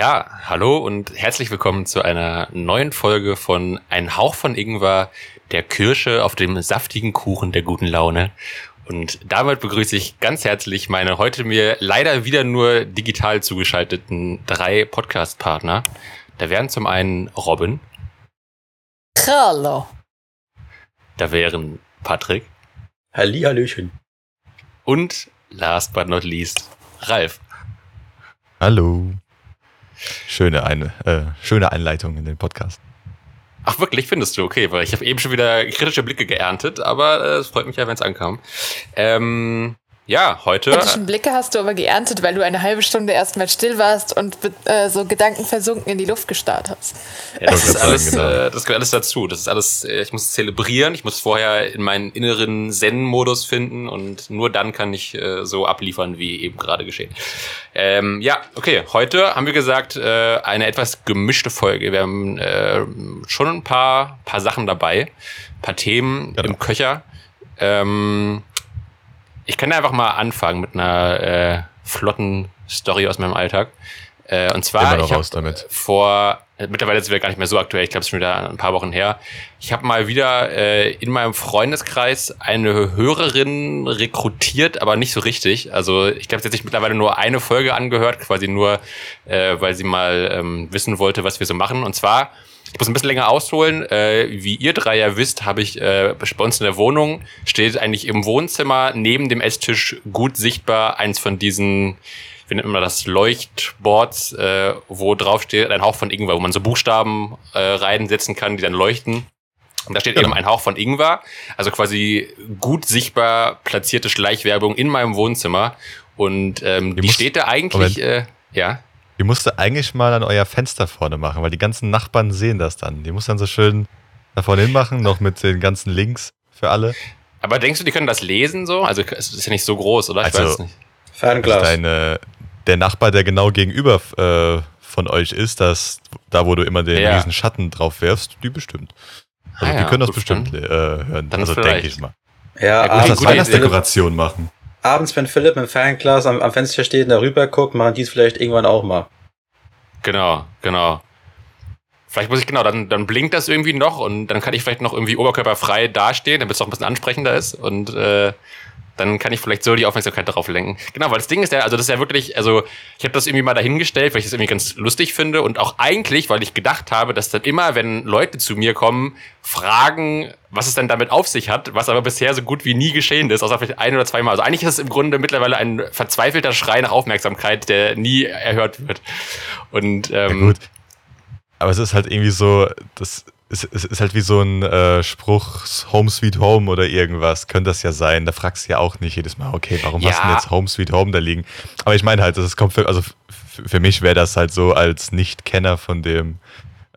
Ja, hallo und herzlich willkommen zu einer neuen Folge von Ein Hauch von Ingwer, der Kirsche auf dem saftigen Kuchen der guten Laune. Und damit begrüße ich ganz herzlich meine heute mir leider wieder nur digital zugeschalteten drei Podcast-Partner. Da wären zum einen Robin. Hallo. Da wären Patrick. Hallihallöchen. Und last but not least, Ralf. Hallo. Schöne, eine, äh, schöne Einleitung in den Podcast. Ach wirklich, findest du? Okay, weil ich habe eben schon wieder kritische Blicke geerntet, aber äh, es freut mich ja, wenn es ankam. Ähm, ja, heute. Kritischen Blicke hast du aber geerntet, weil du eine halbe Stunde erstmal still warst und äh, so gedankenversunken in die Luft gestarrt hast. Ja, das, ist alles, genau. äh, das gehört alles dazu. Das ist alles, äh, ich muss zelebrieren, ich muss vorher in meinen inneren Zen-Modus finden und nur dann kann ich äh, so abliefern, wie eben gerade geschehen. Ähm, ja, okay, heute haben wir gesagt, äh, eine etwas gemischte Folge. Wir haben äh, schon ein paar, paar Sachen dabei, ein paar Themen genau. im Köcher. Ähm, ich kann einfach mal anfangen mit einer äh, flotten Story aus meinem Alltag. Äh, und zwar, ich habe vor, äh, mittlerweile ist es gar nicht mehr so aktuell, ich glaube, es ist schon wieder ein paar Wochen her. Ich habe mal wieder äh, in meinem Freundeskreis eine Hörerin rekrutiert, aber nicht so richtig. Also ich glaube, sie hat sich mittlerweile nur eine Folge angehört, quasi nur, äh, weil sie mal ähm, wissen wollte, was wir so machen. Und zwar ich muss ein bisschen länger ausholen. Äh, wie ihr drei ja wisst, habe ich äh, bei uns in der Wohnung, steht eigentlich im Wohnzimmer neben dem Esstisch gut sichtbar eins von diesen, wie nennt man das, Leuchtboards, äh, wo drauf steht ein Hauch von Ingwer, wo man so Buchstaben äh, reinsetzen kann, die dann leuchten. Und da steht genau. eben ein Hauch von Ingwer, also quasi gut sichtbar platzierte Schleichwerbung in meinem Wohnzimmer. Und ähm, die, die steht da eigentlich, äh, ja. Die musst du eigentlich mal an euer Fenster vorne machen, weil die ganzen Nachbarn sehen das dann. Die musst du dann so schön da vorne hin machen, noch mit den ganzen Links für alle. Aber denkst du, die können das lesen so? Also es ist ja nicht so groß, oder? Ich also, weiß nicht. Fernglas. Deine, der Nachbar, der genau gegenüber äh, von euch ist, das, da wo du immer den ja. riesen Schatten drauf wirfst, die bestimmt. Also ah, die ja, können das bestimmt äh, hören. Dann also denke ich mal. Ja, ja gut, das Weihnachtsdekoration machen abends, wenn Philipp dem Fernglas am, am Fenster steht und da rüber guckt, machen die es vielleicht irgendwann auch mal. Genau, genau. Vielleicht muss ich, genau, dann, dann blinkt das irgendwie noch und dann kann ich vielleicht noch irgendwie oberkörperfrei dastehen, damit es auch ein bisschen ansprechender ist. Und äh, dann kann ich vielleicht so die Aufmerksamkeit darauf lenken. Genau, weil das Ding ist ja, also das ist ja wirklich, also ich habe das irgendwie mal dahingestellt, weil ich das irgendwie ganz lustig finde und auch eigentlich, weil ich gedacht habe, dass dann immer, wenn Leute zu mir kommen, fragen, was es denn damit auf sich hat, was aber bisher so gut wie nie geschehen ist, außer vielleicht ein oder zweimal. Also eigentlich ist es im Grunde mittlerweile ein verzweifelter Schrei nach Aufmerksamkeit, der nie erhört wird. Und ähm, ja, gut. Aber es ist halt irgendwie so, das es, es ist halt wie so ein äh, Spruch, Home Sweet Home oder irgendwas, könnte das ja sein. Da fragst du ja auch nicht jedes Mal, okay, warum ja. hast du denn jetzt Home Sweet Home da liegen? Aber ich meine halt, das kommt für, also für mich wäre das halt so als Nicht-Kenner von dem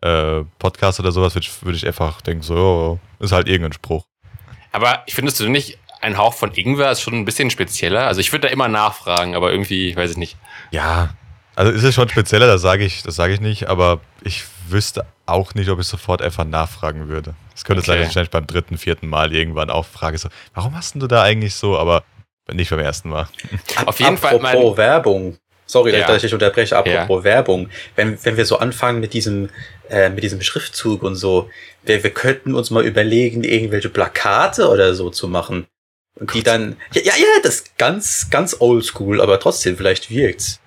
äh, Podcast oder sowas, würde würd ich einfach denken, so, ist halt irgendein Spruch. Aber ich findest du nicht, ein Hauch von Ingwer ist schon ein bisschen spezieller? Also ich würde da immer nachfragen, aber irgendwie, weiß ich nicht. Ja, also ist es schon spezieller, das sage ich, das ich nicht, aber ich wüsste auch nicht, ob ich sofort einfach nachfragen würde. Das könnte okay. sein, dass ich wahrscheinlich beim dritten, vierten Mal irgendwann auch frage, so, warum hast du da eigentlich so, aber nicht beim ersten Mal. Auf jeden apropos Fall. Apropos Werbung. Sorry, ja. dass ich unterbreche. Apropos ja. Werbung. Wenn, wenn wir so anfangen mit diesem, äh, mit diesem Schriftzug und so, wir, wir könnten uns mal überlegen, irgendwelche Plakate oder so zu machen. Und die dann, ja, ja, ja, das ist ganz, ganz oldschool, aber trotzdem, vielleicht wirkt's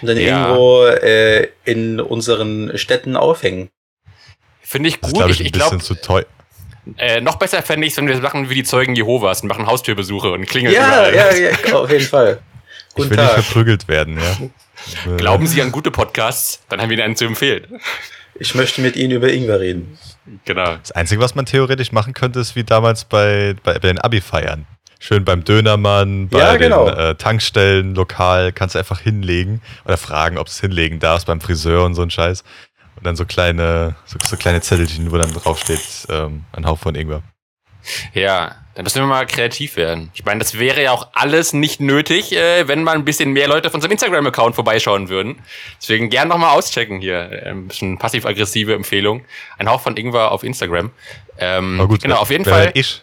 und dann ja. irgendwo äh, in unseren Städten aufhängen. Finde ich gut. Das ist, ich, ich glaube, zu teuer. Äh, noch besser fände ich es, wenn wir machen wie die Zeugen Jehovas und machen Haustürbesuche und klingeln ja. Ja, ja, auf jeden Fall. Guten ich will Tag. nicht verprügelt werden, ja. Glauben Sie an gute Podcasts, dann haben wir Ihnen einen zu empfehlen. Ich möchte mit Ihnen über Ingwer reden. Genau. Das Einzige, was man theoretisch machen könnte, ist wie damals bei, bei, bei den Abi-Feiern. Schön beim Dönermann, bei ja, genau. den äh, Tankstellen, lokal, kannst du einfach hinlegen oder fragen, ob du es hinlegen darfst beim Friseur und so ein Scheiß. Und dann so kleine, so, so kleine Zettelchen, wo dann draufsteht, ähm, ein Hauch von Ingwer. Ja, da müssen wir mal kreativ werden. Ich meine, das wäre ja auch alles nicht nötig, äh, wenn mal ein bisschen mehr Leute von unserem Instagram-Account vorbeischauen würden. Deswegen gern nochmal auschecken hier. Äh, ein bisschen passiv-aggressive Empfehlung. Ein Hauch von Ingwer auf Instagram. Ähm, gut, genau, auf jeden Fall. Ich,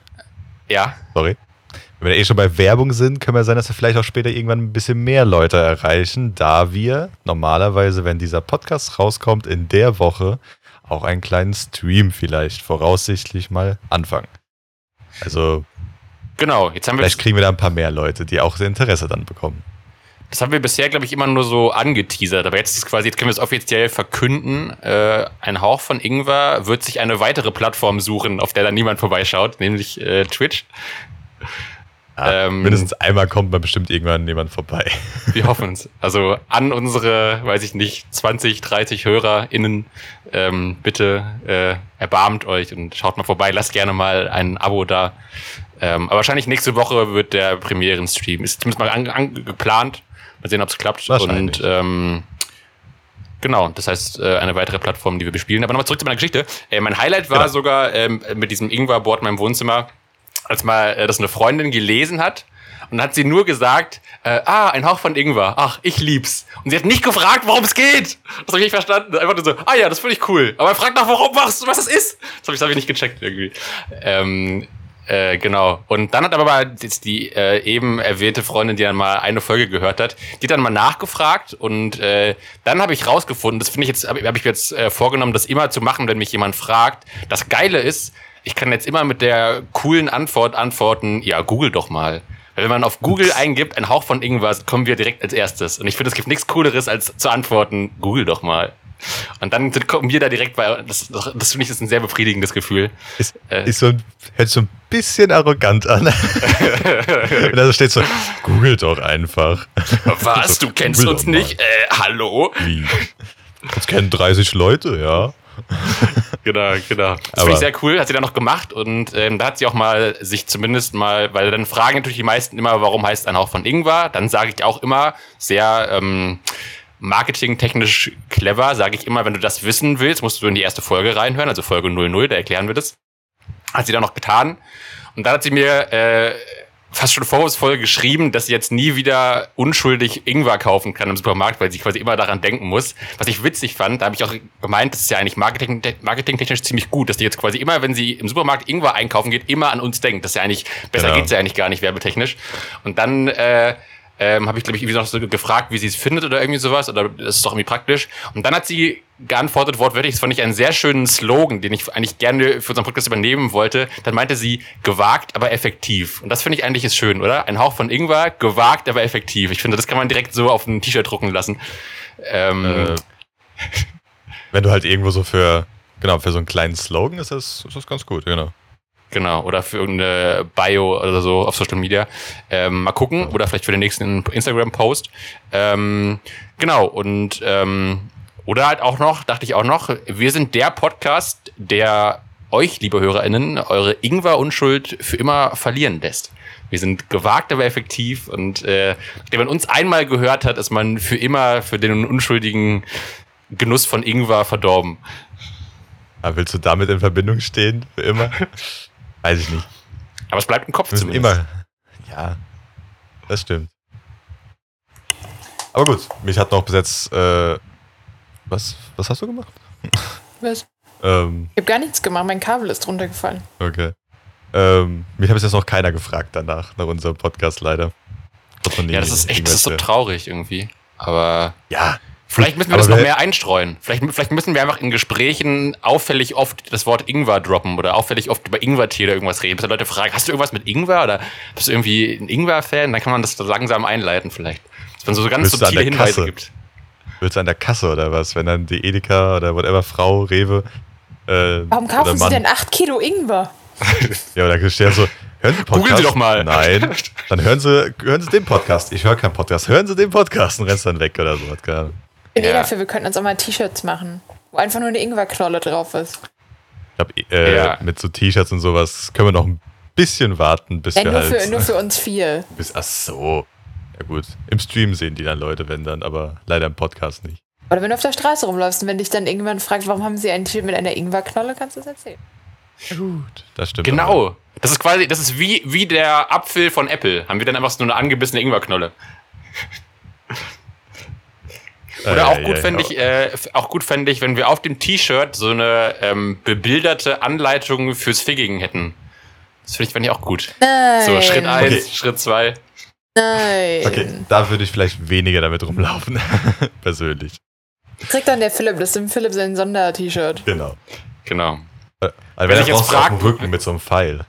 ja. Sorry. Wenn wir eh schon bei Werbung sind, können wir sein, dass wir vielleicht auch später irgendwann ein bisschen mehr Leute erreichen, da wir normalerweise, wenn dieser Podcast rauskommt, in der Woche auch einen kleinen Stream vielleicht voraussichtlich mal anfangen. Also. Genau, jetzt haben wir. Vielleicht kriegen wir da ein paar mehr Leute, die auch Interesse dann bekommen. Das haben wir bisher, glaube ich, immer nur so angeteasert. Aber jetzt ist quasi, jetzt können wir es offiziell verkünden. Äh, ein Hauch von Ingwer wird sich eine weitere Plattform suchen, auf der dann niemand vorbeischaut, nämlich äh, Twitch. Ja, ähm, mindestens einmal kommt man bestimmt irgendwann jemand vorbei. Wir hoffen es. Also an unsere, weiß ich nicht, 20, 30 HörerInnen, ähm, bitte äh, erbarmt euch und schaut mal vorbei. Lasst gerne mal ein Abo da. Ähm, aber wahrscheinlich nächste Woche wird der Premieren-Stream. Ist zumindest mal an, an, geplant. Mal sehen, ob es klappt. Und ähm, Genau, das heißt äh, eine weitere Plattform, die wir bespielen. Aber nochmal zurück zu meiner Geschichte. Äh, mein Highlight war genau. sogar ähm, mit diesem Ingwer-Board in meinem Wohnzimmer als mal äh, das eine Freundin gelesen hat und hat sie nur gesagt, äh, ah, ein Hauch von Ingwer, ach, ich lieb's. Und sie hat nicht gefragt, worum es geht. Das habe ich nicht verstanden. Einfach nur so, ah ja, das finde ich cool. Aber frag nach, warum machst was das ist. Das habe ich, hab ich nicht gecheckt irgendwie. Ähm, äh, genau. Und dann hat aber mal die äh, eben erwähnte Freundin, die dann mal eine Folge gehört hat, die dann mal nachgefragt und äh, dann habe ich rausgefunden, das finde ich jetzt, habe hab ich jetzt äh, vorgenommen, das immer zu machen, wenn mich jemand fragt. Das Geile ist, ich kann jetzt immer mit der coolen Antwort antworten, ja, google doch mal. Weil wenn man auf Google eingibt, ein Hauch von irgendwas, kommen wir direkt als erstes. Und ich finde, es gibt nichts Cooleres, als zu antworten, google doch mal. Und dann kommen wir da direkt bei, das, das finde ich ist ein sehr befriedigendes Gefühl. Ist, äh, ist so ein, hört so ein bisschen arrogant an. Und da steht so, google doch einfach. Was? Du kennst uns nicht? Äh, hallo? Wie? Uns kennen 30 Leute, ja. genau, genau. Das finde ich sehr cool, hat sie dann noch gemacht und ähm, da hat sie auch mal sich zumindest mal, weil dann fragen natürlich die meisten immer, warum heißt ein Hauch von Ingwer? Dann sage ich auch immer sehr ähm, marketingtechnisch clever, sage ich immer, wenn du das wissen willst, musst du in die erste Folge reinhören, also Folge 00, da erklären wir das. Hat sie dann noch getan. Und dann hat sie mir äh, fast schon vorwurfsvoll geschrieben, dass sie jetzt nie wieder unschuldig Ingwer kaufen kann im Supermarkt, weil sie quasi immer daran denken muss. Was ich witzig fand, da habe ich auch gemeint, das ist ja eigentlich marketing, marketingtechnisch ziemlich gut, dass die jetzt quasi immer, wenn sie im Supermarkt Ingwer einkaufen geht, immer an uns denkt. Das ist ja eigentlich, besser genau. geht's ja eigentlich gar nicht werbetechnisch. Und dann äh, ähm, habe ich, glaube ich, irgendwie noch so gefragt, wie sie es findet oder irgendwie sowas. Oder das ist doch irgendwie praktisch. Und dann hat sie geantwortet, wortwörtlich, das fand ich einen sehr schönen Slogan, den ich eigentlich gerne für unseren Podcast übernehmen wollte. Dann meinte sie, gewagt, aber effektiv. Und das finde ich eigentlich ist schön, oder? Ein Hauch von Ingwer, gewagt, aber effektiv. Ich finde, das kann man direkt so auf ein T-Shirt drucken lassen. Ähm, äh, wenn du halt irgendwo so für, genau, für so einen kleinen Slogan ist das, ist das ganz gut, genau. Genau, oder für irgendeine Bio oder so auf Social Media. Ähm, mal gucken, oder vielleicht für den nächsten Instagram-Post. Ähm, genau, und ähm, oder halt auch noch, dachte ich auch noch, wir sind der Podcast, der euch, liebe HörerInnen, eure Ingwer-Unschuld für immer verlieren lässt. Wir sind gewagt, aber effektiv und äh, wenn man uns einmal gehört hat, ist man für immer für den unschuldigen Genuss von Ingwer verdorben. Aber willst du damit in Verbindung stehen? Für immer? Weiß ich nicht. Aber es bleibt im Kopf zumindest. Immer. Ja, das stimmt. Aber gut, mich hat noch bis jetzt. Äh, was, was hast du gemacht? Was? ähm, ich habe gar nichts gemacht, mein Kabel ist runtergefallen. Okay. Ähm, mich hat bis jetzt noch keiner gefragt danach, nach unserem Podcast leider. Ja, das ist echt das ist so traurig irgendwie. Aber. Ja, Vielleicht müssen wir das noch mehr einstreuen. Vielleicht, vielleicht müssen wir einfach in Gesprächen auffällig oft das Wort Ingwer droppen oder auffällig oft über Ingwertee oder irgendwas reden. Bis Leute fragen, hast du irgendwas mit Ingwer oder bist du irgendwie ein Ingwer-Fan? Dann kann man das langsam einleiten vielleicht. Dass man so ganz Willst subtile Hinweise Kasse? gibt. Willst du an der Kasse oder was? Wenn dann die Edeka oder whatever Frau, Rewe. Äh, Warum kaufen Sie denn 8 Kilo Ingwer? ja, oder steht so, hören Sie Podcast? Googeln Sie doch mal. Nein. Dann hören Sie, hören Sie den Podcast. Ich höre keinen Podcast. Hören Sie den Podcast und rennst dann weg oder so. Keine Ahnung. Ich bin ja. dafür, wir könnten uns auch mal T-Shirts machen, wo einfach nur eine Ingwerknolle drauf ist. Ich glaube, äh, ja. mit so T-Shirts und sowas können wir noch ein bisschen warten, bis ja, wir nur halt. Für, nur für uns vier. Bis, ach so. Ja gut, im Stream sehen die dann Leute, wenn dann, aber leider im Podcast nicht. Oder wenn du auf der Straße rumläufst und wenn dich dann irgendwann fragt, warum haben sie ein T-Shirt mit einer Ingwerknolle, kannst du es erzählen. Gut, das stimmt. Genau. Aber. Das ist quasi, das ist wie, wie der Apfel von Apple. Haben wir dann einfach so eine angebissene Ingwerknolle. Oder auch gut fände ich, äh, auch gut fände ich, wenn wir auf dem T-Shirt so eine ähm, bebilderte Anleitung fürs Figging hätten. Das finde ich, fände ich auch gut. Nein. So, Schritt 1, Okay. Schritt 2. Nein. Okay, da würde ich vielleicht weniger damit rumlaufen. Persönlich. Kriegt dann der Philipp, das ist dem Philipp sein Sonder-T-Shirt. Genau. Genau. Also Wenn wenn ich ich jetzt jetzt auf dem frag- Rücken mit so einem Pfeil.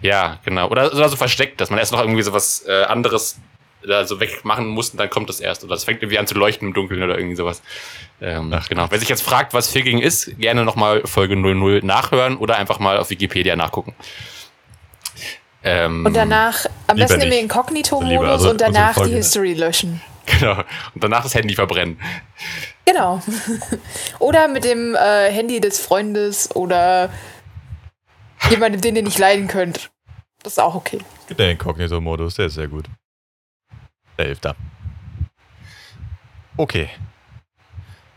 Ja, genau. Oder, oder so versteckt, dass man erst noch irgendwie so was äh, anderes da so wegmachen muss und dann kommt das erst. Oder es fängt irgendwie an zu leuchten im Dunkeln oder irgendwie sowas. Ähm, Ach genau. Wer sich jetzt fragt, was Figging ist, gerne nochmal Folge 00 nachhören oder einfach mal auf Wikipedia nachgucken. Ähm, Und danach, am besten im. Inkognito-Modus also und danach unsere die. History löschen. Genau. Und danach das Handy verbrennen. Genau. oder mit dem äh, Handy des Freundes oder jemandem, den ihr nicht leiden könnt. Das ist auch okay. Gibt den Inkognito-Modus, der ist sehr gut. Da. Okay.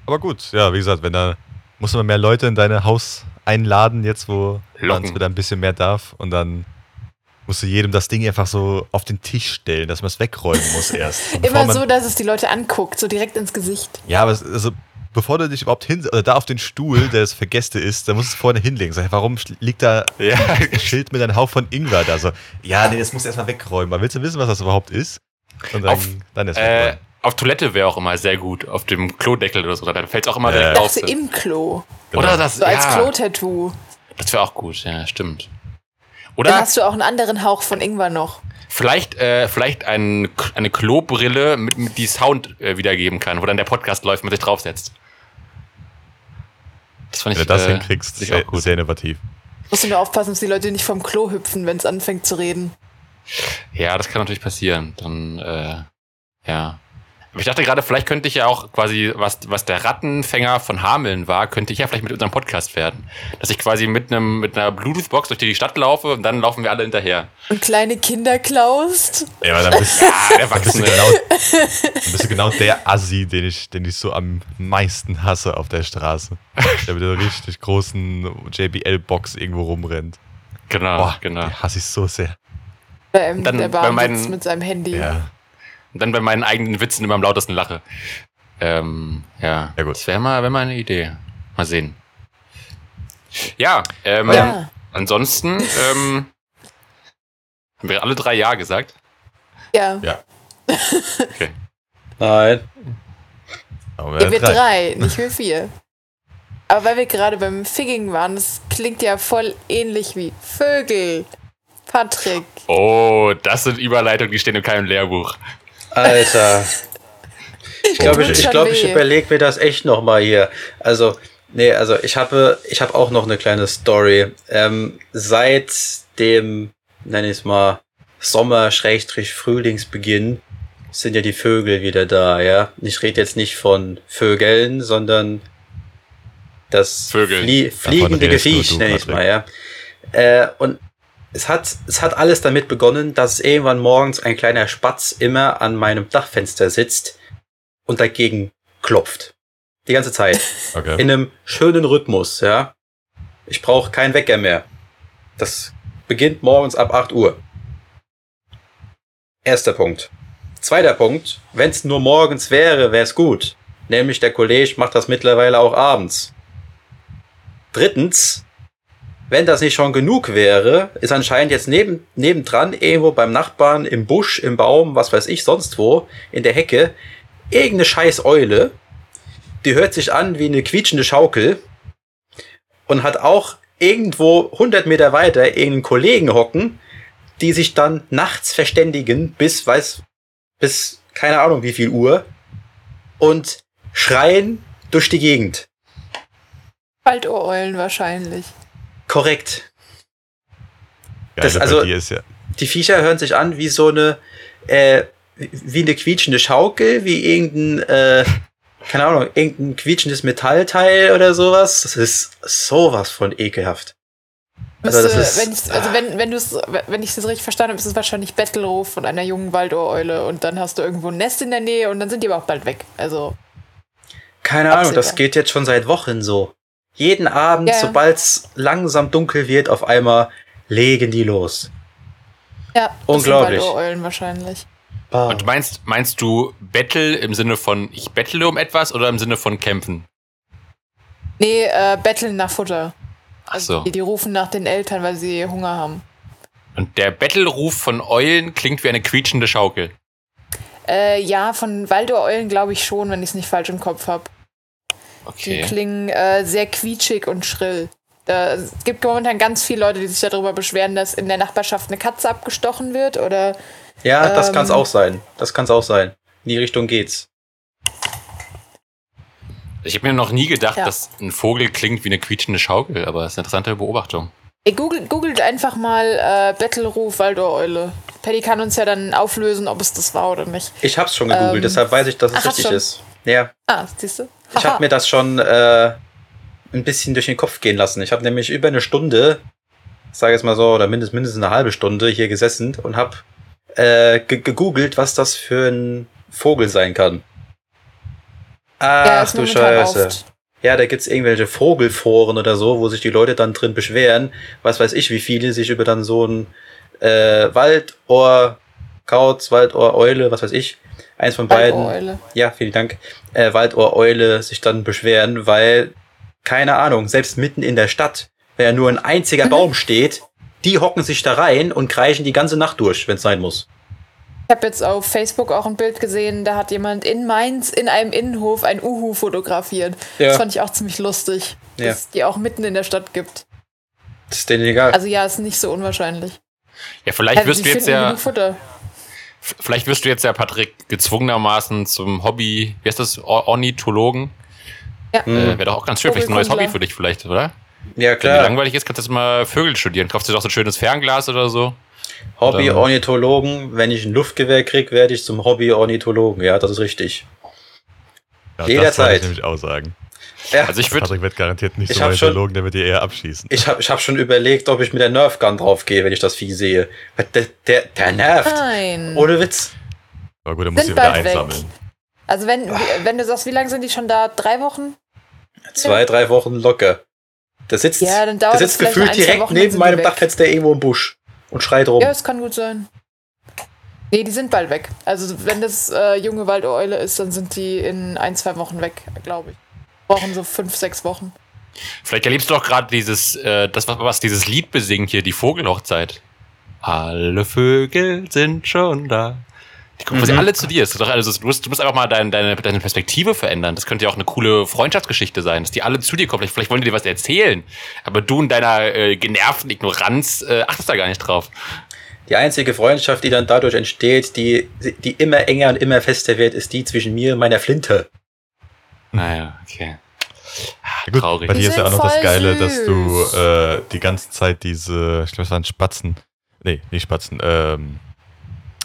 Aber gut, ja, wie gesagt, wenn da muss man mehr Leute in deine Haus einladen, jetzt wo man es wieder ein bisschen mehr darf und dann musst du jedem das Ding einfach so auf den Tisch stellen, dass man es wegräumen muss erst. Immer so, dass es die Leute anguckt, so direkt ins Gesicht. Ja, aber es, also, bevor du dich überhaupt hin, oder da auf den Stuhl, der es für Gäste ist, da musst du es vorne hinlegen. Sag, warum liegt da Ja. ein Schild mit einem Hauch von Ingwer da? So, ja, nee, das musst du erstmal wegräumen. Aber willst du wissen, was das überhaupt ist? Und dann, Auf, dann ist Äh, auf Toilette wäre auch immer sehr gut. Auf dem Klodeckel oder so. Da fällt es auch immer Ja. direkt auf. im Klo. Genau. Oder das, So als ja, Klo-Tattoo. das wäre auch gut. Ja, stimmt. Dann Oder hast du auch einen anderen Hauch von Ingwer noch. Vielleicht, äh, vielleicht ein, eine Klobrille, mit, mit die Sound äh, wiedergeben kann, wo dann der Podcast läuft, man sich draufsetzt. Das fand Wenn ich, du das äh, hinkriegst, ich sehr, auch gut. sehr innovativ. Musst du nur aufpassen, dass die Leute nicht vom Klo hüpfen, wenn es anfängt zu reden. Ja, das kann natürlich passieren. Dann, äh, ja. Aber ich dachte gerade, vielleicht könnte ich ja auch quasi, was, was der Rattenfänger von Hameln war, könnte ich ja vielleicht mit unserem Podcast werden. Dass ich quasi mit einem, mit einer Bluetooth-Box durch die Stadt laufe und dann laufen wir alle hinterher. Und kleine Kinder klaust. Ja, aber dann bist, Ah, dann bist, Erwachsene. du genau, dann bist du genau der Assi, den ich, den ich so am meisten hasse auf der Straße. Der mit der richtig großen JBL-Box irgendwo rumrennt. Genau, Boah, genau. die hasse ich so sehr. Bei einem Dann der bei Bahn meinen- sitzt mit seinem Handy. Ja. Und dann bei meinen eigenen Witzen immer am lautesten lache. Ähm, ja. Ja, gut. Das wäre mal, wär mal eine Idee. Mal sehen. Ja, ähm, Ja. ansonsten, ähm, haben wir alle drei Ja gesagt? Ja. Ja. Okay. Nein. Aber Ja, wir drei. drei, nicht wir vier. Aber weil wir gerade beim Figging waren, das klingt ja voll ähnlich wie Vögel. Patrick. Oh, das sind Überleitungen, die stehen in keinem Lehrbuch. Alter. Ich glaube, ich, ich, glaub, ich überlege mir das echt noch mal hier. Also, nee, also ich habe, ich habe auch noch eine kleine Story. Ähm, seit dem, nenne ich es mal, Sommer-Frühlingsbeginn sind ja die Vögel wieder da, ja. Ich rede jetzt nicht von Vögeln, sondern das Vögeln. Flie fliegende Gefiech, nenne ich mal, ja. Äh, und es hat, es hat alles damit begonnen, dass irgendwann morgens ein kleiner Spatz immer an meinem Dachfenster sitzt und dagegen klopft. Die ganze Zeit. Okay. In einem schönen Rhythmus, ja. Ich brauche keinen Wecker mehr. Das beginnt morgens ab 8 Uhr. Erster Punkt. Zweiter Punkt. Wenn es nur morgens wäre, wäre es gut. Nämlich der Kollege macht das mittlerweile auch abends. Drittens, wenn das nicht schon genug wäre, ist anscheinend jetzt neben, nebendran irgendwo beim Nachbarn im Busch, im Baum, was weiß ich, sonst wo, in der Hecke, irgendeine scheiß Eule, die hört sich an wie eine quietschende Schaukel und hat auch irgendwo 100 Meter weiter irgendeinen Kollegen hocken, die sich dann nachts verständigen bis, weiß, bis keine Ahnung wie viel Uhr und schreien durch die Gegend. Waldohreulen wahrscheinlich. Korrekt. Geile das- also- ist ja, Die Viecher hören sich an wie so eine, äh, wie eine quietschende Schaukel, wie irgendein, äh, keine Ahnung, irgendein quietschendes Metallteil oder sowas. Das ist sowas von ekelhaft. Also, Müsste, ist, wenn, ich, also wenn, wenn, wenn ich das richtig verstanden habe, ist es wahrscheinlich Bettelruf von einer jungen Waldohreule und dann hast du irgendwo ein Nest in der Nähe und dann sind die aber auch bald weg. Also. Keine. Ahnung, das geht jetzt schon seit Wochen so. Jeden Abend, ja, sobald es langsam dunkel wird, auf einmal legen die los. Ja, unglaublich. Waldoheulen wahrscheinlich. Ah. Und meinst, meinst du Battle im Sinne von ich bettle um etwas oder im Sinne von kämpfen? Nee, äh, betteln nach Futter. Ach so. Also die, die rufen nach den Eltern, weil sie Hunger haben. Und der Bettelruf von Eulen klingt wie eine quietschende Schaukel. Äh, ja, von Waldoreulen glaube ich schon, wenn ich es nicht falsch im Kopf habe. Okay. Die klingen äh, sehr quietschig und schrill. Da, es gibt momentan ganz viele Leute, die sich darüber beschweren, dass in der Nachbarschaft eine Katze abgestochen wird oder. Ja, das ähm, kann es auch sein. Das kann es auch sein. In die Richtung geht's. Ich habe mir noch nie gedacht, ja. dass ein Vogel klingt wie eine quietschende Schaukel, aber das ist eine interessante Beobachtung. Ihr googelt, googelt einfach mal äh, Battleruf Waldoreule. Paddy kann uns ja dann auflösen, ob es das war oder nicht. Ich hab's schon gegoogelt, ähm, deshalb weiß ich, dass es ach, richtig ist. Ja. Ah, siehst du? Ich habe mir das schon äh, ein bisschen durch den Kopf gehen lassen. Ich habe nämlich über eine Stunde, sage jetzt mal so, oder mindestens, mindestens eine halbe Stunde hier gesessen und habe äh, gegoogelt, was das für ein Vogel sein kann. Ach ja, du Scheiße. Oft. Ja, da gibt's irgendwelche Vogelforen oder so, wo sich die Leute dann drin beschweren, was weiß ich, wie viele sich über dann so ein äh, Waldohr, Kauz, Waldohr, Eule, was weiß ich, eins von beiden. Ja, vielen Dank. Äh, Waldohr, Eule sich dann beschweren, weil, keine Ahnung, selbst mitten in der Stadt, wenn ja nur ein einziger mhm. Baum steht, die hocken sich da rein und kreischen die ganze Nacht durch, wenn es sein muss. Ich habe jetzt auf Facebook auch ein Bild gesehen, da hat jemand in Mainz in einem Innenhof ein Uhu fotografiert. Ja. Das fand ich auch ziemlich lustig, ja. dass es die auch mitten in der Stadt gibt. Das ist denen egal. Also ja, ist nicht so unwahrscheinlich. Ja, vielleicht also, wirst du jetzt ja. Vielleicht wirst du jetzt ja, Patrick, gezwungenermaßen zum Hobby, wie heißt das, Ornithologen? Ja. Äh, Wäre doch auch ganz schön, vielleicht ein neues Hobby für dich, vielleicht, oder? Ja, klar. Wenn dir langweilig ist, kannst du jetzt mal Vögel studieren. Kaufst du doch so ein schönes Fernglas oder so. Hobby-Ornithologen, wenn ich ein Luftgewehr krieg, werde ich zum Hobby-Ornithologen. Ja, das ist richtig. Ja, Jederzeit. Das ich nämlich auch sagen. Ja. Also ich würde. Patrick wird garantiert nicht ich so Ornithologen, der wird dir eher abschießen. Ich habe ich hab schon überlegt, ob ich mit der Nerfgun draufgehe, wenn ich das Vieh sehe. Der, der, der nervt. Nein. Ohne Witz. Aber gut, dann muss ich wieder einsammeln. Weg. Also wenn, wenn du sagst, wie lange sind die schon da? Drei Wochen? Zwei, drei Wochen locker. Der sitzt, ja, dann der sitzt gefühlt direkt Wochen, neben meinem Dachfenster irgendwo im Busch und schreit rum. Ja, es kann gut sein. Nee, die sind bald weg. Also wenn das äh, junge Waldeule ist, dann sind die in ein, zwei Wochen weg, glaube ich. Brauchen so fünf, sechs Wochen. Vielleicht erlebst du doch gerade dieses, äh, das, was, was dieses Lied besingt hier, die Vogelhochzeit. Alle Vögel sind schon da. Die kommen mhm. alle zu dir. Ist doch, also, du, musst, du musst einfach mal dein, deine, deine Perspektive verändern. Das könnte ja auch eine coole Freundschaftsgeschichte sein, dass die alle zu dir kommen. Vielleicht, vielleicht wollen die dir was erzählen. Aber du in deiner äh, genervten Ignoranz äh, achtest da gar nicht drauf. Die einzige Freundschaft, die dann dadurch entsteht, die, die immer enger und immer fester wird, ist die zwischen mir und meiner Flinte. Naja, okay. Ja, gut, Traurig. Bei dir ist ja auch noch das Geile, dass du äh, die ganze Zeit diese, ich glaube, es waren Spatzen. Nee, nicht Spatzen, ähm,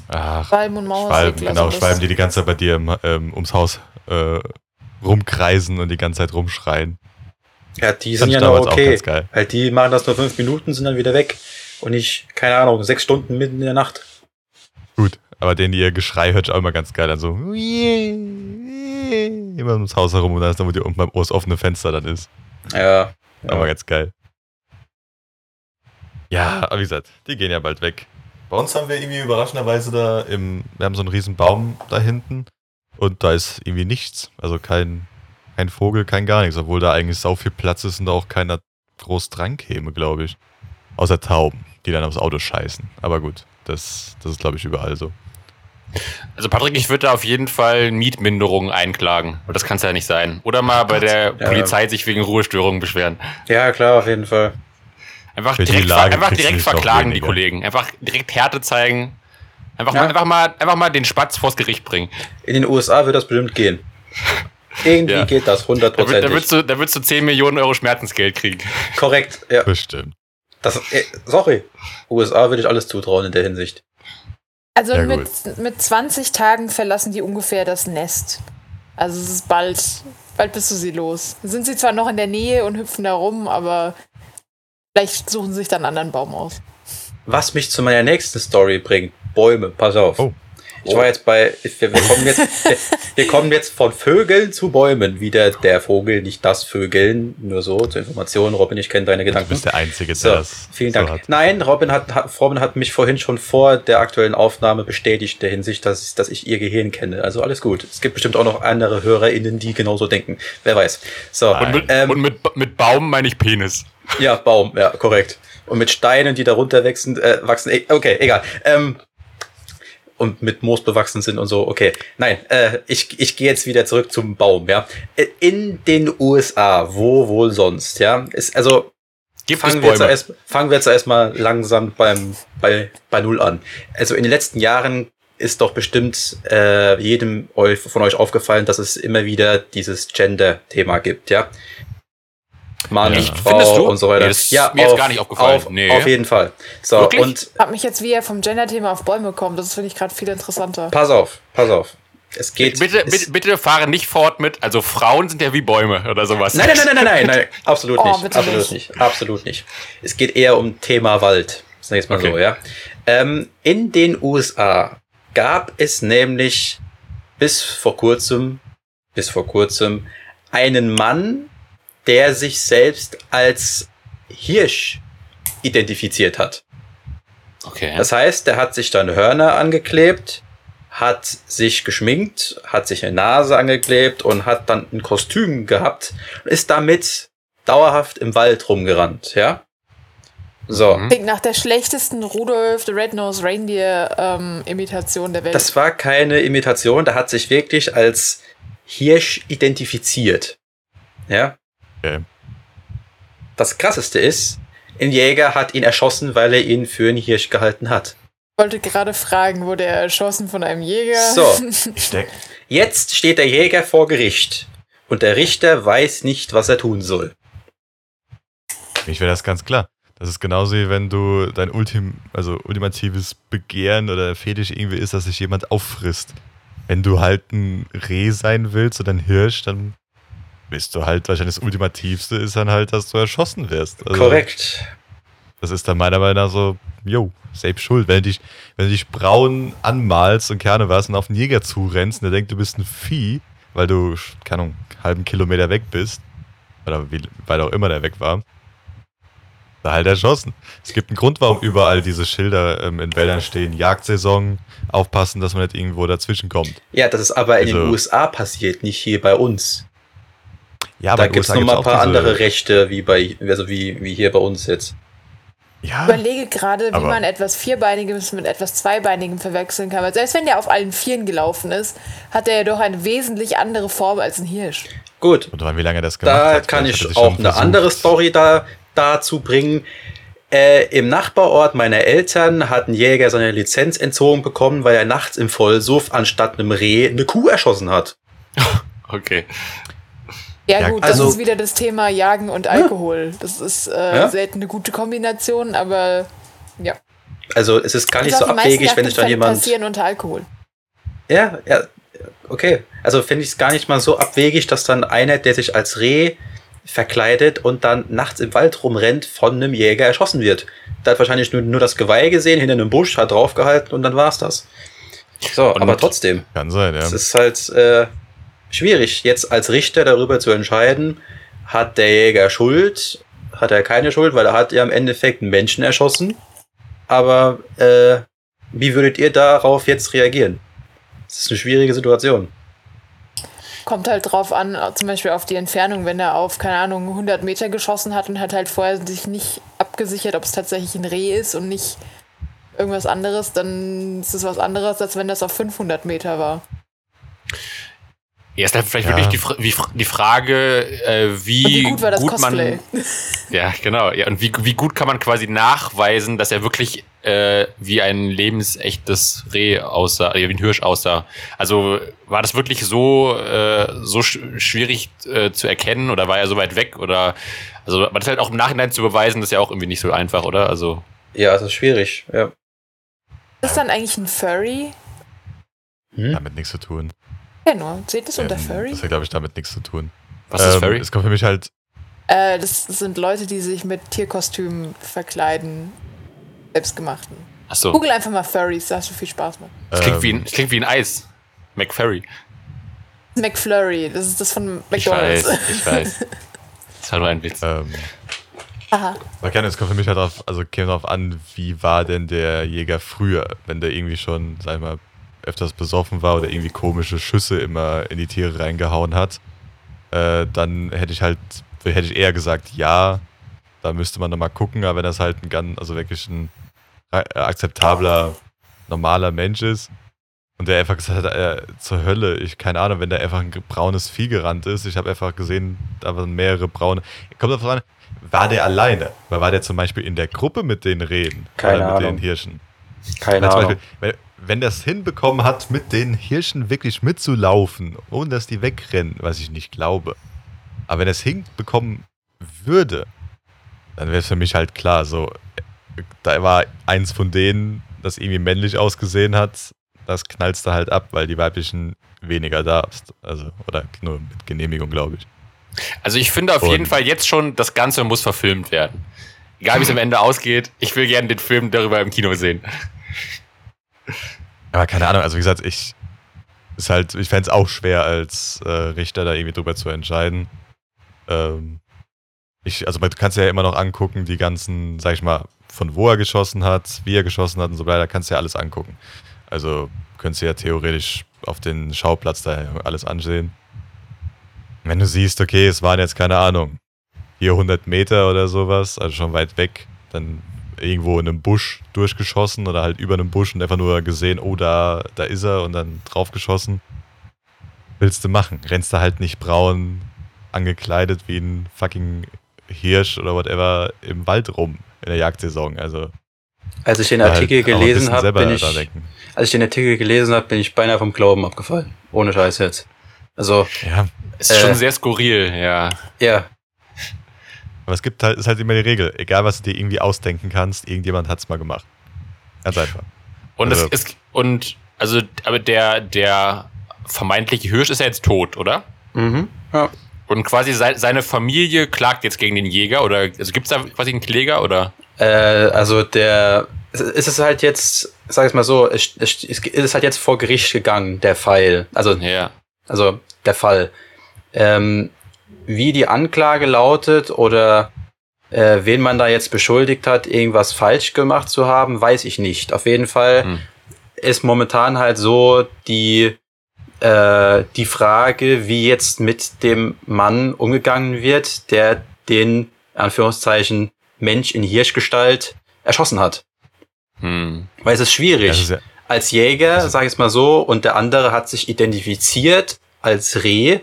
Ach, Schwalben und Mauersegler. Schwalben, genau, Schwalben, die die ganze Zeit bei dir im, ähm, ums Haus äh, rumkreisen und die ganze Zeit rumschreien. Ja, die sind ja noch okay. Weil die machen das nur fünf Minuten, sind dann wieder weg. Und ich, keine Ahnung, sechs Stunden mitten in der Nacht. Gut, aber den ihr Geschrei hört sich auch immer ganz geil an. So immer ums Haus herum und dann ist dann, wo die unten beim das offene Fenster dann ist. Ja. Aber ja. ganz geil. Ja, aber wie gesagt, die gehen ja bald weg. Bei uns haben wir irgendwie überraschenderweise da im, wir haben so einen riesen Baum da hinten und da ist irgendwie nichts. Also kein, kein Vogel, kein gar nichts, obwohl da eigentlich so viel Platz ist und da auch keiner groß dran käme, glaube ich. Außer Tauben, die dann aufs Auto scheißen. Aber gut, das, das ist, glaube ich, überall so. Also Patrick, ich würde da auf jeden Fall Mietminderungen einklagen. Und das kann es ja nicht sein. Oder mal bei der ja. Polizei sich wegen Ruhestörungen beschweren. Ja, klar, auf jeden Fall. Einfach direkt, einfach direkt verklagen die Kollegen. Einfach direkt Härte zeigen. Einfach, ja. mal, einfach, mal, einfach mal den Spatz vors Gericht bringen. In den USA wird das bestimmt gehen. Irgendwie ja. geht das hundertprozentig. Da, würdest du, da würdest du 10 Millionen Euro Schmerzensgeld kriegen. Korrekt, ja. Bestimmt. Das, äh, sorry. USA würde ich alles zutrauen in der Hinsicht. Also ja, mit, mit 20 Tagen verlassen die ungefähr das Nest. Also es ist bald, bald bist du sie los. Sind sie zwar noch in der Nähe und hüpfen da rum, aber Vielleicht suchen sie sich dann einen anderen Baum aus. Was mich zu meiner nächsten Story bringt. Bäume, pass auf. Oh. Ich war jetzt bei, wir, wir kommen jetzt, wir, kommen jetzt von Vögeln zu Bäumen. Wieder der Vogel, nicht das Vögeln. Nur so zur Information. Robin, ich kenne deine Gedanken. Du bist der Einzige, der so, das. Vielen Dank. So Nein, Robin hat, hat, Robin hat mich vorhin schon vor der aktuellen Aufnahme bestätigt, der Hinsicht, dass, dass ich ihr Gehirn kenne. Also alles gut. Es gibt bestimmt auch noch andere HörerInnen, die genauso denken. Wer weiß. So. Und mit, ähm, und mit, mit Baum meine ich Penis. Ja, Baum, ja, korrekt. Und mit Steinen, die darunter wachsen, äh, wachsen. E, okay, egal. Ähm, und mit Moos bewachsen sind und so. Okay, nein, äh, ich, ich gehe jetzt wieder zurück zum Baum, ja. Äh, in den USA, wo wohl sonst, ja, ist also Gibt fangen, wir zuerst, fangen wir zuerst mal langsam beim, bei, bei Null an. Also in den letzten Jahren ist doch bestimmt äh, jedem von euch aufgefallen, dass es immer wieder dieses Gender-Thema gibt, ja. Mann, ja. Frau und so weiter. Nee, das ja, mir auf, ist gar nicht aufgefallen. Auf, nee. auf jeden Fall. So, Wirklich? und ich hab mich jetzt wieder vom Gender-Thema auf Bäume gekommen. Das finde ich gerade viel interessanter. Pass auf, pass auf. Es geht. Bitte, bitte, bitte fahre nicht fort mit. Also Frauen sind ja wie Bäume oder sowas. Nein, nein, nein, nein, nein, nein, absolut oh, nicht, absolut nicht. nicht, absolut nicht. Es geht eher um Thema Wald. Sag ich mal okay. so, ja. Ähm, in den USA gab es nämlich bis vor kurzem, bis vor kurzem einen Mann, der sich selbst als Hirsch identifiziert hat. Okay. Das heißt, der hat sich dann Hörner angeklebt, hat sich geschminkt, hat sich eine Nase angeklebt und hat dann ein Kostüm gehabt und ist damit dauerhaft im Wald rumgerannt, ja? So. Mhm. Klingt nach der schlechtesten Rudolf the Red-Nosed Reindeer ähm, Imitation der Welt. Das war keine Imitation, der hat sich wirklich als Hirsch identifiziert. Ja? Okay. Das krasseste ist, ein Jäger hat ihn erschossen, weil er ihn für einen Hirsch gehalten hat. Ich wollte gerade fragen, wurde er erschossen von einem Jäger? So. Jetzt steht der Jäger vor Gericht und der Richter weiß nicht, was er tun soll. Für mich wäre das ganz klar. Das ist genauso wie wenn du dein Ultim, also ultimatives Begehren oder Fetisch irgendwie ist, dass sich jemand auffrisst. Wenn du halt ein Reh sein willst oder ein Hirsch, dann bist du halt wahrscheinlich das Ultimativste ist dann halt, dass du erschossen wirst. Also, Korrekt. Das ist dann meiner Meinung nach so, yo, selbst schuld. Wenn du dich, wenn du dich braun anmalst und keine was und auf einen Jäger zurennst und der denkt, du bist ein Vieh, weil du, keine Ahnung, einen halben Kilometer weg bist, oder wie weit auch immer der weg war, da halt erschossen. Es gibt einen Grund, warum überall diese Schilder ähm, in Wäldern stehen. Jagdsaison, aufpassen, dass man nicht irgendwo dazwischen kommt. Ja, das ist aber in also, den USA passiert, nicht hier bei uns. Ja, da gibt es noch mal ein paar andere Rechte, wie bei, also wie, wie hier bei uns jetzt. Ja, ich überlege gerade, wie man etwas Vierbeiniges mit etwas Zweibeinigem verwechseln kann. Weil selbst wenn der auf allen Vieren gelaufen ist, hat er ja doch eine wesentlich andere Form als ein Hirsch. Gut. Und wie lange das gemacht da hat. kann ich auch eine andere Story da, dazu bringen. Äh, Im Nachbarort meiner Eltern hat ein Jäger seine Lizenz entzogen bekommen, weil er nachts im Vollsuff anstatt einem Reh eine Kuh erschossen hat. okay. Ja, gut, also, das ist wieder das Thema Jagen und Alkohol. Das ist äh, ja? selten eine gute Kombination, aber ja. Also es ist gar nicht also so abwegig, wenn sich dann jemand. passieren unter Alkohol. Ja, ja, okay. Also finde ich es gar nicht mal so abwegig, dass dann einer, der sich als Reh verkleidet und dann nachts im Wald rumrennt, von einem Jäger erschossen wird. Der hat wahrscheinlich nur, nur das Geweih gesehen, hinter einem Busch, hat draufgehalten und dann war's das. So, und aber trotzdem. Kann sein, ja. Es ist halt, äh, schwierig, jetzt als Richter darüber zu entscheiden, hat der Jäger Schuld, hat er keine Schuld, weil er hat ja im Endeffekt einen Menschen erschossen. Aber äh, wie würdet ihr darauf jetzt reagieren? Das ist eine schwierige Situation. Kommt halt drauf an, zum Beispiel auf die Entfernung, wenn er auf, keine Ahnung, 100 Meter geschossen hat und hat halt vorher sich nicht abgesichert, ob es tatsächlich ein Reh ist und nicht irgendwas anderes, dann ist es was anderes, als wenn das auf 500 Meter war. Ja, ist dann vielleicht ja. wirklich die, die Frage, äh, wie, wie, gut, war das gut man. Ja, genau. Ja, und wie, wie gut kann man quasi nachweisen, dass er wirklich äh, wie ein lebensechtes Reh aussah, äh, wie ein Hirsch aussah. Also war das wirklich so, äh, so sch schwierig äh, zu erkennen oder war er so weit weg? Oder also war das halt auch im Nachhinein zu beweisen, das ist ja auch irgendwie nicht so einfach, oder? Also. Ja, es ist schwierig, ja. Ist das dann eigentlich ein Furry? Hm? Damit nichts zu tun. Nur. Seht es unter Furry? Das hat, glaube ich, damit nichts zu tun. Was ähm, ist Furry? Es kommt für mich halt. Äh, das sind Leute, die sich mit Tierkostümen verkleiden. Selbstgemachten. Achso. Google einfach mal Furries, da hast du viel Spaß mit. Das klingt, wie ein, das klingt wie ein Eis. McFurry. McFlurry, das ist das von McDonalds. Ich weiß, ich weiß. Das war nur ein Witz. Ähm, Aha. Man kann, es kommt für mich halt drauf, also käme darauf an, wie war denn der Jäger früher, wenn der irgendwie schon, sag ich mal, öfters besoffen war oder irgendwie komische Schüsse immer in die Tiere reingehauen hat, äh, dann hätte ich halt, hätte ich eher gesagt, ja, da müsste man nochmal gucken, aber wenn das halt ein ganz, also wirklich ein akzeptabler, normaler Mensch ist und der einfach gesagt hat, äh, zur Hölle, ich keine Ahnung, wenn da einfach ein braunes Vieh gerannt ist, ich habe einfach gesehen, da waren mehrere braune, kommt davon an, war der alleine? Weil war der zum Beispiel in der Gruppe mit den Rehen? Keine oder mit Ahnung. den Hirschen? Keine Ahnung. Beispiel, wenn, das hinbekommen hat, mit den Hirschen wirklich mitzulaufen, ohne dass die wegrennen, was ich nicht glaube. Aber wenn er es hinbekommen würde, dann wäre es für mich halt klar, so, da war eins von denen, das irgendwie männlich ausgesehen hat, das knallst du halt ab, weil die weiblichen weniger darfst. Also, oder nur mit Genehmigung, glaube ich. Also ich finde auf Und- jeden Fall jetzt schon, das Ganze muss verfilmt werden. Egal wie es am Ende ausgeht, ich will gerne den Film darüber im Kino sehen. Aber keine Ahnung, also wie gesagt, ich ist halt, ich fände es auch schwer als äh, Richter da irgendwie drüber zu entscheiden. Ähm, ich, also du kannst ja immer noch angucken, die ganzen, sag ich mal, von wo er geschossen hat, wie er geschossen hat und so weiter, kannst du ja alles angucken. Also könntest du ja theoretisch auf den Schauplatz da alles ansehen. Wenn du siehst, okay, es waren jetzt keine Ahnung, 400 Meter oder sowas, also schon weit weg, dann irgendwo in einem Busch durchgeschossen oder halt über einem Busch und einfach nur gesehen, oh, da, da ist er und dann draufgeschossen. Willst du machen? Rennst du halt nicht braun angekleidet wie ein fucking Hirsch oder whatever im Wald rum in der Jagdsaison. Also Als ich den halt Artikel ein gelesen habe, selber bin ich, als ich den Artikel gelesen habe, bin ich beinahe vom Glauben abgefallen. Ohne Scheiß jetzt. Also, Ja, Es ist Äh. schon sehr skurril, ja. ja, aber es gibt halt, ist halt immer die Regel. Egal, was du dir irgendwie ausdenken kannst, irgendjemand hat's mal gemacht. Ganz einfach. Und Also- es ist, und, also, aber der, der vermeintliche Hirsch ist ja jetzt tot, oder? mhm. ja. Und quasi sei, seine Familie klagt jetzt gegen den Jäger, oder, also gibt's da quasi einen Kläger, oder? Äh, also der, es es ist halt jetzt, sag ich mal so, es, es, es ist halt jetzt vor Gericht gegangen, der Fall. Also Ja. also der Fall. Ähm, wie die Anklage lautet oder äh, wen man da jetzt beschuldigt hat, irgendwas falsch gemacht zu haben, weiß ich nicht. Auf jeden Fall Hm. ist momentan halt so die äh, die Frage, wie jetzt mit dem Mann umgegangen wird, der den Anführungszeichen Mensch in Hirschgestalt erschossen hat. Hm. Weil es ist schwierig ist ja, als Jäger, Also- sag ich es mal so, und der andere hat sich identifiziert als Reh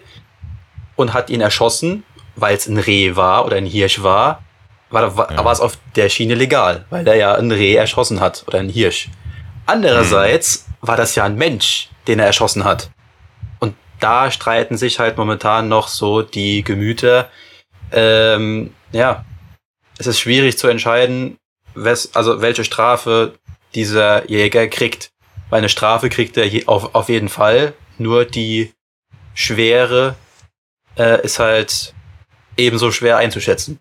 und hat ihn erschossen, weil es ein Reh war oder ein Hirsch war, war, war, Ja. war es auf der Schiene legal, weil er ja ein Reh erschossen hat oder ein Hirsch. Andererseits war das ja ein Mensch, den er erschossen hat. Und da streiten sich halt momentan noch so die Gemüter. Ähm, ja, es ist schwierig zu entscheiden, wes, also welche Strafe dieser Jäger kriegt. Weil eine Strafe kriegt er auf, auf jeden Fall. Nur die Schwere äh, ist halt ebenso schwer einzuschätzen.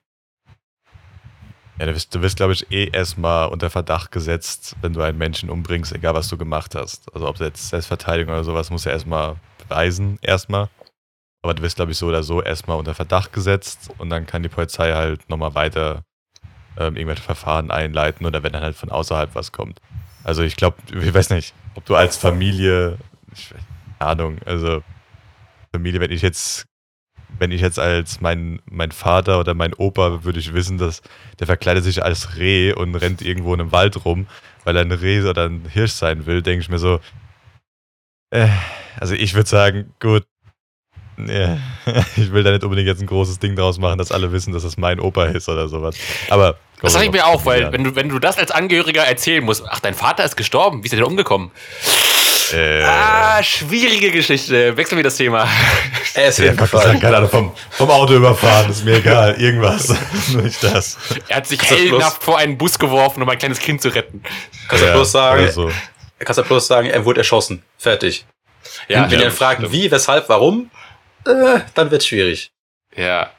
ja, du wirst, du wirst glaube ich, eh erstmal unter Verdacht gesetzt, wenn du einen Menschen umbringst, egal was du gemacht hast. Also ob jetzt Selbstverteidigung oder sowas, musst du erstmal beweisen, erstmal. Aber du wirst, glaube ich, so oder so erstmal unter Verdacht gesetzt und dann kann die Polizei halt nochmal weiter ähm, irgendwelche Verfahren einleiten oder wenn dann halt von außerhalb was kommt. Also ich glaube, ich weiß nicht, ob du als Familie, ich, keine Ahnung, also Familie, wenn ich jetzt, wenn ich jetzt als mein, mein Vater oder mein Opa würde ich wissen, dass der verkleidet sich als Reh und rennt irgendwo in einem Wald rum, weil er ein Reh oder ein Hirsch sein will, denke ich mir so, äh, also ich würde sagen, gut, ja, ich will da nicht unbedingt jetzt ein großes Ding draus machen, dass alle wissen, dass das mein Opa ist oder sowas. Aber Das sag ich mir auch, weil wenn du, wenn du das als Angehöriger erzählen musst, ach, dein Vater ist gestorben, wie ist er denn umgekommen? Äh, Ah, schwierige Geschichte. Wechseln wir das Thema. Er ist Ja, hingefallen. keine Ahnung, vom, vom Auto überfahren, ist mir egal, irgendwas. Nicht das. Er hat sich heldenhaft vor einen Bus geworfen, um ein kleines Kind zu retten. Kannst du bloß sagen, Also, kannst du bloß sagen, er wurde erschossen. Fertig. Ja, Wenn ja, ihr fragt, wie, weshalb, warum, äh, dann wird's schwierig. ja.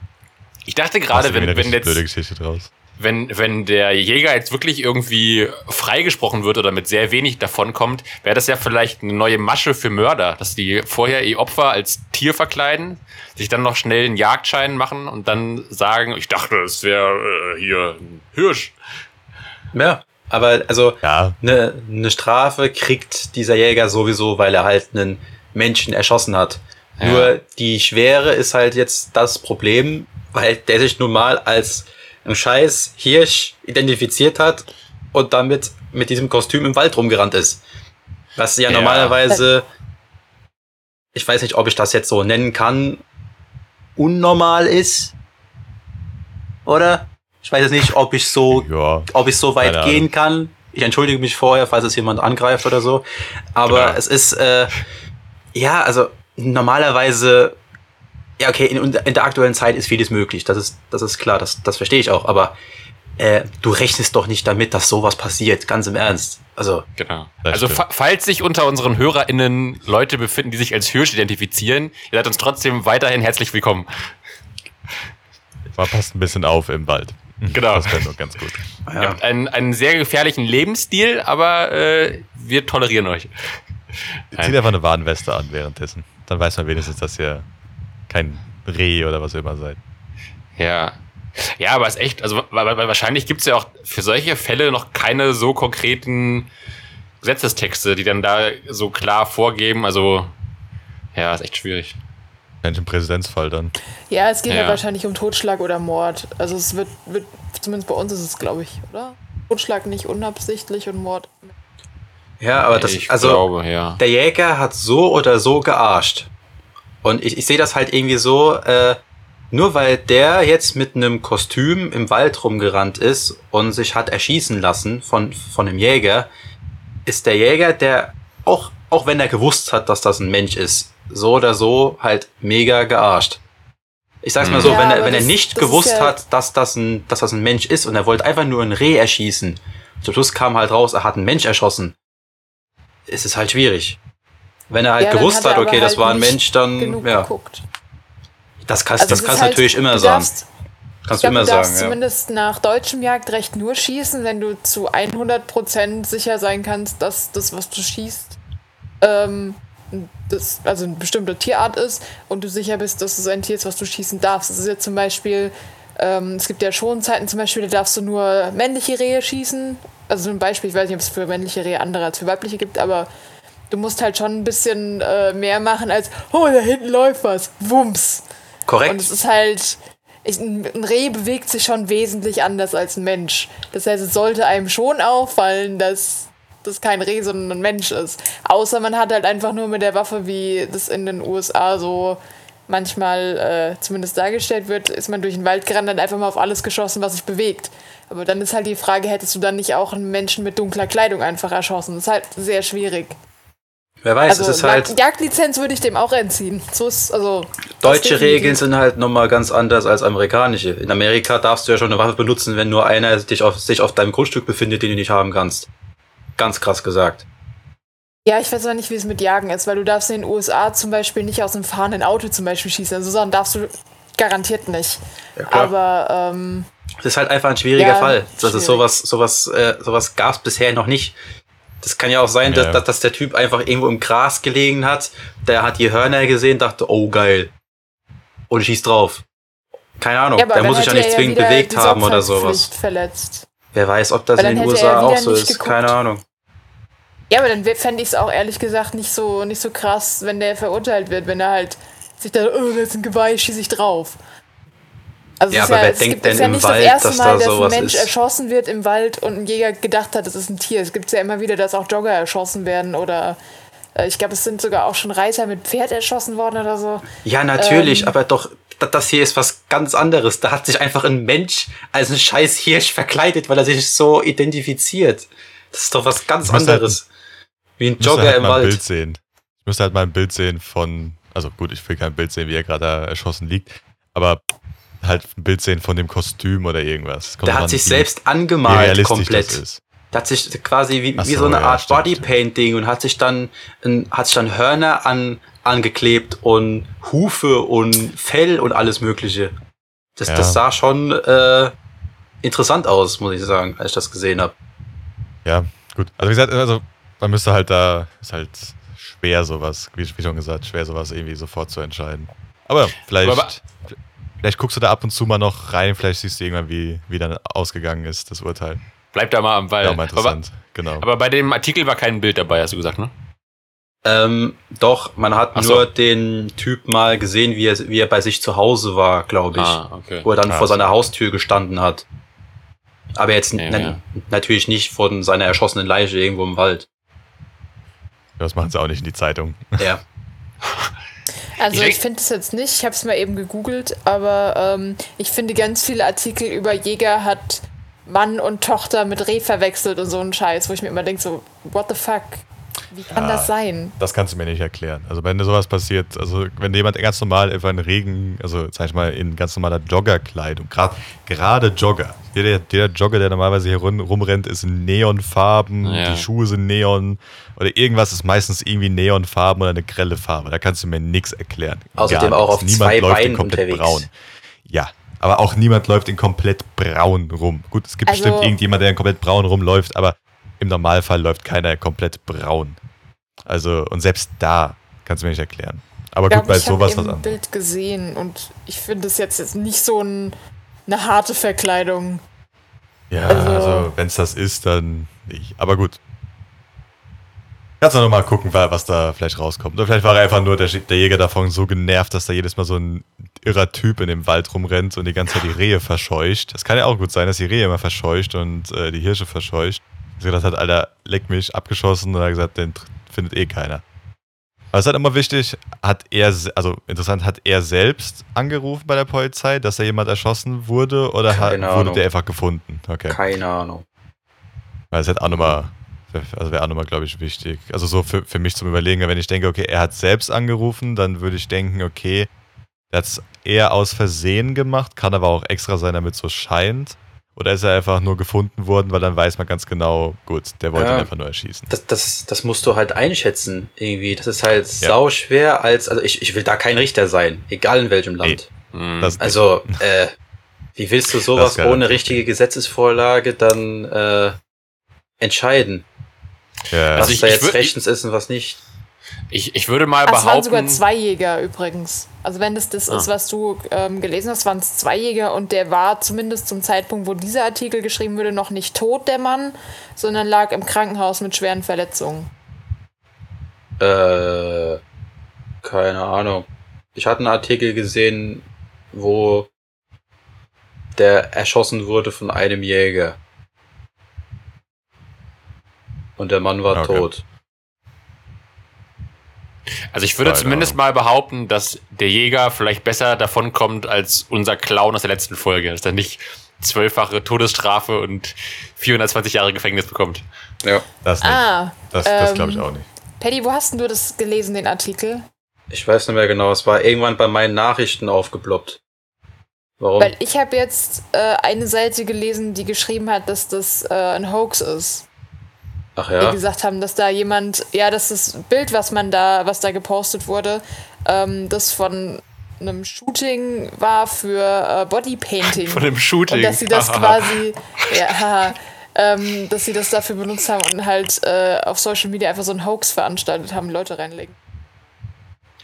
Ich dachte gerade, wenn, wenn jetzt, blöde Geschichte draus wenn, wenn der Jäger jetzt wirklich irgendwie freigesprochen wird oder mit sehr wenig davon kommt, wäre das ja vielleicht eine neue Masche für Mörder, dass die vorher ihr Opfer als Tier verkleiden, sich dann noch schnell einen Jagdschein machen und dann sagen, ich dachte, es wäre äh, hier ein Hirsch. Ja, aber also ja. eine, eine Strafe kriegt dieser Jäger sowieso, weil er halt einen Menschen erschossen hat. Ja. Nur die Schwere ist halt jetzt das Problem, weil der sich nun mal als einen scheiß Hirsch identifiziert hat und damit mit diesem Kostüm im Wald rumgerannt ist. Was ja, ja. normalerweise, ich weiß nicht, ob ich das jetzt so nennen kann, unnormal ist. Oder? Ich weiß jetzt nicht, ob ich so, ja, ob ich so weit gehen kann. Ich entschuldige mich vorher, falls es jemand angreift oder so. Aber Klar. es ist, äh, ja, also normalerweise ja, okay, in, in, der aktuellen Zeit ist vieles möglich. Das ist, das ist klar, das, das verstehe ich auch. Aber äh, du rechnest doch nicht damit, dass sowas passiert, ganz im Ernst. Also. Genau. Also, falls sich unter unseren HörerInnen Leute befinden, die sich als Hirsch identifizieren, ihr seid uns trotzdem weiterhin herzlich willkommen. Man passt ein bisschen auf im Wald. Genau. Das wäre nur ganz gut. Ja. Ihr habt einen, einen sehr gefährlichen Lebensstil, aber äh, wir tolerieren euch. Zieht einfach eine Warnweste an währenddessen. Dann weiß man wenigstens, dass ihr kein Reh oder was immer seid. Ja. Ja, aber es ist echt, also wahrscheinlich gibt es ja auch für solche Fälle noch keine so konkreten Gesetzestexte, die dann da so klar vorgeben. Also, ja, ist echt schwierig. Im Präsidentsfall dann. Ja, es geht ja. ja. wahrscheinlich um Totschlag oder Mord. Also es wird, wird zumindest bei uns ist es, glaube ich, oder? Totschlag nicht unabsichtlich und Mord. Ja, aber das, ich also glaube, ja. der Jäger hat so oder so gearscht. Und ich, ich sehe das halt irgendwie so, äh, nur weil der jetzt mit einem Kostüm im Wald rumgerannt ist und sich hat erschießen lassen von, von einem Jäger, ist der Jäger, der auch, auch wenn er gewusst hat, dass das ein Mensch ist, so oder so halt mega gearscht. Ich sag's mal so, ja, wenn er, wenn er nicht gewusst ja hat, dass das, ein, dass das ein Mensch ist und er wollte einfach nur ein Reh erschießen, zum Schluss kam halt raus, er hat einen Mensch erschossen, ist es halt schwierig. Wenn er halt ja, gewusst hat, okay, das halt war ein Mensch, dann ja. Geguckt. Das kannst, also das kannst halt, natürlich immer sagen. Darfst, kannst du immer du darfst sagen. zumindest nach deutschem Jagdrecht nur schießen, wenn du zu 100% sicher sein kannst, dass das, was du schießt, ähm, das, also eine bestimmte Tierart ist und du sicher bist, dass es ein Tier ist, was du schießen darfst. Das ist ja zum Beispiel, ähm, es gibt ja schon Zeiten zum Beispiel, da darfst du nur männliche Rehe schießen. Also ein Beispiel, ich weiß nicht, ob es für männliche Rehe andere als für weibliche gibt, aber du musst halt schon ein bisschen äh, mehr machen als, oh, da hinten läuft was. Wumms. Korrekt. Und es ist halt, ich, ein Reh bewegt sich schon wesentlich anders als ein Mensch. Das heißt, es sollte einem schon auffallen, dass das kein Reh, sondern ein Mensch ist. Außer man hat halt einfach nur mit der Waffe, wie das in den USA so manchmal äh, zumindest dargestellt wird, ist man durch den Wald gerannt und einfach mal auf alles geschossen, was sich bewegt. Aber dann ist halt die Frage, hättest du dann nicht auch einen Menschen mit dunkler Kleidung einfach erschossen? Das ist halt sehr schwierig. Wer weiß, also, es ist halt. Jagdlizenz würde ich dem auch entziehen. So ist, also. Deutsche Regeln sind halt nochmal ganz anders als amerikanische. In Amerika darfst du ja schon eine Waffe benutzen, wenn nur einer dich auf, sich auf deinem Grundstück befindet, den du nicht haben kannst. Ganz krass gesagt. Ja, ich weiß aber nicht, wie es mit Jagen ist, weil du darfst in den USA zum Beispiel nicht aus einem fahrenden Auto zum Beispiel schießen. Also, sondern darfst du garantiert nicht. Ja, aber ähm, das ist halt einfach ein schwieriger ja, Fall. Das schwierig. ist sowas, sowas, äh, sowas gab es bisher noch nicht. Das kann ja auch sein, ja. dass, dass der Typ einfach irgendwo im Gras gelegen hat. Der hat die Hörner gesehen, dachte, oh geil. Und schießt drauf. Keine Ahnung, ja, der muss sich ja nicht zwingend bewegt haben oder sowas. Verletzt. Wer weiß, ob das in den USA auch so ist. Geguckt. Keine Ahnung. Ja, aber dann fände ich es auch ehrlich gesagt nicht so, nicht so krass, wenn der verurteilt wird, wenn er halt sich da, oh, da ist ein Geweih, schieße ich drauf. Also ja, aber ja, wer denkt denn ja im Wald, das dass Mal, da sowas dass ein Mensch ist? erschossen wird im Wald und ein Jäger gedacht hat, es ist ein Tier. Es gibt ja immer wieder, dass auch Jogger erschossen werden oder äh, ich glaube, es sind sogar auch schon Reiter mit Pferd erschossen worden oder so. Ja, natürlich, ähm, aber doch, das hier ist was ganz anderes. Da hat sich einfach ein Mensch als ein scheiß Hirsch verkleidet, weil er sich so identifiziert. Das ist doch was ganz anderes. Halt, Wie ein Jogger halt im Wald. Ein Bild sehen. Ich müsste halt mal ein Bild sehen von, also gut, ich will kein Bild sehen, wie er gerade erschossen liegt, aber halt ein Bild sehen von dem Kostüm oder irgendwas. Der hat sich selbst angemalt komplett. Der hat sich quasi wie, so, wie so eine ja, Art Bodypainting und hat sich dann hat sich dann Hörner an, angeklebt und Hufe und Fell und alles mögliche. Das, ja. das sah schon äh, interessant aus, muss ich sagen, als ich das gesehen habe. Ja, gut. Also wie gesagt, also man müsste halt da, ist halt schwer sowas, wie, wie schon gesagt, schwer sowas irgendwie sofort zu entscheiden. Aber vielleicht, aber, vielleicht guckst du da ab und zu mal noch rein, vielleicht siehst du irgendwann, wie, wie dann ausgegangen ist, das Urteil. Bleib da mal am Ball. Ja, mal interessant, aber, genau. Aber bei dem Artikel war kein Bild dabei, hast du gesagt, ne? Ähm, doch, man hat Ach nur so. den Typ mal gesehen, wie er, wie er bei sich zu Hause war, glaube ich. Ah, okay. Wo er dann ah, vor seiner Haustür gestanden hat. Aber jetzt ja, ja. natürlich nicht von seiner erschossenen Leiche irgendwo im Wald. Das machen sie auch nicht in die Zeitung. Ja. Also ich finde es jetzt nicht, ich habe es mal eben gegoogelt, aber ähm, ich finde ganz viele Artikel über Jäger hat Mann und Tochter mit Reh verwechselt und so ein Scheiß, wo ich mir immer denke, so, what the fuck? Wie kann ja, das sein? Das kannst du mir nicht erklären. Also wenn sowas passiert, also wenn jemand ganz normal einfach in Regen, also sag ich mal, in ganz normaler Joggerkleidung, gerade Jogger, jeder, jeder Jogger, der normalerweise hier rum, rumrennt, ist in Neonfarben, ja. die Schuhe sind Neon oder irgendwas ist meistens irgendwie Neonfarben oder eine grelle Farbe. Da kannst du mir nichts erklären. Außerdem auch auf Niemand zwei läuft Beinen komplett unterwegs. braun. Ja, aber auch niemand läuft in komplett braun rum. Gut, es gibt also, bestimmt irgendjemand, der in komplett braun rumläuft, aber im Normalfall läuft keiner komplett braun. Also, und selbst da kannst du mir nicht erklären. Aber gut, bei sowas was anderes. Ich habe Bild gesehen und ich finde es jetzt, jetzt nicht so ein, eine harte Verkleidung. Ja, also, also wenn es das ist, dann nicht. Aber gut. Kannst du noch mal gucken, was da vielleicht rauskommt. Oder vielleicht war er einfach nur der, der Jäger davon so genervt, dass da jedes Mal so ein irrer Typ in dem Wald rumrennt und die ganze Zeit die Rehe verscheucht. Das kann ja auch gut sein, dass die Rehe immer verscheucht und äh, die Hirsche verscheucht. Dass er gesagt hat, Alter, leck mich, abgeschossen und er hat gesagt, den findet eh keiner. Aber es ist halt immer wichtig, hat er, also interessant, hat er selbst angerufen bei der Polizei, dass da jemand erschossen wurde oder hat, wurde der einfach gefunden? Okay. Keine Ahnung. Weil es halt auch nochmal, also wäre auch nochmal, glaube ich, wichtig. Also so für, für mich zum Überlegen, wenn ich denke, okay, er hat selbst angerufen, dann würde ich denken, okay, er hat es eher aus Versehen gemacht, kann aber auch extra sein, damit es so scheint. Oder ist er einfach nur gefunden worden, weil dann weiß man ganz genau, gut, der wollte ja, ihn einfach nur erschießen. Das, das, das musst du halt einschätzen, irgendwie. Das ist halt ja. sau schwer als, also ich, ich will da kein Richter sein, egal in welchem Land. Nee, also, äh, wie willst du sowas ohne richtige Gesetzesvorlage dann äh, entscheiden? Ja. Was also ich, da jetzt rechtens ist und was nicht? Ich, ich würde mal behaupten. Es waren sogar zwei Jäger übrigens. Also wenn das das ah. ist, was du ähm, gelesen hast, waren es zwei Jäger und der war zumindest zum Zeitpunkt, wo dieser Artikel geschrieben wurde, noch nicht tot, der Mann, sondern lag im Krankenhaus mit schweren Verletzungen. Äh, keine Ahnung. Ich hatte einen Artikel gesehen, wo der erschossen wurde von einem Jäger. Und der Mann war okay. tot. Also ich würde Keine zumindest Ahnung. mal behaupten, dass der Jäger vielleicht besser davon kommt als unser Clown aus der letzten Folge, dass er nicht zwölffache Todesstrafe und 420 Jahre Gefängnis bekommt. Ja. Das nicht. Ah, das, das ähm, glaube ich auch nicht. Paddy, wo hast denn du das gelesen, den Artikel? Ich weiß nicht mehr genau, es war irgendwann bei meinen Nachrichten aufgeploppt. Warum? Weil ich habe jetzt äh, eine Seite gelesen, die geschrieben hat, dass das äh, ein Hoax ist. Ach ja. Die gesagt haben, dass da jemand, ja, das ist das Bild, was man da, was da gepostet wurde, ähm, das von einem Shooting war für äh, Bodypainting. Von einem Shooting. Und dass sie das quasi, ja, ähm, dass sie das dafür benutzt haben und halt äh, auf Social Media einfach so einen Hoax veranstaltet haben, Leute reinlegen.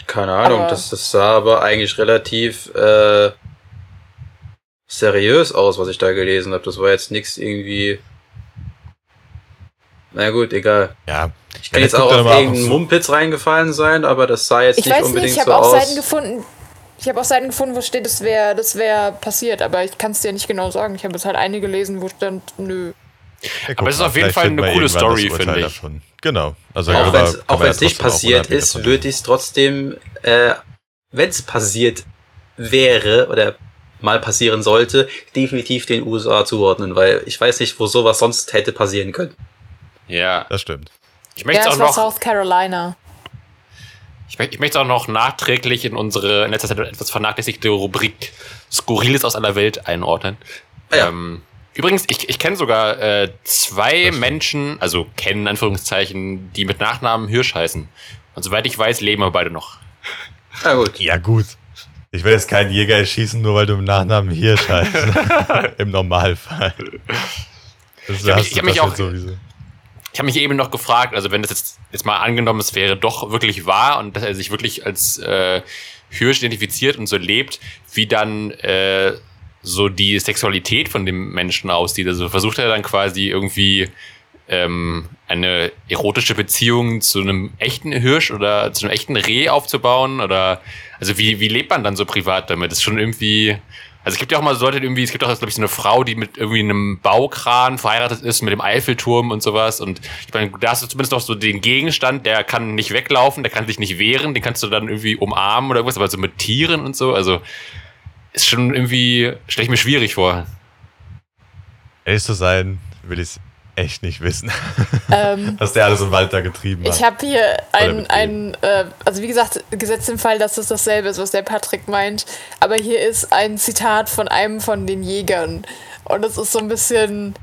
Keine Ahnung, das, das sah aber eigentlich relativ äh, seriös aus, was ich da gelesen habe. Das war jetzt nichts irgendwie na gut, egal. Ja. Ich kann jetzt auch auf irgendeinen Mumpitz reingefallen sein, aber das sah jetzt ich nicht unbedingt nicht, ich so auch aus. Seiten gefunden, ich habe auch Seiten gefunden, wo steht, das wäre das wär passiert, aber ich kann es dir nicht genau sagen. Ich habe jetzt halt eine gelesen, wo stand, nö. Ja, aber es ist auf jeden Fall eine coole Story, finde ich. Davon. Genau. Also auch wenn es nicht passiert ist, würde ich es trotzdem, äh, wenn es passiert wäre oder mal passieren sollte, definitiv den USA zuordnen, weil ich weiß nicht, wo sowas sonst hätte passieren können. Ja. Das stimmt. Ich möchte ja, auch noch. South Carolina. Ich, ich möchte auch noch nachträglich in unsere in letzter Zeit etwas vernachlässigte Rubrik Skurriles aus aller Welt einordnen. Ja. Ähm, übrigens, ich, ich kenne sogar äh, zwei Menschen, also kennen Anführungszeichen, die mit Nachnamen Hirsch heißen. Und soweit ich weiß, leben wir beide noch. Ja, gut. Ja, gut. Ich will jetzt keinen Jäger erschießen, nur weil du im Nachnamen Hirsch heißt. Im Normalfall. Das ich habe mich, hab mich auch sowieso. Ich habe mich eben noch gefragt, also wenn das jetzt, jetzt mal angenommen, es wäre doch wirklich wahr und dass er sich wirklich als äh, Hirsch identifiziert und so lebt, wie dann äh, so die Sexualität von dem Menschen aussieht. Also versucht er dann quasi irgendwie ähm, eine erotische Beziehung zu einem echten Hirsch oder zu einem echten Reh aufzubauen? Oder also wie, wie lebt man dann so privat damit? Das ist schon irgendwie. Also es gibt ja auch mal so Leute irgendwie, es gibt auch, glaube ich, so eine Frau, die mit irgendwie einem Baukran verheiratet ist, mit dem Eiffelturm und sowas. Und ich meine, da hast du zumindest noch so den Gegenstand, der kann nicht weglaufen, der kann sich nicht wehren, den kannst du dann irgendwie umarmen oder irgendwas, aber so mit Tieren und so, also ist schon irgendwie, stelle ich mir schwierig vor. Ehrlich zu sein, will ich echt nicht wissen, ähm, was der alles im Wald da getrieben hat. Ich habe hier ein, ein äh, also wie gesagt, gesetzt im Fall, dass das dasselbe ist, was der Patrick meint. Aber hier ist ein Zitat von einem von den Jägern. Und es ist so ein bisschen,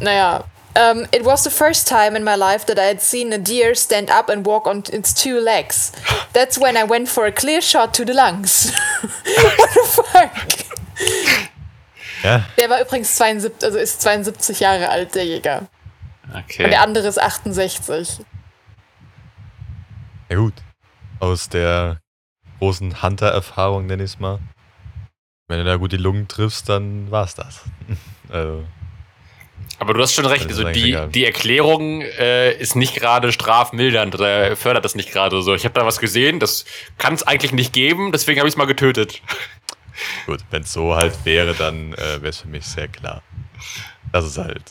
naja. Um, it was the first time in my life that I had seen a deer stand up and walk on its two legs. That's when I went for a clear shot to the lungs. What the fuck? Ja. Der war übrigens 72, also ist 72 Jahre alt, der Jäger. Okay. Und der andere ist 68. Ja gut. Aus der großen Hunter-Erfahrung, nenne ich es mal. Wenn du da gut die Lungen triffst, dann war's das. also. Aber du hast schon recht, also die, die Erklärung äh, ist nicht gerade strafmildernd oder fördert das nicht gerade so. Ich habe da was gesehen, das kann es eigentlich nicht geben, deswegen habe ich es mal getötet. Gut, wenn es so halt wäre, dann äh, wäre es für mich sehr klar. Das ist halt.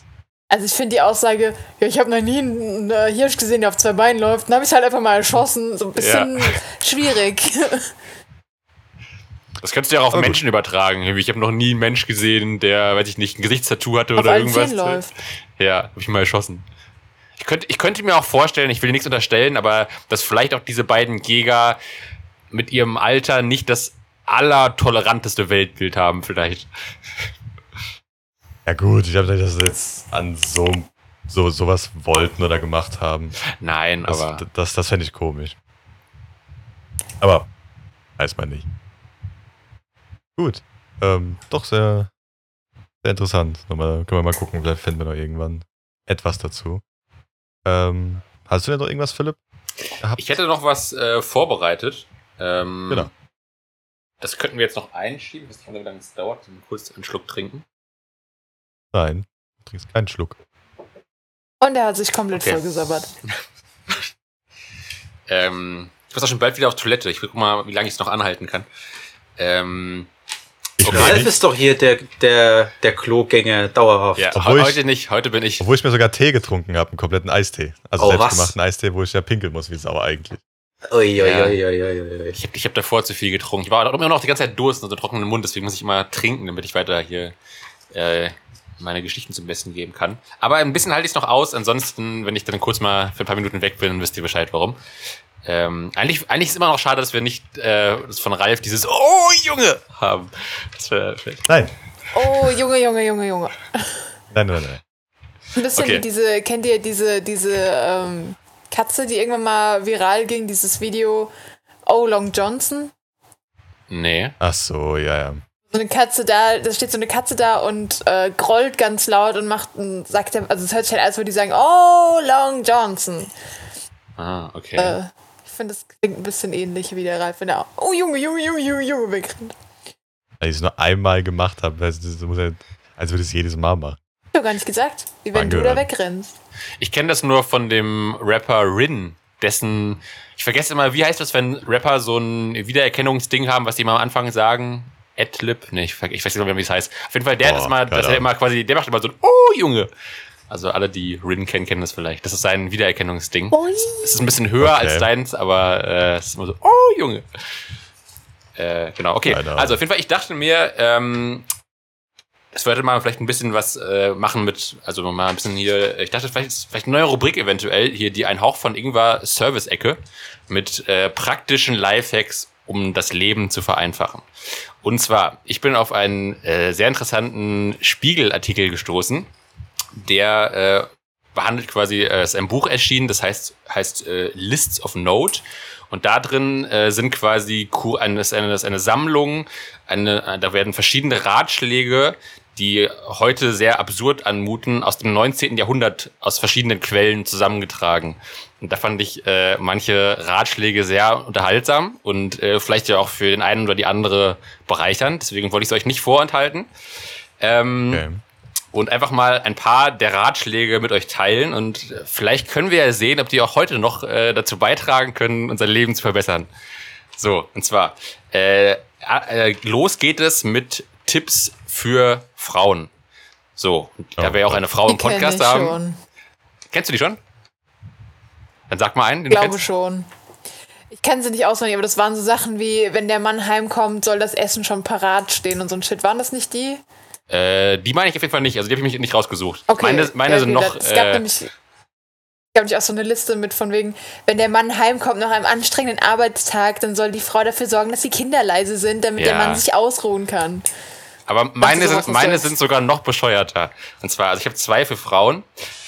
Also ich finde die Aussage, ja, ich habe noch nie einen äh, Hirsch gesehen, der auf zwei Beinen läuft, dann habe ich es halt einfach mal erschossen, so ein bisschen ja. schwierig. Das könntest du ja auch auf Aber Menschen gut. übertragen. Ich habe noch nie einen Mensch gesehen, der, weiß ich nicht, ein Gesichtstattoo hatte auf oder irgendwas. Läuft. Ja, habe ich mal erschossen. Ich könnte, ich könnte mir auch vorstellen, ich will dir nichts unterstellen, aber dass vielleicht auch diese beiden Jäger mit ihrem Alter nicht das allertoleranteste Weltbild haben, vielleicht. Ja gut, ich habe nicht, dass sie jetzt an so, so sowas wollten oder gemacht haben. Nein, das, aber. Das, das, das fände ich komisch. Aber weiß man nicht. Gut. Ähm, doch sehr, sehr interessant. Nochmal, können wir mal gucken, vielleicht finden wir noch irgendwann etwas dazu. Ähm, hast du denn noch irgendwas, Philipp? Gehabt? Ich hätte noch was äh, vorbereitet. Ähm, genau. Das könnten wir jetzt noch einschieben. Ich weiß nicht, wie lange es dauert. Mal kurz einen Schluck trinken. Nein, du trinkst keinen Schluck. Und er hat sich komplett okay. vollgesabbert. ähm, ich muss auch schon bald wieder auf Toilette. Ich guck mal, wie lange ich es noch anhalten kann. Ähm, okay. Ralf ist doch hier der, der, der Klogänger dauerhaft. Ja, obwohl heute ich, nicht, heute bin ich. Obwohl ich mir sogar Tee getrunken habe, einen kompletten Eistee. Also oh, selbstgemachten was? Eistee, wo ich ja pinkeln muss, wie sauer eigentlich. Ui, ui, ja. ui, ui, ui. Ich habe ich hab davor zu viel getrunken. Ich war immer noch die ganze Zeit Durst und so trockenen Mund, deswegen muss ich immer trinken, damit ich weiter hier äh, meine Geschichten zum Besten geben kann. Aber ein bisschen halte ich es noch aus. Ansonsten, wenn ich dann kurz mal für ein paar Minuten weg bin, wisst ihr Bescheid, warum. Ähm, eigentlich, eigentlich ist immer noch schade, dass wir nicht äh, das von Ralf dieses Oh Junge haben. Das wär, nein. Oh Junge, Junge, Junge, Junge. Nein, nein, nein. Ein bisschen okay. wie diese, kennt ihr diese, diese ähm, Katze, die irgendwann mal viral ging, dieses Video Oh Long Johnson? Nee. Ach so, ja, ja. So eine Katze da, da steht so eine Katze da und äh, grollt ganz laut und macht und sagt, also es hört sich halt als würde die sagen, Oh Long Johnson. Ah, okay. Äh, ich finde, das klingt ein bisschen ähnlich wie der Ralf, wenn er Oh Junge, Junge, Junge, Junge, Junge wegrennt. Weil ich es nur einmal gemacht habe, also, als würde ich es jedes Mal machen. Ich hab gar nicht gesagt, wie wenn du da wegrennst. Ich kenne das nur von dem Rapper Rin, dessen. Ich vergesse immer, wie heißt das, wenn Rapper so ein Wiedererkennungsding haben, was die mal am Anfang sagen? Adlib? Nee, ich, ich weiß nicht mehr, wie es heißt. Auf jeden Fall, der Boah, ist mal, dass er immer quasi, der macht immer so ein Oh, Junge! Also alle, die Rin kennen, kennen das vielleicht. Das ist sein Wiedererkennungsding. Es ist ein bisschen höher okay. als deins, aber äh, es ist immer so, oh Junge. Äh, genau, okay. Also auf jeden Fall, ich dachte mir, ähm, es würde mal vielleicht ein bisschen was äh, machen mit, also mal ein bisschen hier, ich dachte vielleicht, vielleicht eine neue Rubrik eventuell, hier die Ein Hauch von Ingwer Service-Ecke mit äh, praktischen Lifehacks, um das Leben zu vereinfachen. Und zwar, ich bin auf einen äh, sehr interessanten Spiegelartikel gestoßen, der behandelt quasi, äh, ist ein Buch erschienen, das heißt, heißt äh, Lists of Note. Und da drin äh, sind quasi eine, eine, eine Sammlung, eine, äh, da werden verschiedene Ratschläge, die heute sehr absurd anmuten, aus dem 19. Jahrhundert aus verschiedenen Quellen zusammengetragen. Und da fand ich äh, manche Ratschläge sehr unterhaltsam und äh, vielleicht ja auch für den einen oder die andere bereichernd. Deswegen wollte ich es euch nicht vorenthalten. Ähm, okay. Und einfach mal ein paar der Ratschläge mit euch teilen. Und vielleicht können wir ja sehen, ob die auch heute noch äh, dazu beitragen können, unser Leben zu verbessern. So, und zwar, äh, äh, los geht es mit Tipps für Frauen. So, da wir ja auch eine Frau im Podcast haben. Schon. Kennst du die schon? Dann sag mal einen. Ich glaube schon. Ich kenne sie nicht auswendig, aber das waren so Sachen wie, wenn der Mann heimkommt, soll das Essen schon parat stehen und so ein Shit. Waren das nicht die? Äh, die meine ich auf jeden Fall nicht. Also die habe ich mich nicht rausgesucht. Okay. Meine, meine ja, sind noch. Es gab äh, nämlich gab nämlich auch so eine Liste mit von wegen, wenn der Mann heimkommt nach einem anstrengenden Arbeitstag, dann soll die Frau dafür sorgen, dass die Kinder leise sind, damit ja. der Mann sich ausruhen kann. Aber meine, sind, meine sind sogar noch bescheuerter. Und zwar, also ich habe zwei für Frauen.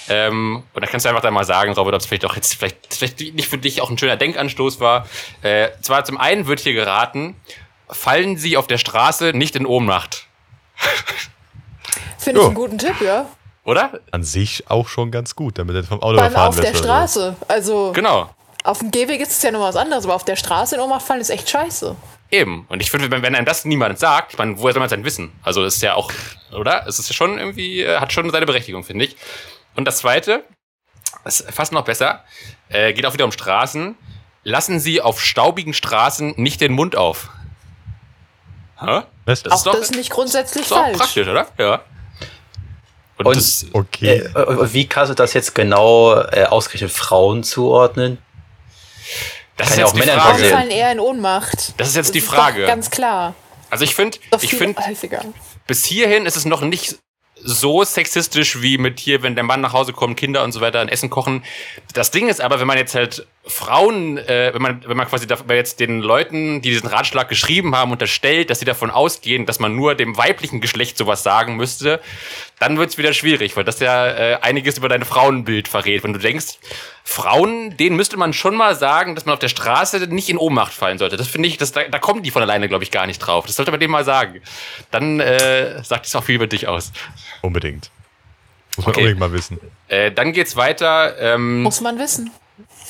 Ähm, und da kannst du einfach dann mal sagen, Robert, ob es vielleicht auch jetzt vielleicht, vielleicht nicht für dich auch ein schöner Denkanstoß war. Äh, zwar zum einen wird hier geraten, fallen Sie auf der Straße nicht in Ohnmacht. Finde ich einen guten Tipp, ja. Oder? An sich auch schon ganz gut, damit er vom Auto überfahren auf der Straße. Also genau. Auf dem Gehweg ist es ja noch was anderes, aber auf der Straße in Ohnmacht fallen ist echt scheiße. Eben. Und ich finde, wenn, wenn einem das niemand sagt, ich meine, woher soll man es denn wissen? Also das ist ja auch, oder? Es ist ja schon irgendwie, äh, hat schon seine Berechtigung, finde ich. Und das zweite, ist fast noch besser, äh, geht auch wieder um Straßen. Lassen Sie auf staubigen Straßen nicht den Mund auf. Hä? Das, das auch ist doch, das ist nicht grundsätzlich ist falsch. praktisch, oder? Ja. Und, und das, okay. Äh, wie kannst du das jetzt genau äh, ausgerechnet Frauen zuordnen? Das Kann ist ja auch Männer Frauen fallen eher in Ohnmacht. Das ist jetzt das die Frage. ganz klar. Also ich finde, ich finde, bis hierhin ist es noch nicht so sexistisch wie mit hier, wenn der Mann nach Hause kommt, Kinder und so weiter, ein Essen kochen. Das Ding ist aber, wenn man jetzt halt Frauen, äh, wenn man, wenn man quasi da, jetzt den Leuten, die diesen Ratschlag geschrieben haben, unterstellt, dass sie davon ausgehen, dass man nur dem weiblichen Geschlecht sowas sagen müsste, dann wird's wieder schwierig, weil das ja äh, einiges über dein Frauenbild verrät. Wenn du denkst, Frauen, denen müsste man schon mal sagen, dass man auf der Straße nicht in Ohnmacht fallen sollte. Das finde ich, das, da, da kommen die von alleine, glaube ich, gar nicht drauf. Das sollte man denen mal sagen. Dann äh, sagt es auch viel über dich aus. Unbedingt. Muss man okay. unbedingt mal wissen. Äh, dann geht's weiter. Ähm, Muss man wissen.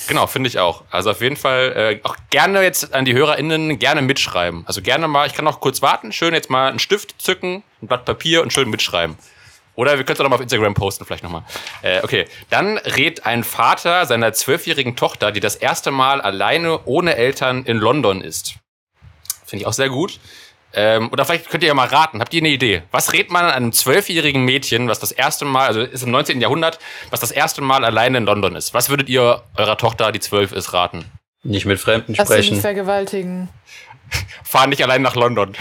Genau, finde ich auch. Also auf jeden Fall äh, auch gerne jetzt an die HörerInnen gerne mitschreiben. Also gerne mal, ich kann noch kurz warten, schön jetzt mal einen Stift zücken, ein Blatt Papier und schön mitschreiben. Oder wir können es auch noch mal auf Instagram posten, vielleicht nochmal. Äh, okay, dann rät ein Vater seiner zwölfjährigen Tochter, die das erste Mal alleine ohne Eltern in London ist. Finde ich auch sehr gut. Ähm, oder vielleicht könnt ihr ja mal raten. Habt ihr eine Idee? Was rät man einem zwölfjährigen Mädchen, was das erste Mal, also ist im 19. Jahrhundert, was das erste Mal alleine in London ist? Was würdet ihr eurer Tochter, die zwölf ist, raten? Nicht mit Fremden Lass sprechen. Nicht vergewaltigen. Fahr nicht allein nach London.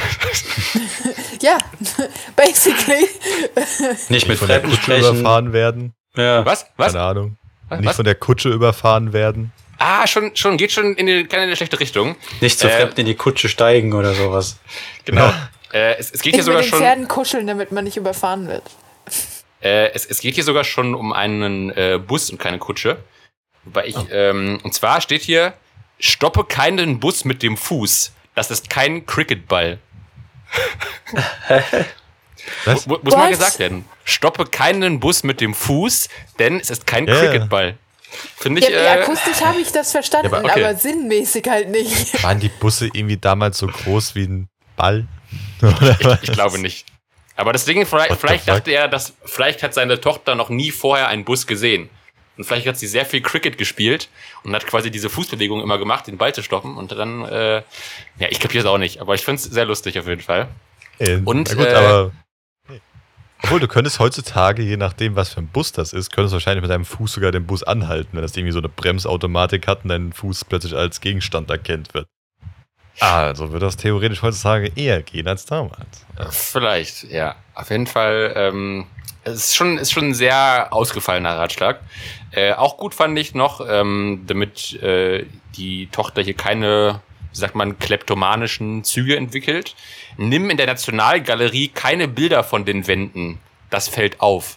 ja, basically. Nicht mit Fremden sprechen. überfahren werden. Ja. Was? Was? Keine Ahnung. Was? Nicht von der Kutsche überfahren werden. Ah, schon, schon, geht schon in die, keine schlechte Richtung. Nicht zu äh, fremd in die Kutsche steigen oder sowas. Genau. Äh, es, es geht ich hier sogar schon. Pferden kuscheln, damit man nicht überfahren wird. Äh, es, es geht hier sogar schon um einen äh, Bus und keine Kutsche. Wobei ich, oh. ähm, und zwar steht hier, stoppe keinen Bus mit dem Fuß. Das ist kein Cricketball. Was? Muss mal gesagt werden. Stoppe keinen Bus mit dem Fuß, denn es ist kein yeah. Cricketball. Finde ich. Ja, äh, akustisch habe ich das verstanden, ja, aber, okay. aber, sinnmäßig halt nicht. Waren die Busse irgendwie damals so groß wie ein Ball? ich, ich glaube nicht. Aber das Ding, vielleicht, vielleicht dachte er, dass vielleicht hat seine Tochter noch nie vorher einen Bus gesehen. Und vielleicht hat sie sehr viel Cricket gespielt und hat quasi diese Fußbewegung immer gemacht, den Ball zu stoppen. Und dann, äh, ja, ich kapiere es auch nicht, aber ich finde es sehr lustig auf jeden Fall. Äh, und, gut, äh, aber obwohl, du könntest heutzutage, je nachdem, was für ein Bus das ist, könntest du wahrscheinlich mit deinem Fuß sogar den Bus anhalten, wenn das irgendwie so eine Bremsautomatik hat und dein Fuß plötzlich als Gegenstand erkennt wird. Also wird das theoretisch heutzutage eher gehen als damals. Vielleicht, ja. Auf jeden Fall, ähm, es ist schon, ist schon ein sehr ausgefallener Ratschlag. Äh, auch gut fand ich noch, ähm, damit äh, die Tochter hier keine wie sagt man, kleptomanischen Züge entwickelt. Nimm in der Nationalgalerie keine Bilder von den Wänden. Das fällt auf.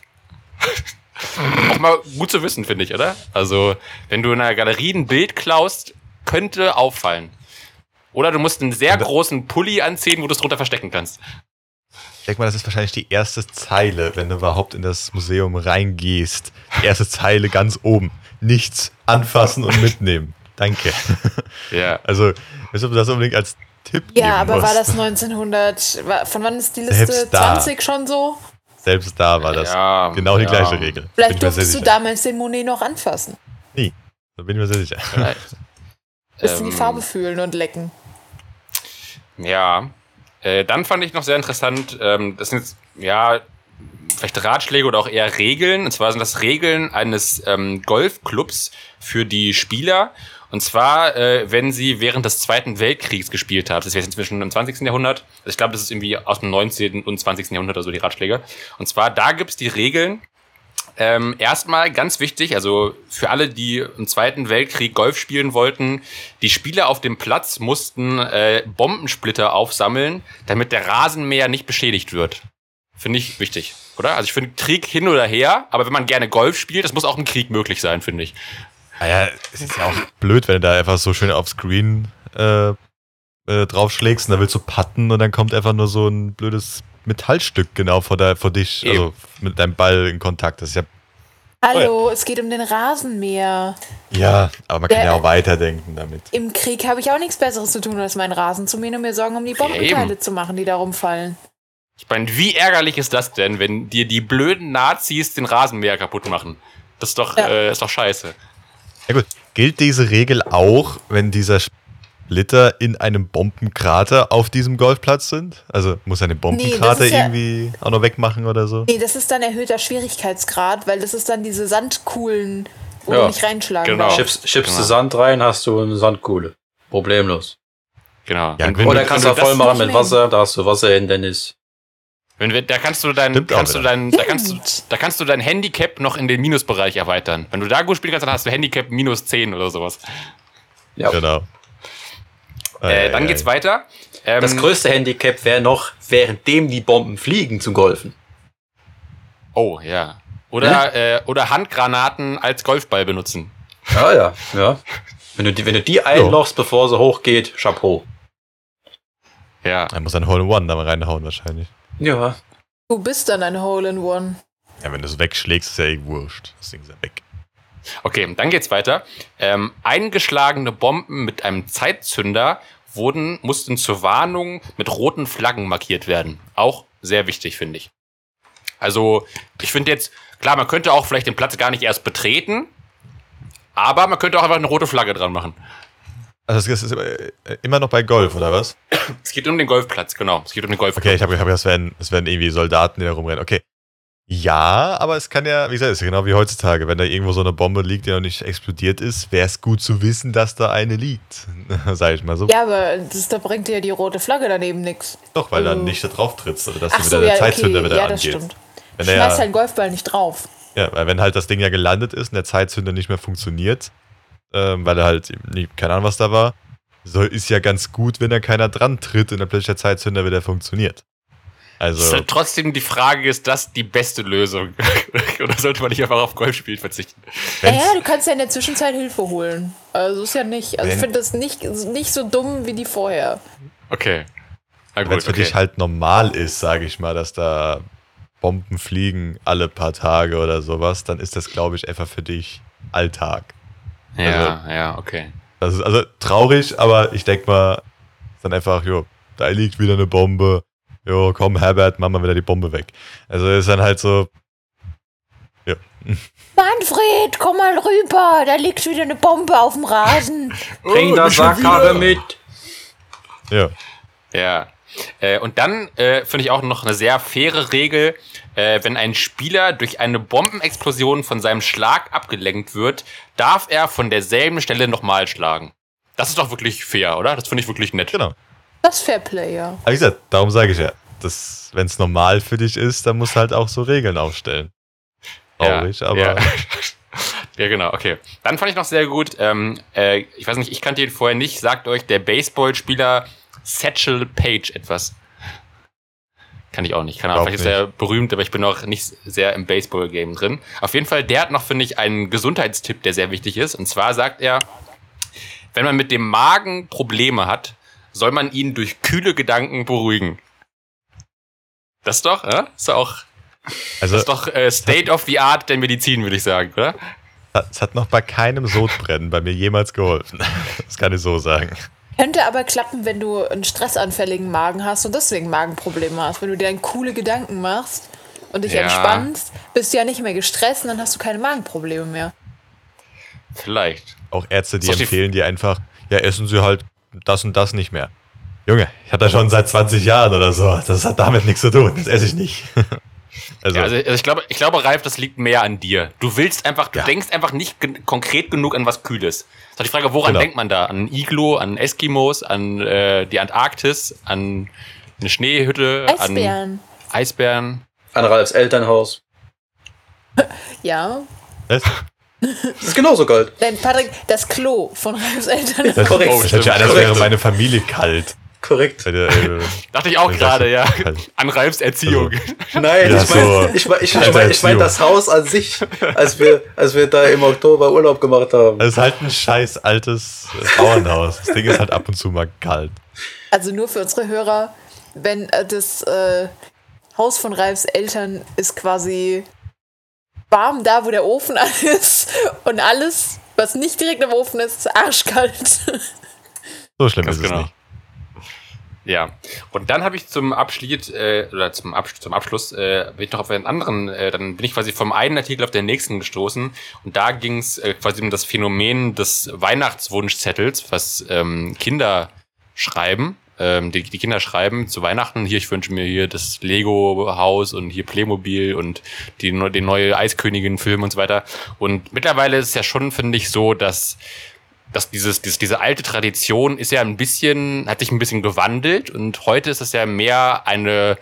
Auch mal gut zu wissen, finde ich, oder? Also, wenn du in einer Galerie ein Bild klaust, könnte auffallen. Oder du musst einen sehr großen Pulli anziehen, wo du es drunter verstecken kannst. Ich denke mal, das ist wahrscheinlich die erste Zeile, wenn du überhaupt in das Museum reingehst. Die erste Zeile ganz oben. Nichts anfassen und mitnehmen. Danke. Ja. Also, weißt du, ob du das unbedingt als Tipp Ja, aber musst. war das 1900, von wann ist die Liste? 20 schon so? Selbst da war das ja, genau die ja. gleiche Regel. Vielleicht durftest du damals den Monet noch anfassen. Nie. Da bin ich mir sehr sicher. Vielleicht. Bisschen ähm, die Farbe fühlen und lecken. Ja. Äh, dann fand ich noch sehr interessant, ähm, das sind jetzt, ja, vielleicht Ratschläge oder auch eher Regeln. Und zwar sind das Regeln eines ähm, Golfclubs für die Spieler. Und zwar, äh, wenn sie während des Zweiten Weltkriegs gespielt haben. Das wäre inzwischen im 20. Jahrhundert. Also ich glaube, das ist irgendwie aus dem 19. und 20. Jahrhundert oder so die Ratschläge. Und zwar, da gibt's die Regeln. Ähm, erstmal ganz wichtig, also für alle, die im Zweiten Weltkrieg Golf spielen wollten, die Spieler auf dem Platz mussten äh, Bombensplitter aufsammeln, damit der Rasenmäher nicht beschädigt wird. Finde ich wichtig, oder? Also ich finde Krieg hin oder her, aber wenn man gerne Golf spielt, das muss auch im Krieg möglich sein, finde ich. Naja, es ist ja auch blöd, wenn du da einfach so schön aufs Screen äh, äh, draufschlägst und dann willst du putten und dann kommt einfach nur so ein blödes Metallstück genau vor, der, vor dich, Eben. also mit deinem Ball in Kontakt. Das ist ja. Hallo, oh ja. es geht um den Rasenmäher. Ja, aber man der, kann ja auch weiterdenken damit. Im Krieg habe ich auch nichts Besseres zu tun, als meinen Rasen zu mähen und mir Sorgen um die Bombenteile zu machen, die da rumfallen. Ich meine, wie ärgerlich ist das denn, wenn dir die blöden Nazis den Rasenmäher kaputt machen? Das ist doch, ja. äh, ist doch scheiße. Ja gut, gilt diese Regel auch, wenn dieser Splitter in einem Bombenkrater auf diesem Golfplatz sind? Also muss er eine Bombenkrater nee, ja, irgendwie auch noch wegmachen oder so? Nee, das ist dann erhöhter Schwierigkeitsgrad, weil das ist dann diese Sandkuhlen, wo ja, du nicht reinschlagen genau. Schippst, schippst genau. du Sand rein, hast du eine Sandkuhle. Problemlos. Genau. Ja, Oder kannst du voll machen mit Wasser, da hast du Wasser in Dennis. Wenn wir, da kannst du dein, kannst du dein, da kannst du, da kannst du dein Handicap noch in den Minusbereich erweitern. Wenn du da gut spielen kannst, dann hast du Handicap minus 10 oder sowas. Ja. Genau. Äh, dann geht's weiter. Ähm, das größte Handicap wäre noch, währenddem die Bomben fliegen, zu golfen. Oh, ja. Oder, ja? Äh, oder Handgranaten als Golfball benutzen. Ja, ja, ja. Wenn du die, wenn du die einlochst, so. bevor sie hochgeht, Chapeau. Ja. Er muss ein Hole in One da mal reinhauen, wahrscheinlich. Ja. Du bist dann ein Hole in One. Ja, wenn du es wegschlägst, ist ja eh wurscht. Das Ding ist ja weg. Okay, dann geht's weiter. Ähm, eingeschlagene Bomben mit einem Zeitzünder wurden, mussten zur Warnung mit roten Flaggen markiert werden. Auch sehr wichtig, finde ich. Also, ich finde jetzt, klar, man könnte auch vielleicht den Platz gar nicht erst betreten, aber man könnte auch einfach eine rote Flagge dran machen. Also es ist äh, immer noch bei Golf, oder was? Es geht um den Golfplatz, genau. Es geht um den Golfplatz. Okay, ich habe hab, das wären, das wären irgendwie Soldaten, die da rumrennen. Okay. Ja, aber es kann ja, wie gesagt, es ist genau wie heutzutage. Wenn da irgendwo so eine Bombe liegt, die noch nicht explodiert ist, wäre es gut zu wissen, dass da eine liegt. Sag ich mal so. Ja, aber das, da bringt dir ja die rote Flagge daneben nichts. Doch, weil also. dann nicht da drauf trittst oder dass Ach du wieder so, der ja, Zeitzünder okay. wieder ja, das angeht. Stimmt. Wenn Schmeißt ja, halt Golfball nicht drauf. Ja, weil wenn halt das Ding ja gelandet ist und der Zeitzünder nicht mehr funktioniert, ähm, weil er halt, keine Ahnung, was da war, so ist ja ganz gut, wenn da keiner dran tritt und dann plötzlich der Zeitzünder wieder funktioniert. Also. Ist halt trotzdem die Frage, ist das die beste Lösung? Oder sollte man nicht einfach auf Golfspiel verzichten? Wenn's ja, du kannst ja in der Zwischenzeit Hilfe holen. Also ist ja nicht, also ich finde das nicht, nicht so dumm wie die vorher. Okay. Wenn es für okay. dich halt normal ist, sage ich mal, dass da Bomben fliegen alle paar Tage oder sowas, dann ist das, glaube ich, einfach für dich Alltag. Ja, also, ja, okay. Das ist also traurig, aber ich denke mal, ist dann einfach, jo, da liegt wieder eine Bombe. Jo, komm, Herbert, mach mal wieder die Bombe weg. Also ist dann halt so, ja. Manfred, komm mal rüber, da liegt wieder eine Bombe auf dem Rasen. Bring oh, das Sackkarre mit. Ja. Ja. Äh, und dann äh, finde ich auch noch eine sehr faire Regel, äh, wenn ein Spieler durch eine Bombenexplosion von seinem Schlag abgelenkt wird, darf er von derselben Stelle nochmal schlagen. Das ist doch wirklich fair, oder? Das finde ich wirklich nett. Genau. Das ist Fair Play, ja. wie gesagt, darum sage ich ja, wenn es normal für dich ist, dann musst du halt auch so Regeln aufstellen. Traurig, ja, aber. Ja. ja. genau, okay. Dann fand ich noch sehr gut, ähm, äh, ich weiß nicht, ich kannte ihn vorher nicht, sagt euch der Baseballspieler Satchel Page etwas. Kann ich auch nicht. Keine Ahnung, vielleicht nicht. ist er berühmt, aber ich bin auch nicht sehr im Baseball-Game drin. Auf jeden Fall, der hat noch, finde ich, einen Gesundheitstipp, der sehr wichtig ist. Und zwar sagt er, wenn man mit dem Magen Probleme hat, soll man ihn durch kühle Gedanken beruhigen. Das ist doch, äh? ist auch, also, das ist doch äh, State of the Art der Medizin, würde ich sagen, oder? Es hat noch bei keinem Sodbrennen bei mir jemals geholfen. Das kann ich so sagen. Könnte aber klappen, wenn du einen stressanfälligen Magen hast und deswegen Magenprobleme hast. Wenn du dir dann coole Gedanken machst und dich ja. entspannst, bist du ja nicht mehr gestresst und dann hast du keine Magenprobleme mehr. Vielleicht. Auch Ärzte, die empfehlen dir einfach, ja, essen sie halt das und das nicht mehr. Junge, ich hatte das schon seit 20 Jahren oder so. Das hat damit nichts zu tun. Das esse ich nicht. Also, ja, also, also, ich glaube, ich glaube, Ralf, das liegt mehr an dir. Du willst einfach, du ja. denkst einfach nicht konkret genug an was Kühles. Das ist die Frage, woran genau. denkt man da? An Iglo, an Eskimos, an äh, die Antarktis, an eine Schneehütte, Eisbären. an Eisbären. An Ralfs Elternhaus. ja. Was? Das ist genauso kalt. Nein, Patrick, das Klo von Ralfs Elternhaus. Das, korrekt. Oh, ich hätte ja anders wäre meine Familie kalt. Korrekt. Äh, Dachte ich auch gerade, ja. An Ralfs Erziehung. Also, Nein, ja, ich meine ich mein, ich mein, ich mein das Haus an sich, als wir, als wir da im Oktober Urlaub gemacht haben. Es ist halt ein scheiß altes Bauernhaus. Das Ding ist halt ab und zu mal kalt. Also nur für unsere Hörer, wenn äh, das äh, Haus von Ralfs Eltern ist quasi warm da, wo der Ofen ist und alles, was nicht direkt im Ofen ist, ist arschkalt. So schlimm Ganz ist genau. es nicht. Ja, und dann habe ich zum Abschluss, äh, oder zum, Ab zum Abschluss, äh, bin ich noch auf einen anderen, äh, dann bin ich quasi vom einen Artikel auf den nächsten gestoßen und da ging es äh, quasi um das Phänomen des Weihnachtswunschzettels, was ähm, Kinder schreiben. Ähm, die, die Kinder schreiben zu Weihnachten, hier, ich wünsche mir hier das Lego-Haus und hier Playmobil und die, den neue Eiskönigin-Film und so weiter. Und mittlerweile ist es ja schon, finde ich, so, dass dass dieses, dieses, diese alte Tradition ist ja ein bisschen, hat sich ein bisschen gewandelt und heute ist es ja mehr eine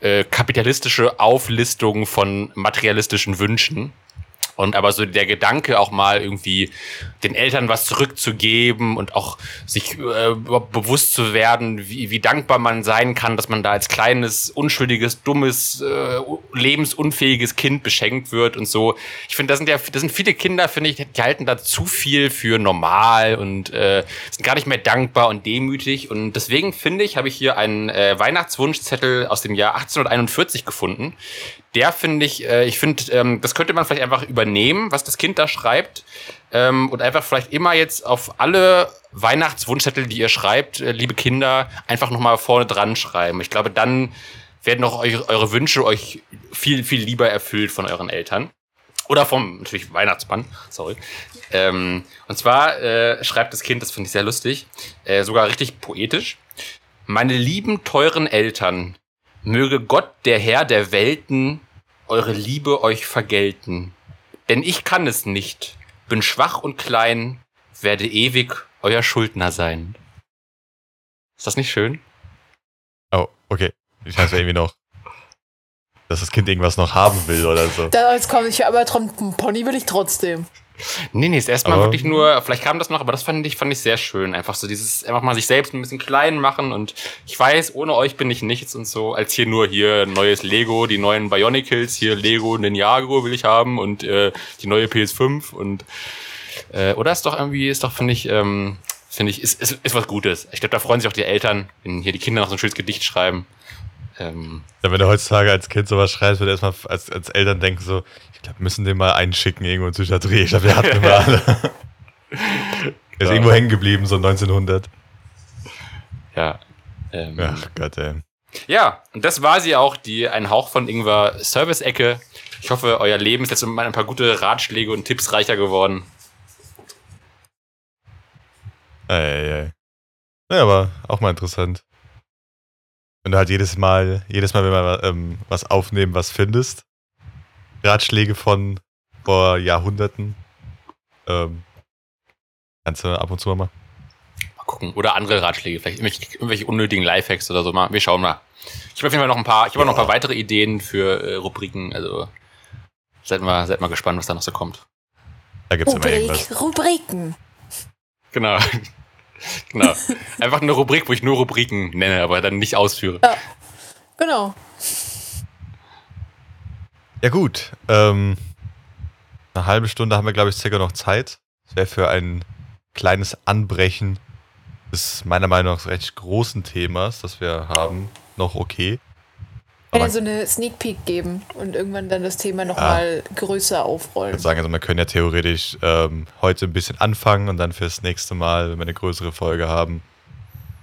äh, kapitalistische Auflistung von materialistischen Wünschen. Und aber so der Gedanke auch mal irgendwie den Eltern was zurückzugeben und auch sich äh, bewusst zu werden, wie, wie dankbar man sein kann, dass man da als kleines, unschuldiges, dummes, äh, lebensunfähiges Kind beschenkt wird und so. Ich finde, das sind ja, das sind viele Kinder, finde ich, die halten da zu viel für normal und äh, sind gar nicht mehr dankbar und demütig. Und deswegen finde ich, habe ich hier einen äh, Weihnachtswunschzettel aus dem Jahr 1841 gefunden, der finde ich, äh, ich finde, ähm, das könnte man vielleicht einfach übernehmen, was das Kind da schreibt. Ähm, und einfach vielleicht immer jetzt auf alle Weihnachtswunschzettel, die ihr schreibt, äh, liebe Kinder, einfach nochmal vorne dran schreiben. Ich glaube, dann werden auch eure, eure Wünsche euch viel, viel lieber erfüllt von euren Eltern. Oder vom natürlich Weihnachtsmann, sorry. Ähm, und zwar äh, schreibt das Kind, das finde ich sehr lustig, äh, sogar richtig poetisch. Meine lieben, teuren Eltern, Möge Gott, der Herr der Welten, eure Liebe euch vergelten. Denn ich kann es nicht, bin schwach und klein, werde ewig euer Schuldner sein. Ist das nicht schön? Oh, okay. Ich weiß irgendwie noch, dass das Kind irgendwas noch haben will oder so. Da, jetzt komme ich aber Pony will ich trotzdem. Nee, nee, ist erstmal wirklich nur, vielleicht kam das noch, aber das fand ich, fand ich sehr schön. Einfach so dieses, einfach mal sich selbst ein bisschen klein machen und ich weiß, ohne euch bin ich nichts und so, als hier nur hier neues Lego, die neuen Bionicles, hier Lego Ninjago will ich haben und äh, die neue PS5 und äh, oder ist doch irgendwie, ist doch, finde ich, ähm, finde ich, ist, ist, ist was Gutes. Ich glaube, da freuen sich auch die Eltern, wenn hier die Kinder noch so ein schönes Gedicht schreiben. Ähm, ja, wenn du heutzutage als Kind sowas schreibst, wird erstmal als, als Eltern denken so, ich glaube, wir müssen den mal einschicken irgendwo in Psychiatrie. Ich glaube, wir hatten immer alle. Er ist irgendwo hängen geblieben, so 1900. Ja. Ähm, Ach Gott, ey. Ja, und das war sie auch, die Ein Hauch von Ingwer Service-Ecke. Ich hoffe, euer Leben ist jetzt mit ein paar gute Ratschläge und Tipps reicher geworden. Ey, ey. Ja, aber auch mal interessant. Wenn du halt jedes Mal, jedes Mal, wenn wir ähm, was aufnehmen, was findest, Ratschläge von vor Jahrhunderten. Ähm, kannst du ab und zu mal machen. Mal gucken. Oder andere Ratschläge, vielleicht irgendwelche, irgendwelche unnötigen Lifehacks oder so. Mal, wir schauen mal. Ich habe auf jeden Fall noch ein paar, ich habe noch ein paar weitere Ideen für äh, Rubriken. Also seid mal, seid mal gespannt, was da noch so kommt. Da gibt's Rubrik, immer irgendwas. Rubriken. Genau. Genau. Einfach eine Rubrik, wo ich nur Rubriken nenne, aber dann nicht ausführe. Ja. Genau. Ja, gut. Ähm, eine halbe Stunde haben wir, glaube ich, circa noch Zeit. Das wäre für ein kleines Anbrechen des meiner Meinung nach recht großen Themas, das wir haben, noch okay. Ich kann ja so eine Sneak Peek geben und irgendwann dann das Thema nochmal ja, größer aufrollen. Ich sagen, also man könnte ja theoretisch ähm, heute ein bisschen anfangen und dann fürs nächste Mal, wenn wir eine größere Folge haben,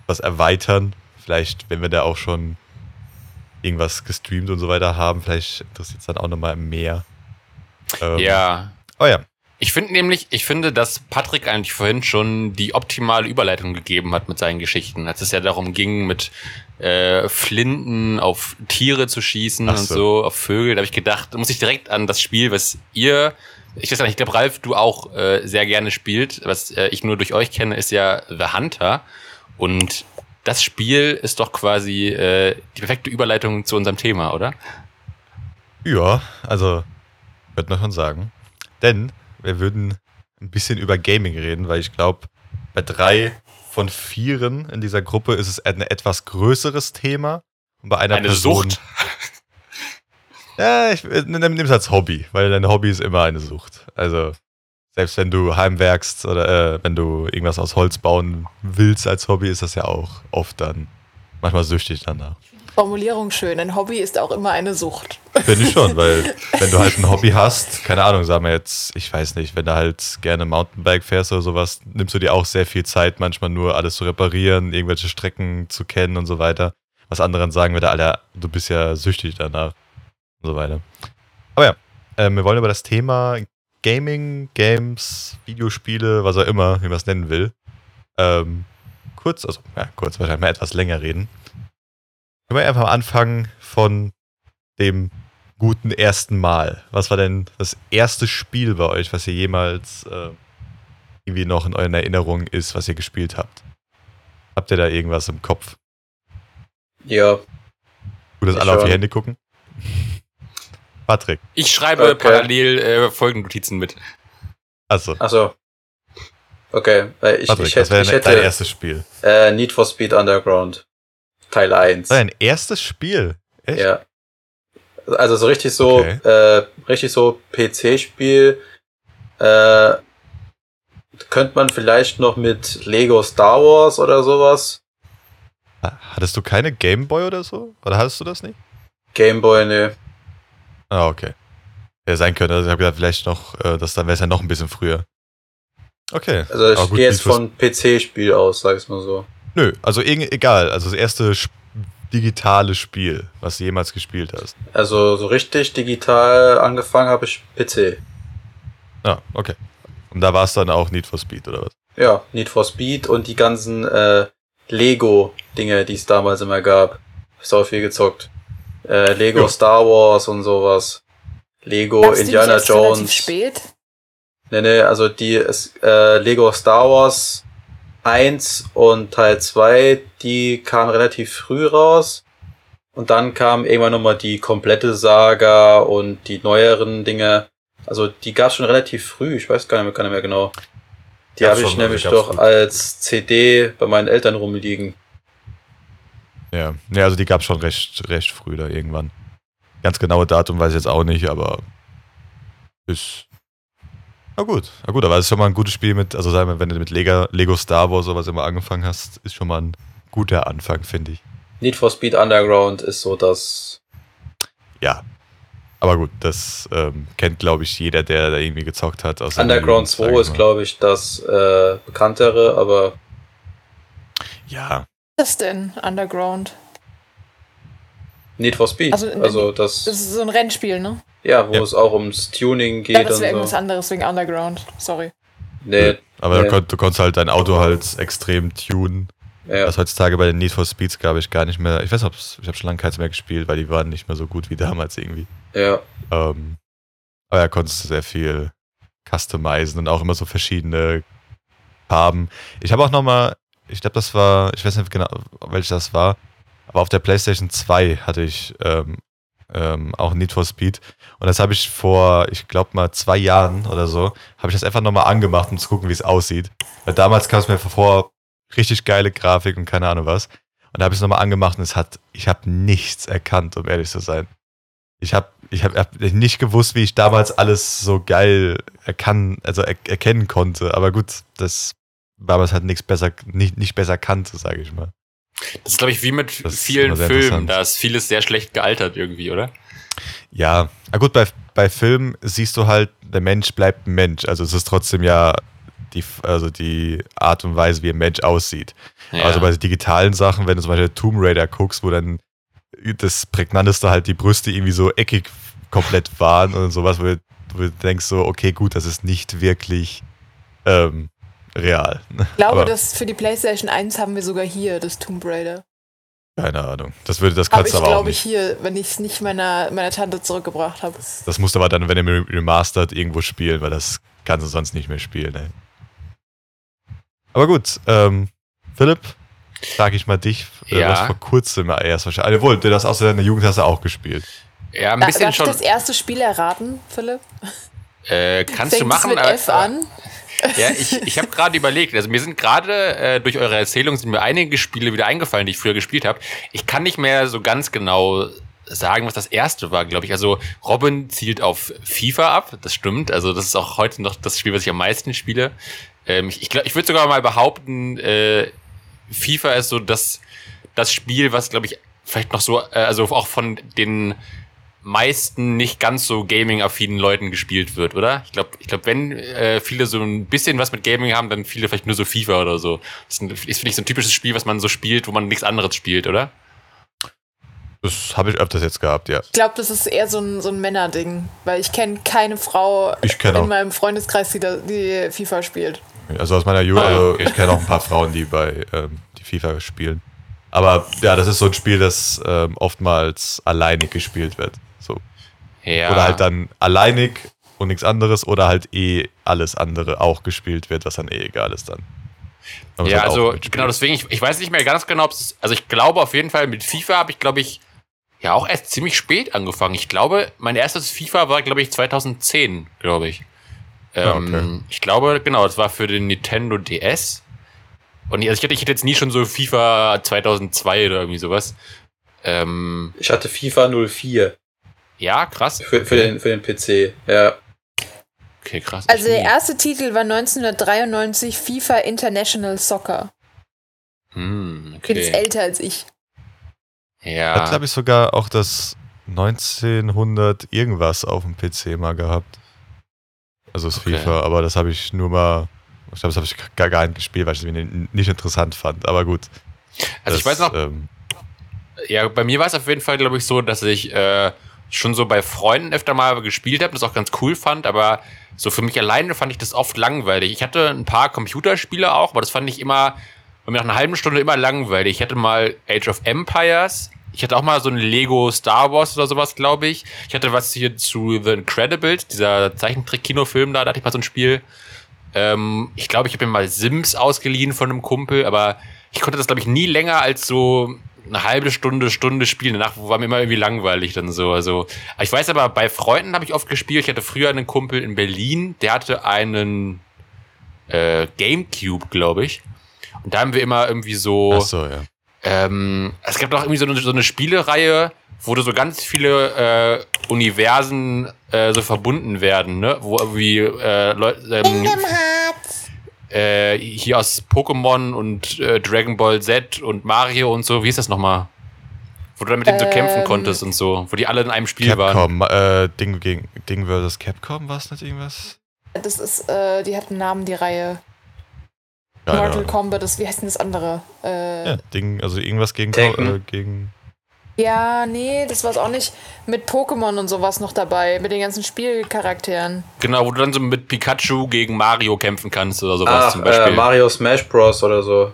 was erweitern. Vielleicht, wenn wir da auch schon irgendwas gestreamt und so weiter haben, vielleicht interessiert es dann auch nochmal mehr. Ähm, ja. Oh ja. Ich finde nämlich, ich finde, dass Patrick eigentlich vorhin schon die optimale Überleitung gegeben hat mit seinen Geschichten. Als es ja darum ging, mit äh, Flinten auf Tiere zu schießen so. und so, auf Vögel, da habe ich gedacht, da muss ich direkt an das Spiel, was ihr, ich weiß nicht, ich glaube, Ralf, du auch äh, sehr gerne spielt, was äh, ich nur durch euch kenne, ist ja The Hunter. Und das Spiel ist doch quasi äh, die perfekte Überleitung zu unserem Thema, oder? Ja, also, würde man schon sagen. Denn wir würden ein bisschen über Gaming reden, weil ich glaube, bei drei von vieren in dieser Gruppe ist es ein etwas größeres Thema. Und bei einer eine Person, Sucht. Ja, ich nimm es als Hobby, weil dein Hobby ist immer eine Sucht. Also, selbst wenn du heimwerkst oder äh, wenn du irgendwas aus Holz bauen willst als Hobby, ist das ja auch oft dann manchmal süchtig danach. Formulierung schön. Ein Hobby ist auch immer eine Sucht. Finde ich schon, weil wenn du halt ein Hobby hast, keine Ahnung, sagen wir jetzt, ich weiß nicht, wenn du halt gerne Mountainbike fährst oder sowas, nimmst du dir auch sehr viel Zeit, manchmal nur alles zu reparieren, irgendwelche Strecken zu kennen und so weiter. Was anderen sagen würde, Alter, du bist ja süchtig danach und so weiter. Aber ja, äh, wir wollen über das Thema Gaming, Games, Videospiele, was auch immer, wie man es nennen will, ähm, kurz, also ja, kurz, wahrscheinlich mal etwas länger reden. Können wir einfach anfangen von dem guten ersten Mal. Was war denn das erste Spiel bei euch, was ihr jemals äh, irgendwie noch in euren Erinnerungen ist, was ihr gespielt habt? Habt ihr da irgendwas im Kopf? Ja. Gut, dass alle schon. auf die Hände gucken. Patrick. Ich schreibe okay. parallel äh, Folgennotizen mit. Achso. Achso. Okay, weil ich, Patrick, ich, hätte, das ich hätte dein erstes Spiel. Äh, Need for Speed Underground. Teil 1. Dein erstes Spiel? Echt? Ja. Also so richtig so, okay. äh, richtig so PC-Spiel. Äh, könnte man vielleicht noch mit Lego Star Wars oder sowas. Hattest du keine Gameboy oder so? Oder hattest du das nicht? Gameboy, ne. Ah, okay. Ja, sein könnte. Also ich habe gedacht, vielleicht noch, äh, das dann wäre es ja noch ein bisschen früher. Okay. Also ich gehe jetzt von PC-Spiel aus, sag ich mal so. Nö, also egal. Also das erste digitale Spiel, was du jemals gespielt hast. Also so richtig digital angefangen habe ich PC. Ah, okay. Und da war es dann auch Need for Speed, oder was? Ja, Need for Speed und die ganzen äh, Lego-Dinge, die es damals immer gab. Auch viel gezockt. Äh, Lego ja. Star Wars und sowas. Lego Gab's Indiana Jones. spät? Nee, nee, also die ist, äh, Lego Star Wars 1 und Teil 2, die kamen relativ früh raus. Und dann kam irgendwann nochmal die komplette Saga und die neueren Dinge. Also die gab es schon relativ früh, ich weiß gar nicht mehr, gar nicht mehr genau. Die habe ich nämlich doch früh. als CD bei meinen Eltern rumliegen. Ja, ja also die gab es schon recht, recht früh da irgendwann. Ganz genaue Datum weiß ich jetzt auch nicht, aber ist na gut, na gut, aber es ist schon mal ein gutes Spiel mit, also sagen wir, wenn du mit Lego, Lego Star Wars sowas immer angefangen hast, ist schon mal ein guter Anfang, finde ich. Need for Speed Underground ist so das. Ja. Aber gut, das ähm, kennt, glaube ich, jeder, der da irgendwie gezockt hat. Underground 2 ist, glaube ich, das äh, bekanntere, aber. Ja. Was ist denn Underground? Need for Speed. Also, also das, das ist so ein Rennspiel, ne? Ja, wo ja. es auch ums Tuning geht. Ja, das wäre irgendwas so. anderes wegen Underground. Sorry. Nee. Aber nee. Du, konnt, du konntest halt dein Auto halt extrem tunen. Ja. Was heutzutage bei den Need for Speeds, glaube ich, gar nicht mehr. Ich weiß nicht, ich habe schon lange keins mehr gespielt, weil die waren nicht mehr so gut wie damals irgendwie. Ja. Ähm, aber ja, konntest du sehr viel customizen und auch immer so verschiedene Farben. Ich habe auch nochmal, ich glaube, das war, ich weiß nicht genau, welches das war, aber auf der PlayStation 2 hatte ich ähm, ähm, auch Need for Speed. Und das habe ich vor, ich glaube mal zwei Jahren oder so, habe ich das einfach nochmal angemacht, um zu gucken, wie es aussieht. Weil damals kam es mir vor, richtig geile Grafik und keine Ahnung was. Und da habe ich es nochmal angemacht und es hat, ich habe nichts erkannt, um ehrlich zu sein. Ich habe ich hab, hab nicht gewusst, wie ich damals alles so geil erkan also er erkennen konnte. Aber gut, das damals halt nichts besser, nicht, nicht besser kannte, sage ich mal. Das ist, glaube ich, wie mit das vielen Filmen. Da ist vieles sehr schlecht gealtert irgendwie, oder? Ja, na gut, bei, bei Filmen siehst du halt, der Mensch bleibt ein Mensch. Also es ist trotzdem ja die, also die Art und Weise, wie ein Mensch aussieht. Ja. Also bei digitalen Sachen, wenn du zum Beispiel Tomb Raider guckst, wo dann das Prägnanteste halt die Brüste irgendwie so eckig komplett waren und sowas, wo du, wo du denkst so, okay, gut, das ist nicht wirklich ähm, real. Ich glaube, Aber, dass für die PlayStation 1 haben wir sogar hier das Tomb Raider. Keine Ahnung. Das würde das kannst aber, aber auch nicht. ich glaube ich hier, wenn ich es nicht meiner, meiner Tante zurückgebracht habe. Das, das musst du aber dann, wenn ihr remastered, irgendwo spielen, weil das kannst du sonst nicht mehr spielen. Ey. Aber gut, ähm, Philipp, frage ich mal dich, äh, ja. was vor kurzem erst wahrscheinlich. Obwohl, du das außer deiner Jugend hast du auch gespielt. Ja, ein bisschen Darf schon. ich das erste Spiel erraten, Philipp? Äh, kannst Fängt's du machen. mit F an? Ja, ich, ich habe gerade überlegt, also mir sind gerade äh, durch eure Erzählung sind mir einige Spiele wieder eingefallen, die ich früher gespielt habe. Ich kann nicht mehr so ganz genau sagen, was das erste war, glaube ich. Also Robin zielt auf FIFA ab, das stimmt. Also das ist auch heute noch das Spiel, was ich am meisten spiele. Ähm, ich ich, ich würde sogar mal behaupten, äh, FIFA ist so das, das Spiel, was, glaube ich, vielleicht noch so, äh, also auch von den meisten nicht ganz so gaming-affinen Leuten gespielt wird, oder? Ich glaube, ich glaube, wenn äh, viele so ein bisschen was mit Gaming haben, dann viele vielleicht nur so FIFA oder so. Das ist, ist finde ich, so ein typisches Spiel, was man so spielt, wo man nichts anderes spielt, oder? Das habe ich öfters jetzt gehabt, ja. Ich glaube, das ist eher so ein, so ein Männerding, weil ich kenne keine Frau kenn in meinem Freundeskreis, die, da, die FIFA spielt. Also aus meiner Jugend, also ich kenne auch ein paar Frauen, die bei ähm, die FIFA spielen. Aber ja, das ist so ein Spiel, das ähm, oftmals alleinig gespielt wird. So. Ja. Oder halt dann alleinig und nichts anderes oder halt eh alles andere auch gespielt wird, was dann eh egal ist dann. Ja, halt also genau deswegen, ich, ich weiß nicht mehr ganz genau, ob es, also ich glaube auf jeden Fall mit FIFA habe ich, glaube ich, ja auch erst ziemlich spät angefangen. Ich glaube, mein erstes FIFA war, glaube ich, 2010, glaube ich. Ähm, okay. Ich glaube, genau, das war für den Nintendo DS. Und also ich, hatte, ich hatte jetzt nie schon so FIFA 2002 oder irgendwie sowas. Ähm, ich hatte FIFA 04. Ja, krass. Für, für, den, für den PC, ja. Okay, krass. Also der erste Titel war 1993 FIFA International Soccer. Hm, okay. Bin älter als ich. Ja. Hat, glaube ich, sogar auch das 1900 irgendwas auf dem PC mal gehabt. Also das okay. FIFA, aber das habe ich nur mal, ich glaube, das habe ich gar, gar nicht gespielt, weil ich es nicht interessant fand. Aber gut. Also das, ich weiß noch, ähm, ja, bei mir war es auf jeden Fall, glaube ich, so, dass ich äh, schon so bei Freunden öfter mal gespielt habe, das auch ganz cool fand, aber so für mich alleine fand ich das oft langweilig. Ich hatte ein paar Computerspiele auch, aber das fand ich immer, bei mir nach einer halben Stunde immer langweilig. Ich hatte mal Age of Empires, ich hatte auch mal so ein Lego Star Wars oder sowas, glaube ich. Ich hatte was hier zu The Incredibles, dieser Zeichentrick-Kinofilm da, da hatte ich mal so ein Spiel. Ähm, ich glaube, ich habe mir mal Sims ausgeliehen von einem Kumpel, aber ich konnte das, glaube ich, nie länger als so eine halbe Stunde, Stunde spielen. Danach war mir immer irgendwie langweilig dann so. Also, ich weiß aber, bei Freunden habe ich oft gespielt. Ich hatte früher einen Kumpel in Berlin, der hatte einen äh, Gamecube, glaube ich. Und da haben wir immer irgendwie so. Ach so, ja. Ähm, es gab doch irgendwie so eine, so eine Spielereihe, wo du so ganz viele äh, Universen äh, so verbunden werden, ne? Wo irgendwie äh, Leute. Ähm, äh, hier aus Pokémon und äh, Dragon Ball Z und Mario und so, wie ist das nochmal? Wo du dann mit denen ähm, so kämpfen konntest und so, wo die alle in einem Spiel Capcom, waren. Äh, Ding gegen Ding versus Capcom, war es nicht irgendwas? Das ist, äh, die hat einen Namen, die Reihe. Keine Mortal Kombat, das, wie heißt denn das andere? Äh, ja, Ding, also irgendwas gegen, äh, gegen ja, nee, das war es auch nicht. Mit Pokémon und sowas noch dabei, mit den ganzen Spielcharakteren. Genau, wo du dann so mit Pikachu gegen Mario kämpfen kannst oder sowas Ach, zum Beispiel. Äh, Mario Smash Bros. oder so.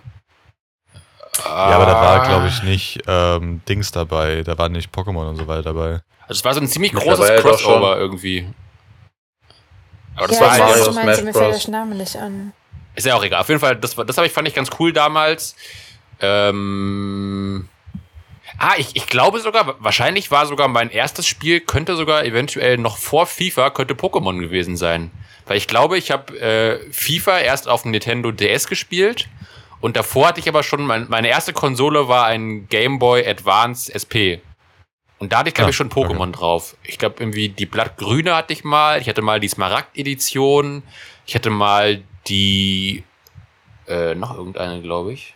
Ja, aber da war, glaube ich, nicht ähm, Dings dabei. Da war nicht Pokémon und so weiter dabei. Also es war so ein ziemlich großes Crossover irgendwie. Aber das ja, war Mario Smash Bros. Mir fällt der Name nicht an. Ist ja auch egal. Auf jeden Fall, das, das ich, fand ich ganz cool damals. Ähm, Ah, ich, ich glaube sogar, wahrscheinlich war sogar mein erstes Spiel, könnte sogar eventuell noch vor FIFA, könnte Pokémon gewesen sein. Weil ich glaube, ich habe äh, FIFA erst auf dem Nintendo DS gespielt Und davor hatte ich aber schon, mein, meine erste Konsole war ein Game Boy Advance SP. Und da hatte ich, glaube ich, schon Pokémon okay. drauf. Ich glaube, irgendwie die Blattgrüne hatte ich mal. Ich hatte mal die Smaragd-Edition. Ich hatte mal die. Äh, noch irgendeine, glaube ich.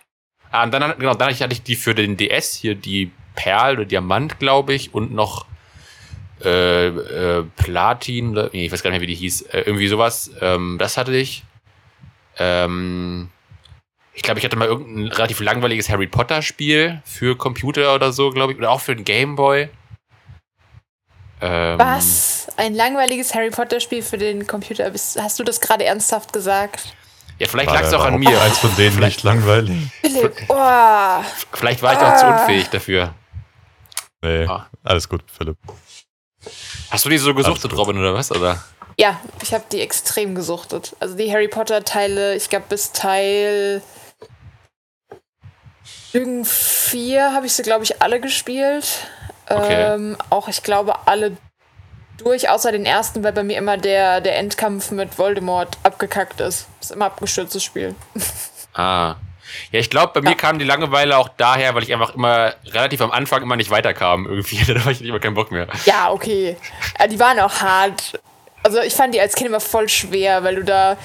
Ah, und dann, genau, dann hatte ich die für den DS, hier die Perl oder Diamant, glaube ich. Und noch äh, äh, Platin, nee, ich weiß gar nicht mehr, wie die hieß. Äh, irgendwie sowas. Ähm, das hatte ich. Ähm, ich glaube, ich hatte mal irgendein relativ langweiliges Harry Potter Spiel für Computer oder so, glaube ich. Oder auch für den Game Boy. Ähm, Was? Ein langweiliges Harry Potter Spiel für den Computer? Hast du das gerade ernsthaft gesagt? Ja, vielleicht lag es auch an mir. Eins von denen nicht langweilig. Philipp, oh. Vielleicht war ich auch zu ah. unfähig dafür. Nee, ah. alles gut, Philipp. Hast du die so gesuchtet, Robin, oder was? Oder? Ja, ich habe die extrem gesuchtet. Also die Harry Potter Teile, ich glaube bis Teil Lügen 4 habe ich sie, glaube ich, alle gespielt. Okay. Ähm, auch, ich glaube, alle durch, außer den ersten, weil bei mir immer der, der Endkampf mit Voldemort abgekackt ist. Das ist immer abgestürztes Spiel. Ah. Ja, ich glaube, bei ja. mir kam die Langeweile auch daher, weil ich einfach immer relativ am Anfang immer nicht weiterkam irgendwie. da war ich immer keinen Bock mehr. Ja, okay. Ja, die waren auch hart. Also ich fand die als Kind immer voll schwer, weil du da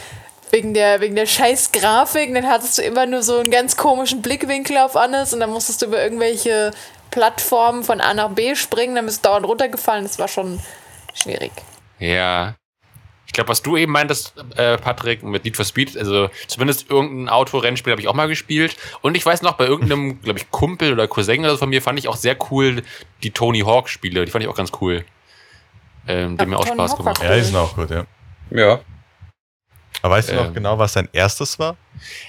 wegen der, wegen der scheiß Grafik, dann hattest du immer nur so einen ganz komischen Blickwinkel auf alles und dann musstest du über irgendwelche Plattformen von A nach B springen, dann bist du dauernd runtergefallen. Das war schon schwierig. Ja. Ich glaube, was du eben meintest, äh, Patrick, mit Need for Speed, also zumindest irgendein Autorennspiel habe ich auch mal gespielt. Und ich weiß noch, bei irgendeinem, glaube ich, Kumpel oder Cousin oder so von mir fand ich auch sehr cool die Tony Hawk-Spiele. Die fand ich auch ganz cool. Ähm, die haben mir auch Spaß gemacht. Ja, die sind auch gut, ja. Ja. Aber weißt du noch ähm, genau, was dein erstes war?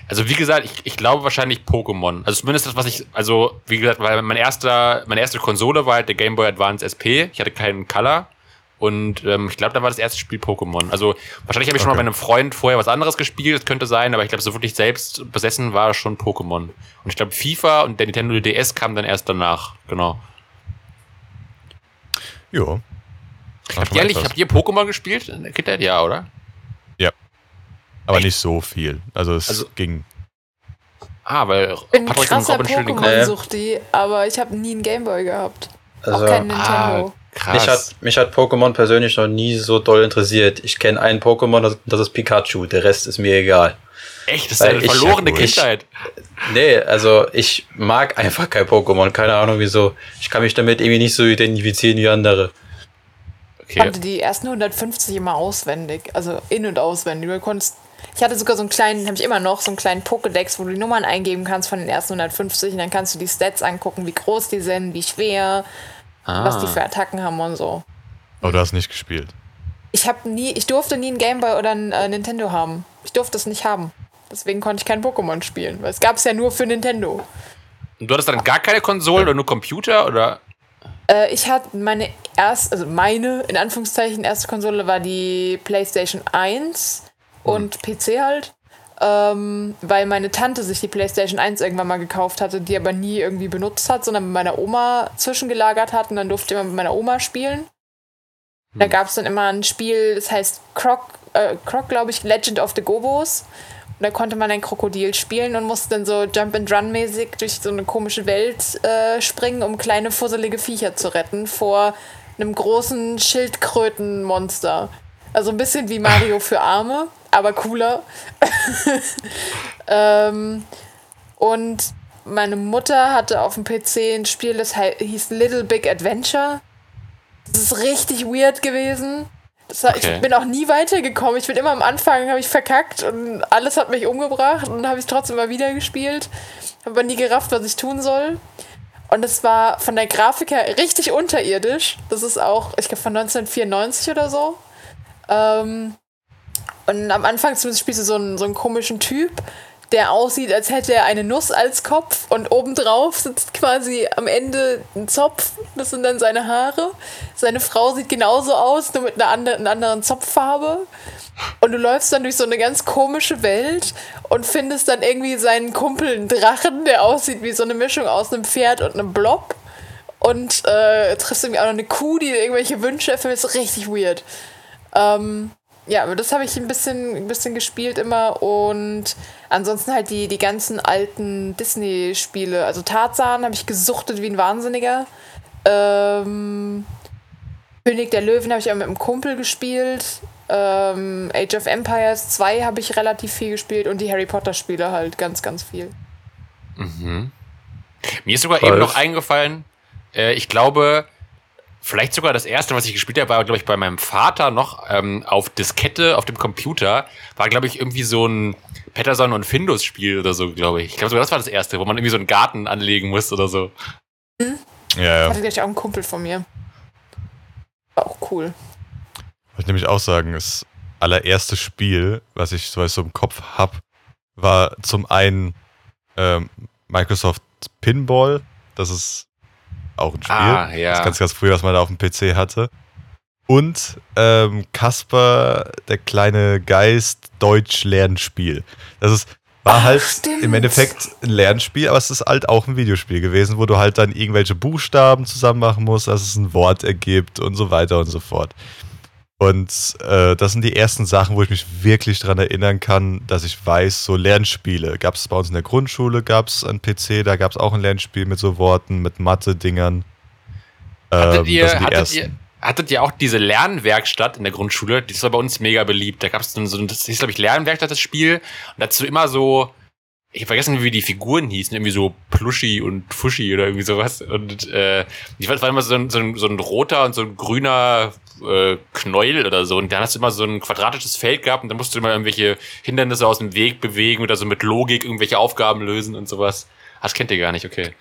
Also wie gesagt, ich, ich glaube wahrscheinlich Pokémon. Also zumindest das, was ich, also wie gesagt, weil mein erster, meine erste Konsole war halt der Game Boy Advance SP. Ich hatte keinen Color. Und ähm, ich glaube, da war das erste Spiel Pokémon. Also wahrscheinlich habe ich schon okay. mal bei einem Freund vorher was anderes gespielt, das könnte sein, aber ich glaube, so wirklich selbst besessen war schon Pokémon. Und ich glaube, FIFA und der Nintendo DS kam dann erst danach, genau. Jo. Habt ihr, habt ihr Pokémon gespielt in der Kindheit? Ja, oder? Aber nicht so viel. Also es also, ging. Ah, weil ich bin Patrick krasser Pokémon-Suchti, aber ich habe nie einen Gameboy gehabt. Also, auch kein Nintendo. Ah, krass. Mich hat, mich hat Pokémon persönlich noch nie so doll interessiert. Ich kenne einen Pokémon, das, das, ist Pikachu. Der Rest ist mir egal. Echt? Das ist eine verlorene ich, Kindheit. nee, also ich mag einfach kein Pokémon. Keine Ahnung wieso. Ich kann mich damit irgendwie nicht so identifizieren wie andere. Okay. Ich konnte die ersten 150 immer auswendig. Also in- und auswendig. Du konntest ich hatte sogar so einen kleinen, habe ich immer noch, so einen kleinen Pokédex, wo du die Nummern eingeben kannst von den ersten 150 und dann kannst du die Stats angucken, wie groß die sind, wie schwer, ah. was die für Attacken haben und so. Aber du hast nicht gespielt. Ich habe nie, ich durfte nie einen Gameboy oder einen äh, Nintendo haben. Ich durfte es nicht haben. Deswegen konnte ich kein Pokémon spielen, weil es gab es ja nur für Nintendo. Und du hattest dann gar keine Konsolen oder nur Computer oder? Äh, ich hatte meine erste, also meine, in Anführungszeichen, erste Konsole war die PlayStation 1 und PC halt. Ähm, weil meine Tante sich die PlayStation 1 irgendwann mal gekauft hatte, die aber nie irgendwie benutzt hat, sondern mit meiner Oma zwischengelagert hat und dann durfte ich immer mit meiner Oma spielen. Da hm. gab es dann immer ein Spiel, das heißt Croc, äh, Croc glaube ich, Legend of the Gobos. Und da konnte man ein Krokodil spielen und musste dann so Jump and Run mäßig durch so eine komische Welt äh, springen, um kleine fusselige Viecher zu retten vor einem großen Schildkrötenmonster. Also ein bisschen wie Mario für Arme aber cooler. ähm, und meine Mutter hatte auf dem PC ein Spiel, das hieß Little Big Adventure. Das ist richtig weird gewesen. War, okay. Ich bin auch nie weitergekommen. Ich bin immer am Anfang, habe ich verkackt und alles hat mich umgebracht und habe ich es trotzdem mal wieder gespielt. Habe aber nie gerafft, was ich tun soll. Und es war von der Grafik her richtig unterirdisch. Das ist auch, ich glaube, von 1994 oder so. Ähm, und am Anfang zumindest spielst du so einen, so einen komischen Typ, der aussieht, als hätte er eine Nuss als Kopf und obendrauf sitzt quasi am Ende ein Zopf. Das sind dann seine Haare. Seine Frau sieht genauso aus, nur mit einer anderen, einer anderen Zopffarbe. Und du läufst dann durch so eine ganz komische Welt und findest dann irgendwie seinen Kumpel, einen Drachen, der aussieht wie so eine Mischung aus einem Pferd und einem Blob. Und äh, triffst irgendwie auch noch eine Kuh, die irgendwelche Wünsche erfüllt. Das ist richtig weird. Ähm, ja, aber das habe ich ein bisschen, ein bisschen gespielt immer und ansonsten halt die, die ganzen alten Disney-Spiele. Also Tarzan habe ich gesuchtet wie ein Wahnsinniger. Ähm, König der Löwen habe ich auch mit einem Kumpel gespielt. Ähm, Age of Empires 2 habe ich relativ viel gespielt und die Harry Potter-Spiele halt ganz, ganz viel. Mhm. Mir ist sogar Wolf. eben noch eingefallen, äh, ich glaube, vielleicht sogar das erste, was ich gespielt habe, war, glaube ich, bei meinem Vater noch ähm, auf Diskette auf dem Computer. War, glaube ich, irgendwie so ein Patterson und Findus-Spiel oder so, glaube ich. Ich glaube sogar, das war das erste, wo man irgendwie so einen Garten anlegen muss oder so. Mhm. Ja, ja. Hatte gleich auch einen Kumpel von mir. War auch cool. Wollte ich nämlich auch sagen, das allererste Spiel, was ich so im Kopf habe, war zum einen ähm, Microsoft Pinball. Das ist auch ein Spiel. Ah, ja. Das ist ganz, ganz früh, was man da auf dem PC hatte. Und ähm, Kasper, der kleine Geist, Deutsch-Lernspiel. Das ist, war Ach, halt stimmt. im Endeffekt ein Lernspiel, aber es ist halt auch ein Videospiel gewesen, wo du halt dann irgendwelche Buchstaben zusammen machen musst, dass es ein Wort ergibt und so weiter und so fort. Und äh, das sind die ersten Sachen, wo ich mich wirklich daran erinnern kann, dass ich weiß, so Lernspiele. Gab es bei uns in der Grundschule, gab es ein PC, da gab es auch ein Lernspiel mit so Worten, mit Mathe-Dingern. Ähm, hattet, ihr, hattet, ihr, hattet ihr auch diese Lernwerkstatt in der Grundschule? Die ist bei uns mega beliebt. Da gab es so ein, das hieß, glaube ich, Lernwerkstatt, das Spiel. Und dazu immer so, ich habe vergessen, wie die Figuren hießen, irgendwie so Pluschi und Fuschi oder irgendwie sowas. Und äh, ich weiß, war immer so ein, so, ein, so ein roter und so ein grüner äh, Knäuel oder so. Und dann hast du immer so ein quadratisches Feld gehabt und dann musst du immer irgendwelche Hindernisse aus dem Weg bewegen oder so mit Logik irgendwelche Aufgaben lösen und sowas. Das kennt ihr gar nicht, okay.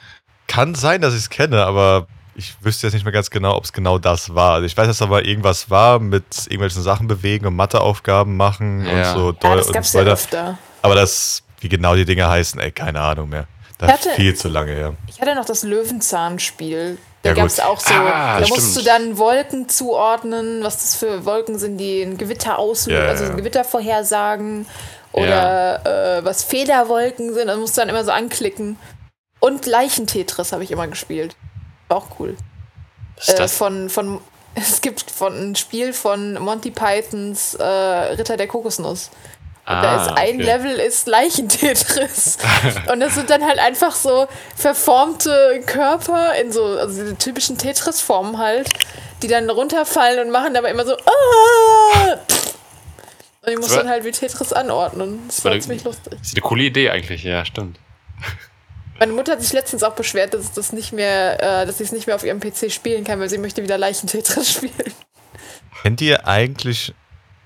Kann sein, dass ich es kenne, aber ich wüsste jetzt nicht mehr ganz genau, ob es genau das war. Also ich weiß, dass da mal irgendwas war mit irgendwelchen Sachen bewegen und Matheaufgaben machen ja. und so. Ja, das gab's ja öfter. Aber das, wie genau die Dinge heißen, ey, keine Ahnung mehr. Das ist viel zu lange her. Ich hatte noch das Löwenzahnspiel. Da ja, gab es auch so, ah, da musst stimmt. du dann Wolken zuordnen, was das für Wolken sind, die ein Gewitter auslösen, ja, also ein Gewitter vorhersagen oder ja. äh, was Federwolken sind, das musst du dann immer so anklicken. Und Leichentetris habe ich immer gespielt. War auch cool. Was ist äh, das? von, von, es gibt von ein Spiel von Monty Pythons äh, Ritter der Kokosnuss. Ah, da ist ein okay. Level ist Leichentetris. und das sind dann halt einfach so verformte Körper in so, also die typischen Tetris-Formen halt, die dann runterfallen und machen aber immer so. Ah! Und ich muss dann halt wie Tetris anordnen. Das, das war ziemlich lustig. Das ist eine coole Idee eigentlich, ja, stimmt. Meine Mutter hat sich letztens auch beschwert, dass das nicht mehr, äh, dass sie es nicht mehr auf ihrem PC spielen kann, weil sie möchte wieder Leichen-Tetris spielen. Kennt ihr eigentlich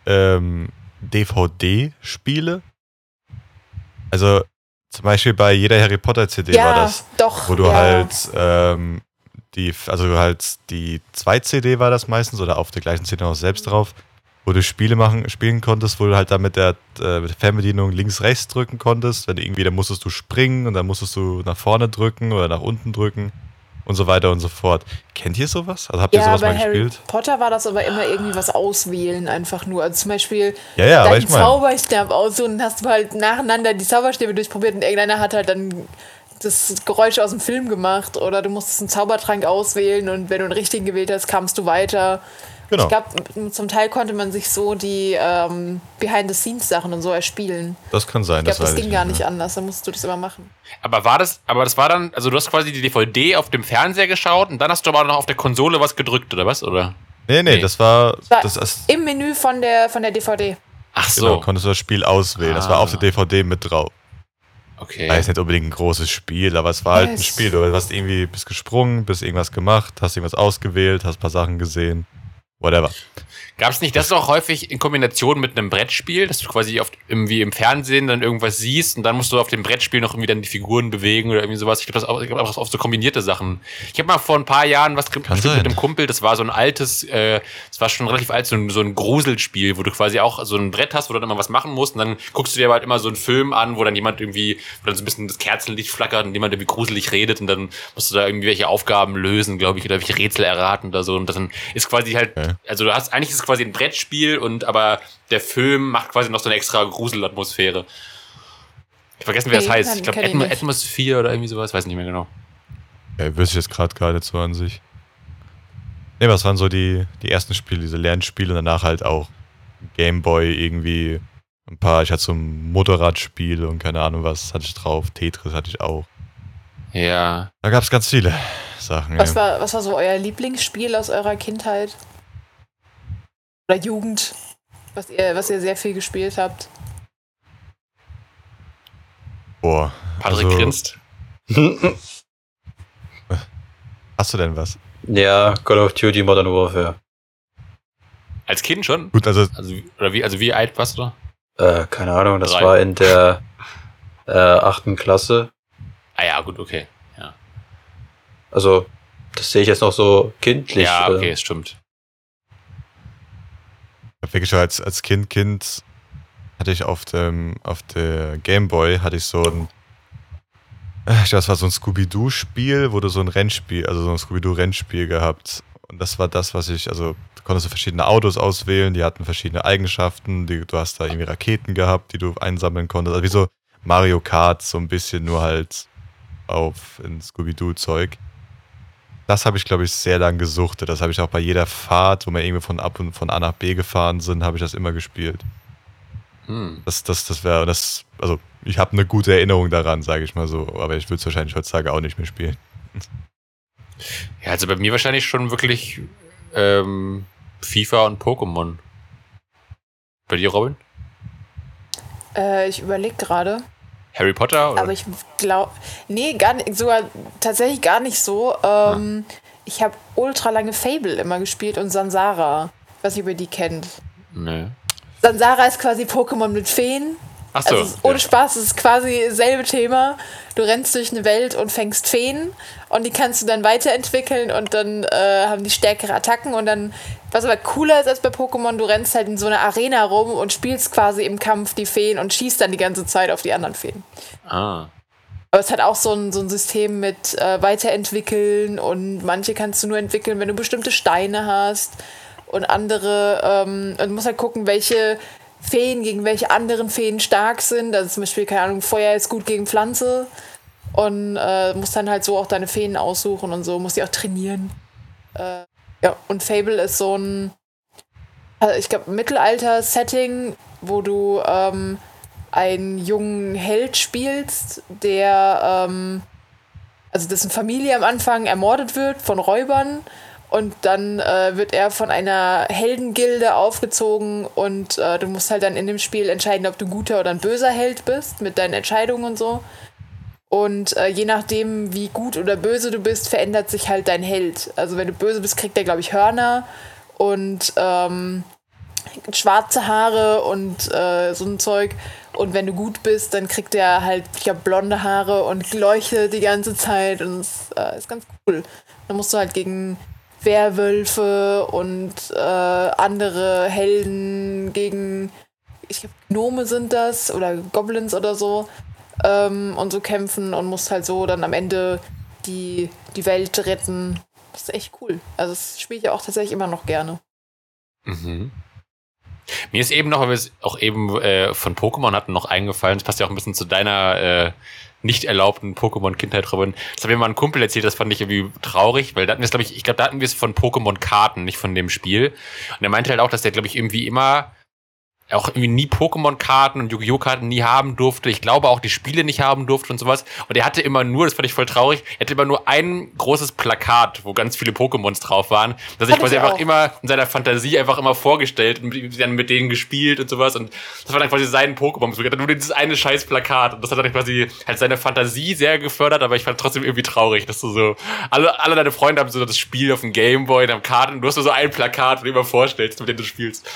ähm, DVD-Spiele. Also zum Beispiel bei jeder Harry Potter CD ja, war das. Doch, wo du ja. halt ähm, die, also halt die 2 CD war das meistens oder auf der gleichen CD noch selbst drauf, wo du Spiele machen, spielen konntest, wo du halt da mit der, äh, mit der Fernbedienung links, rechts drücken konntest. Wenn irgendwie, dann musstest du springen und dann musstest du nach vorne drücken oder nach unten drücken und so weiter und so fort. Kennt ihr sowas? Also habt ihr ja, sowas bei mal Harry gespielt? Potter war das aber immer irgendwie was auswählen, einfach nur. Also zum Beispiel ja, ja, deinen Zauberstab aussuchen und hast du halt nacheinander die Zauberstäbe durchprobiert und irgendeiner hat halt dann das Geräusch aus dem Film gemacht oder du musstest einen Zaubertrank auswählen und wenn du einen richtigen gewählt hast, kamst du weiter. Genau. Ich glaube, zum Teil konnte man sich so die ähm, Behind-the-Scenes-Sachen und so erspielen. Das kann sein. Ich glaube, das, das ging gar nicht anders. Da musst du das immer machen. Aber war das, aber das war dann, also du hast quasi die DVD auf dem Fernseher geschaut und dann hast du aber noch auf der Konsole was gedrückt, oder was? Oder? Nee, nee, nee. das war, das war das im Menü von der, von der DVD. Ach so. Genau, konntest du das Spiel auswählen. Ah. Das war auf der DVD mit drauf. Okay. War jetzt nicht unbedingt ein großes Spiel, aber es war halt ein Spiel. Du hast irgendwie bist gesprungen, bist irgendwas gemacht, hast irgendwas ausgewählt, hast ein paar Sachen gesehen whatever. Gab es nicht das auch häufig in Kombination mit einem Brettspiel, dass du quasi auf, irgendwie im Fernsehen dann irgendwas siehst und dann musst du auf dem Brettspiel noch irgendwie dann die Figuren bewegen oder irgendwie sowas. Ich glaube, das auch, ich glaub, auch so kombinierte Sachen. Ich habe mal vor ein paar Jahren was gespielt mit einem Kumpel, das war so ein altes, äh, das war schon relativ alt, so ein, so ein Gruselspiel, wo du quasi auch so ein Brett hast, wo du dann immer was machen musst und dann guckst du dir halt immer so einen Film an, wo dann jemand irgendwie, wo dann so ein bisschen das Kerzenlicht flackert und jemand irgendwie gruselig redet und dann musst du da irgendwie welche Aufgaben lösen, glaube ich, oder welche Rätsel erraten oder so und dann ist quasi halt, okay. also du hast, eigentlich ist es quasi ein Brettspiel und aber der Film macht quasi noch so eine extra Gruselatmosphäre. Ich vergessen, wie das heißt. Ich glaube, Atmos, Atmosphere oder irgendwie sowas, weiß nicht mehr genau. Ja, wüsste ich jetzt gerade gar nicht so an sich. Ne, was waren so die, die ersten Spiele, diese Lernspiele und danach halt auch Gameboy irgendwie ein paar, ich hatte so ein Motorradspiel und keine Ahnung was hatte ich drauf. Tetris hatte ich auch. Ja. Da gab es ganz viele Sachen. Was, ja. war, was war so euer Lieblingsspiel aus eurer Kindheit? Oder Jugend? Was ihr, was ihr sehr viel gespielt habt? Boah. Patrick also, grinst. Hast du denn was? Ja, Call of Duty Modern Warfare. Als Kind schon? Gut, also. also oder wie, also wie alt warst du? Äh, keine Ahnung, das Drei. war in der äh, achten Klasse. Ah ja, gut, okay. Ja. Also, das sehe ich jetzt noch so kindlich. Ja, äh. okay, es stimmt. Habe wirklich als, als Kind, Kind hatte ich auf dem auf der Gameboy hatte ich so ein äh, ich glaube, das war so ein Scooby-Doo-Spiel, wo du so ein Rennspiel, also so ein Scooby-Doo-Rennspiel gehabt. Und das war das, was ich, also du konntest du verschiedene Autos auswählen, die hatten verschiedene Eigenschaften, die, du hast da irgendwie Raketen gehabt, die du einsammeln konntest. Also wie so Mario Kart, so ein bisschen nur halt auf in Scooby-Doo-Zeug. Das habe ich, glaube ich, sehr lang gesuchtet. Das habe ich auch bei jeder Fahrt, wo wir irgendwie von ab und von A nach B gefahren sind, habe ich das immer gespielt. Hm. Das, das, das wäre, das, also ich habe eine gute Erinnerung daran, sage ich mal so, aber ich würde es wahrscheinlich heutzutage auch nicht mehr spielen. Ja, also bei mir wahrscheinlich schon wirklich ähm, FIFA und Pokémon. Bei dir, Robin? Äh, ich überlege gerade. Harry Potter? Oder? Aber ich glaube, nee, gar nicht, sogar tatsächlich gar nicht so. Ähm, ah. Ich habe ultra lange Fable immer gespielt und Sansara, was ihr über die kennt. Nee. Sansara ist quasi Pokémon mit Feen. Ach so, also ohne ja. Spaß, es ist quasi dasselbe Thema. Du rennst durch eine Welt und fängst Feen und die kannst du dann weiterentwickeln und dann äh, haben die stärkere Attacken und dann, was aber cooler ist als bei Pokémon, du rennst halt in so einer Arena rum und spielst quasi im Kampf die Feen und schießt dann die ganze Zeit auf die anderen Feen. Ah. Aber es hat auch so ein, so ein System mit äh, Weiterentwickeln und manche kannst du nur entwickeln, wenn du bestimmte Steine hast und andere, ähm, und du musst halt gucken, welche Feen gegen welche anderen Feen stark sind. Also zum Beispiel, keine Ahnung, Feuer ist gut gegen Pflanze. Und äh, musst dann halt so auch deine Feen aussuchen und so, musst die auch trainieren. Äh, ja, und Fable ist so ein, also ich glaube, Mittelalter-Setting, wo du ähm, einen jungen Held spielst, der, ähm, also dessen Familie am Anfang ermordet wird von Räubern und dann äh, wird er von einer Heldengilde aufgezogen und äh, du musst halt dann in dem Spiel entscheiden, ob du ein guter oder ein böser Held bist mit deinen Entscheidungen und so. Und äh, je nachdem, wie gut oder böse du bist, verändert sich halt dein Held. Also wenn du böse bist, kriegt er, glaube ich, Hörner und ähm, schwarze Haare und äh, so ein Zeug. Und wenn du gut bist, dann kriegt er halt ich glaub, blonde Haare und leuchtet die ganze Zeit. Und es äh, ist ganz cool. Dann musst du halt gegen Werwölfe und äh, andere Helden gegen, ich glaube, Gnome sind das oder Goblins oder so ähm, und so kämpfen und musst halt so dann am Ende die, die Welt retten. Das ist echt cool. Also das spiele ich auch tatsächlich immer noch gerne. Mhm. Mir ist eben noch, weil wir es auch eben äh, von Pokémon hatten, noch eingefallen, das passt ja auch ein bisschen zu deiner äh, nicht erlaubten Pokémon-Kindheit, Robin. Das hat mir mal ein Kumpel erzählt, das fand ich irgendwie traurig, weil da hatten wir es, glaube ich, ich glaube, da hatten wir es von Pokémon-Karten, nicht von dem Spiel. Und er meinte halt auch, dass der, glaube ich, irgendwie immer auch irgendwie nie Pokémon-Karten und Yu-Gi-Oh! Karten nie haben durfte. Ich glaube auch die Spiele nicht haben durfte und sowas. Und er hatte immer nur, das fand ich voll traurig, er hatte immer nur ein großes Plakat, wo ganz viele Pokémons drauf waren. Das ich quasi einfach immer in seiner Fantasie einfach immer vorgestellt und dann mit denen gespielt und sowas. Und das war dann quasi sein Pokémon. Er hatte nur dieses eine scheiß Plakat. Und das hat dann quasi halt seine Fantasie sehr gefördert, aber ich fand trotzdem irgendwie traurig, dass du so, alle, alle deine Freunde haben so das Spiel auf dem Gameboy, und haben Karten und du hast nur so ein Plakat, wo du immer vorstellst, mit dem du spielst.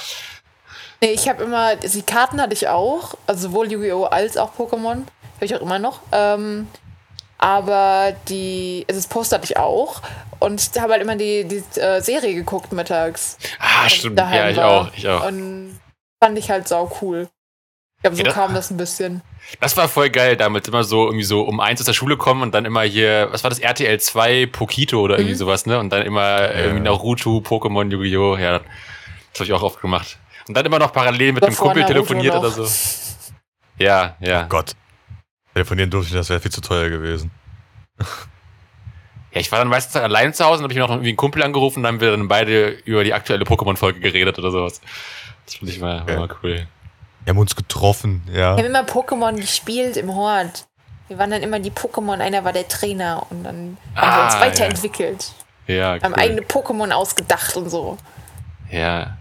Nee, ich habe immer, die Karten hatte ich auch, also sowohl Yu-Gi-Oh! als auch Pokémon. Habe ich auch immer noch. Ähm, aber die, also das Poster hatte ich auch und habe halt immer die, die äh, Serie geguckt mittags. Ah, stimmt. Ja, ich war. auch, ich auch. Und fand ich halt sau cool. Ich glaube, so ja, kam das ein bisschen. Das war voll geil, damit immer so irgendwie so um eins aus der Schule kommen und dann immer hier, was war das, RTL 2, Pokito oder irgendwie mhm. sowas, ne? Und dann immer ja. irgendwie Naruto, Pokémon, Yu-Gi-Oh! Ja, das habe ich auch oft gemacht. Und dann immer noch parallel mit dem Kumpel telefoniert oder so. Ja, ja. Oh Gott. Telefonieren durfte ich, das wäre viel zu teuer gewesen. Ja, ich war dann meistens allein zu Hause und habe ich noch irgendwie einen Kumpel angerufen und dann haben wir dann beide über die aktuelle Pokémon-Folge geredet oder sowas. Das finde ich mal, okay. mal cool. Wir haben uns getroffen, ja. Wir haben immer Pokémon gespielt im Hort. Wir waren dann immer die Pokémon, einer war der Trainer und dann ah, haben wir uns ah, weiterentwickelt. Ja, ja cool. Haben eigene Pokémon ausgedacht und so. Ja.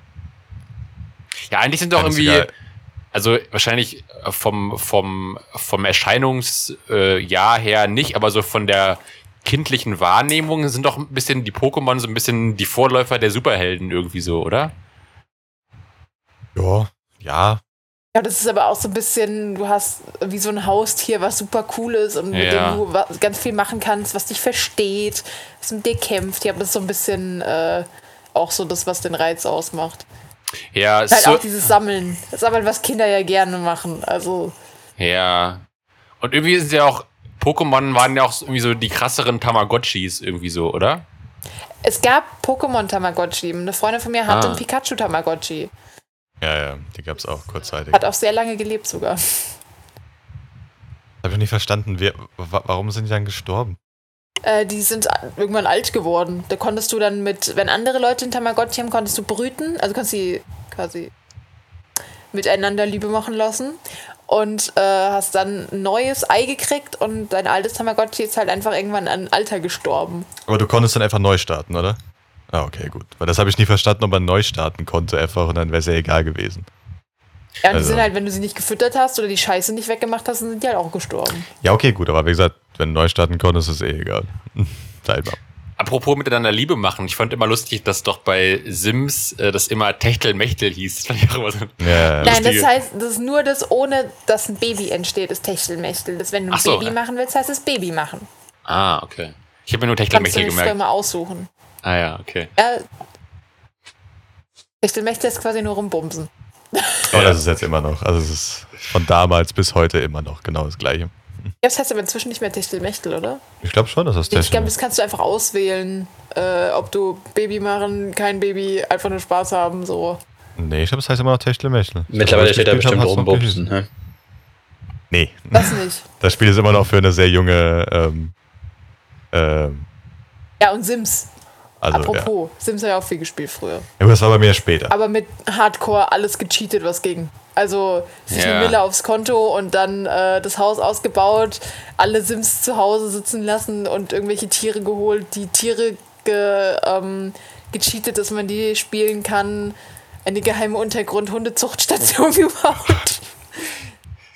Ja, eigentlich sind doch irgendwie, egal. also wahrscheinlich vom, vom, vom Erscheinungsjahr her nicht, aber so von der kindlichen Wahrnehmung sind doch ein bisschen die Pokémon so ein bisschen die Vorläufer der Superhelden irgendwie so, oder? Ja, ja. Ja, das ist aber auch so ein bisschen, du hast wie so ein Haustier, was super cool ist und mit ja. dem du ganz viel machen kannst, was dich versteht, was mit dir kämpft. Ja, das ist so ein bisschen äh, auch so das, was den Reiz ausmacht. Ja, es halt so auch dieses Sammeln. Das ist aber, was Kinder ja gerne machen. Also. Ja. Und irgendwie sind ja auch, Pokémon waren ja auch irgendwie so die krasseren Tamagotchis irgendwie so, oder? Es gab Pokémon Tamagotchi. Eine Freundin von mir hatte ah. einen Pikachu Tamagotchi. Ja, ja, die gab es auch kurzzeitig. Hat auch sehr lange gelebt sogar. Habe ich nicht verstanden, wer, warum sind die dann gestorben? Äh, die sind irgendwann alt geworden. Da konntest du dann mit, wenn andere Leute in Tamagotchi haben, konntest du brüten, also kannst sie quasi miteinander Liebe machen lassen und äh, hast dann ein neues Ei gekriegt und dein altes Tamagotchi ist halt einfach irgendwann an Alter gestorben. Aber du konntest dann einfach neu starten, oder? Ah, okay, gut. Weil das habe ich nie verstanden, ob man neu starten konnte einfach und dann wäre es ja egal gewesen. Ja, und also. die sind halt, wenn du sie nicht gefüttert hast oder die Scheiße nicht weggemacht hast, dann sind die halt auch gestorben. Ja, okay, gut, aber wie gesagt, wenn du neu starten konntest, ist es eh egal. Selber. Apropos miteinander Liebe machen, ich fand immer lustig, dass doch bei Sims äh, das immer Techtelmechtel hieß. Das fand ich auch immer so ja. Nein, das heißt, das ist nur das, ohne dass ein Baby entsteht, ist Techtelmechtel. Das, wenn du ein so. Baby machen willst, heißt es Baby machen. Ah, okay. Ich habe mir nur Techtelmechtel gemerkt. Kannst du mal aussuchen. Ah ja, okay. Ja, Techtelmechtel ist quasi nur rumbumsen. Oh, das ist jetzt immer noch. Also es ist von damals bis heute immer noch genau das gleiche. Ja, das heißt aber inzwischen nicht mehr Techtelmechtel, oder? Ich glaube schon, dass das Techtelmechtel Ich glaube, das kannst du einfach auswählen, äh, ob du Baby machen, kein Baby, einfach nur Spaß haben, so. Nee, ich glaube, das heißt immer noch Techtelmechtel. Mittlerweile steht da bestimmt rumbumsen, hä? Nee. Das nicht. Das Spiel ist immer noch für eine sehr junge ähm, ähm, ja, und Sims. Also, Apropos, ja. Sims hat ja auch viel gespielt früher. Ja, aber das war bei mir später. Aber mit Hardcore alles gecheatet, was ging. Also sich ja. eine Mille aufs Konto und dann äh, das Haus ausgebaut, alle Sims zu Hause sitzen lassen und irgendwelche Tiere geholt, die Tiere ge, ähm, gecheatet, dass man die spielen kann. Eine geheime Untergrund-Hundezuchtstation gebaut.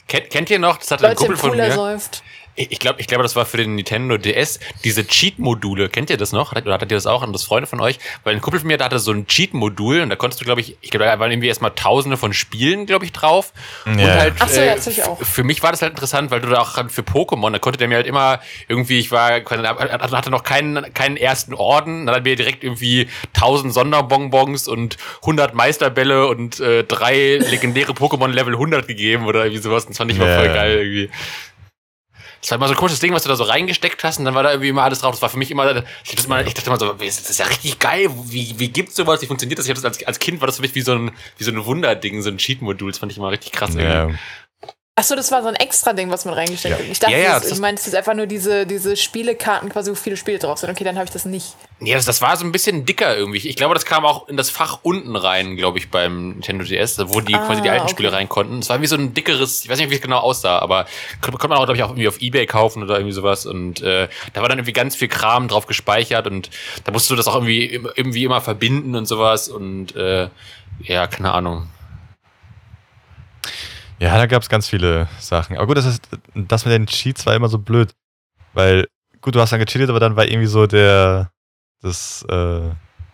Kennt, kennt ihr noch, das hat ein Kumpel von mir. Säuft. Ich glaube, ich glaube, das war für den Nintendo DS. Diese Cheat-Module, kennt ihr das noch? Oder hattet ihr das auch? Und das Freunde von euch? Weil ein Kumpel von mir, da hatte so ein Cheat-Modul und da konntest du, glaube ich, ich glaube, da waren irgendwie erstmal tausende von Spielen, glaube ich, drauf. Ja. Und halt, Ach so, äh, ja, auch. für mich war das halt interessant, weil du da auch für Pokémon, da konnte der mir halt immer irgendwie, ich war, hatte noch keinen, keinen ersten Orden, dann hat mir direkt irgendwie tausend Sonderbonbons und 100 Meisterbälle und äh, drei legendäre Pokémon Level 100 gegeben oder irgendwie sowas. Das fand ich mal ja. voll geil irgendwie. Das war immer so ein komisches Ding, was du da so reingesteckt hast und dann war da irgendwie immer alles drauf. Das war für mich immer, ich, dachte immer, ich dachte immer so, das ist ja richtig geil. Wie, wie gibt's sowas? Wie funktioniert das? Ich hatte das als, als Kind war das für mich wie so ein, wie so ein Wunderding, so ein Cheat-Modul. Das fand ich immer richtig krass. Ja. Achso, das war so ein extra Ding, was man reingesteckt hat. Ja. Ich dachte, ja, ja, das, ich meine, es ist einfach nur diese, diese Spielekarten, quasi wo viele Spiele drauf sind. Okay, dann habe ich das nicht. Ja, das, das war so ein bisschen dicker irgendwie. Ich glaube, das kam auch in das Fach unten rein, glaube ich, beim Nintendo DS, wo die ah, quasi die alten okay. Spiele rein konnten. Es war wie so ein dickeres, ich weiß nicht, wie es genau aussah, aber konnte man auch, glaube ich, auch irgendwie auf Ebay kaufen oder irgendwie sowas. Und äh, da war dann irgendwie ganz viel Kram drauf gespeichert und da musst du das auch irgendwie, irgendwie immer verbinden und sowas. Und äh, ja, keine Ahnung. Ja, da gab es ganz viele Sachen. Aber gut, das, ist, das mit den Cheats war immer so blöd. Weil, gut, du hast dann gecheatet, aber dann war irgendwie so der, das, äh,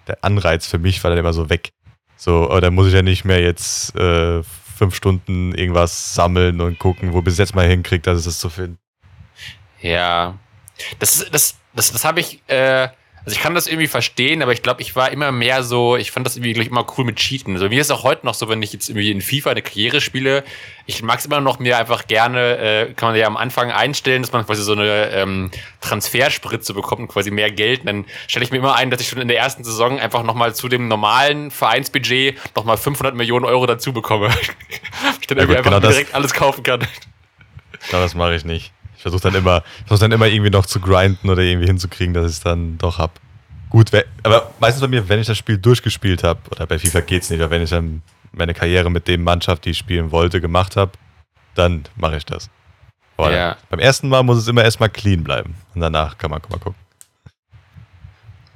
der Anreiz für mich war dann immer so weg. So, aber dann muss ich ja nicht mehr jetzt äh, fünf Stunden irgendwas sammeln und gucken, wo bis jetzt mal hinkriegt, dass es das zu finden. Ja. Das, das, das, das habe ich, äh, also ich kann das irgendwie verstehen, aber ich glaube, ich war immer mehr so, ich fand das irgendwie gleich immer cool mit Cheaten. Also mir ist auch heute noch so, wenn ich jetzt irgendwie in FIFA eine Karriere spiele, ich mag es immer noch mir einfach gerne, äh, kann man ja am Anfang einstellen, dass man quasi so eine ähm, Transferspritze bekommt und quasi mehr Geld. Und dann stelle ich mir immer ein, dass ich schon in der ersten Saison einfach nochmal zu dem normalen Vereinsbudget nochmal 500 Millionen Euro dazu bekomme. ich dann ja, irgendwie gut, einfach genau direkt das, alles kaufen kann. Genau, das mache ich nicht. Ich versuche dann immer, ich versuche dann immer irgendwie noch zu grinden oder irgendwie hinzukriegen, dass ich es dann doch hab. Gut, aber meistens bei mir, wenn ich das Spiel durchgespielt habe, oder bei FIFA geht's nicht, aber wenn ich dann meine Karriere mit dem Mannschaft, die ich spielen wollte, gemacht habe, dann mache ich das. Aber ja. beim ersten Mal muss es immer erstmal clean bleiben. Und danach kann man mal gucken.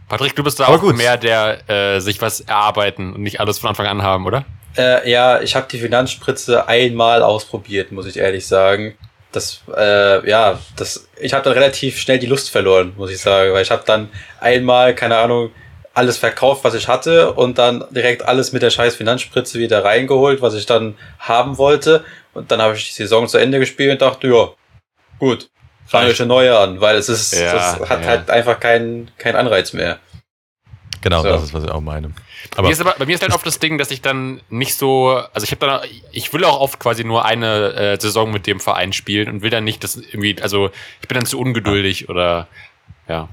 Patrick, du bist da Aber auch gut. mehr der äh, sich was erarbeiten und nicht alles von Anfang an haben, oder? Äh, ja, ich habe die Finanzspritze einmal ausprobiert, muss ich ehrlich sagen. Das, äh, ja, das, ich habe dann relativ schnell die Lust verloren, muss ich sagen, weil ich habe dann einmal, keine Ahnung, alles verkauft, was ich hatte und dann direkt alles mit der scheiß Finanzspritze wieder reingeholt, was ich dann haben wollte. Und dann habe ich die Saison zu Ende gespielt und dachte, ja, gut, fange ich eine neue an, weil es ist, ja, das hat ja. halt einfach keinen keinen Anreiz mehr. Genau, so. das ist, was ich auch meine. Aber bei, mir ist aber, bei mir ist halt oft das Ding, dass ich dann nicht so, also ich habe dann, ich will auch oft quasi nur eine äh, Saison mit dem Verein spielen und will dann nicht, dass irgendwie, also ich bin dann zu ungeduldig ja. oder ja.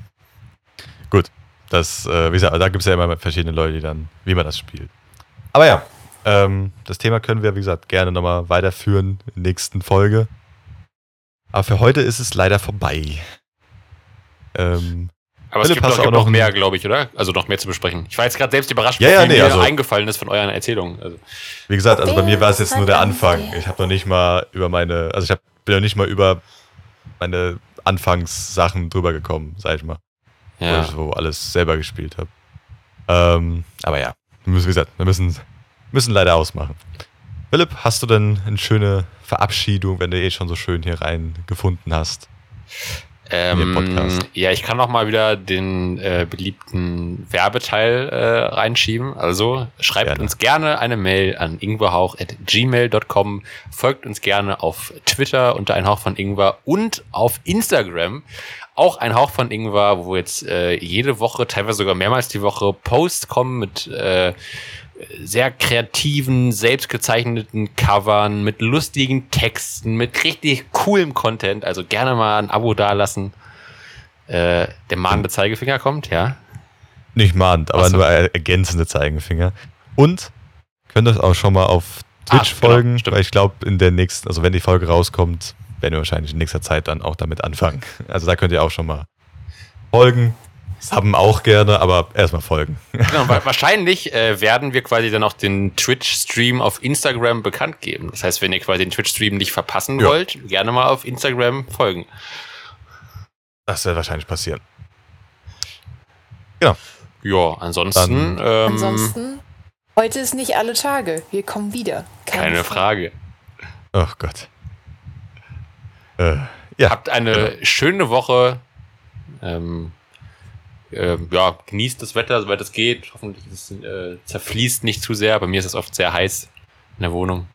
Gut, das, äh, wie gesagt, da gibt es ja immer verschiedene Leute, die dann, wie man das spielt. Aber ja, ähm, das Thema können wir, wie gesagt, gerne nochmal weiterführen in der nächsten Folge. Aber für heute ist es leider vorbei. Ähm, aber Philipp, es gibt, noch, noch mehr, glaube ich, oder? Also noch mehr zu besprechen. Ich war jetzt gerade selbst überrascht, ja, ja, nee, mir also, eingefallen ist von euren Erzählungen. Also. Wie gesagt, also bei mir war es jetzt nur der Anfang. Ich habe noch nicht mal über meine, also ich hab, bin noch nicht mal über meine Anfangssachen drüber gekommen, sag ich mal. Ja. Wo ich wo alles selber gespielt habe. Ähm, aber ja, wie gesagt, wir müssen, müssen leider ausmachen. Philipp, hast du denn eine schöne Verabschiedung, wenn du eh schon so schön hier rein gefunden hast? Ähm, ja, ich kann noch mal wieder den äh, beliebten Werbeteil äh, reinschieben. Also schreibt gerne. uns gerne eine Mail an ingwerhauch.gmail.com, folgt uns gerne auf Twitter unter ein Hauch von Ingwer und auf Instagram auch ein Hauch von Ingwer, wo jetzt äh, jede Woche, teilweise sogar mehrmals die Woche Posts kommen mit äh, sehr kreativen, selbstgezeichneten Covern, mit lustigen Texten, mit richtig coolem Content. Also gerne mal ein Abo dalassen. Äh, der mahnende Zeigefinger kommt, ja. Nicht mahnend, aber so. nur ergänzende Zeigefinger. Und könnt euch auch schon mal auf Twitch ah, folgen, genau, weil ich glaube, in der nächsten, also wenn die Folge rauskommt, werden wir wahrscheinlich in nächster Zeit dann auch damit anfangen. Also da könnt ihr auch schon mal folgen. Haben auch gerne, aber erstmal folgen. Genau, wahrscheinlich äh, werden wir quasi dann auch den Twitch-Stream auf Instagram bekannt geben. Das heißt, wenn ihr quasi den Twitch-Stream nicht verpassen ja. wollt, gerne mal auf Instagram folgen. Das wird wahrscheinlich passieren. Genau. Ja, ansonsten. Ähm, ansonsten, heute ist nicht alle Tage. Wir kommen wieder. Keine, keine Frage. Frage. Oh Gott. Äh, ja. Habt eine genau. schöne Woche. Ähm, äh, ja, genießt das Wetter, soweit es geht. Hoffentlich es, äh, zerfließt nicht zu sehr. Bei mir ist es oft sehr heiß in der Wohnung.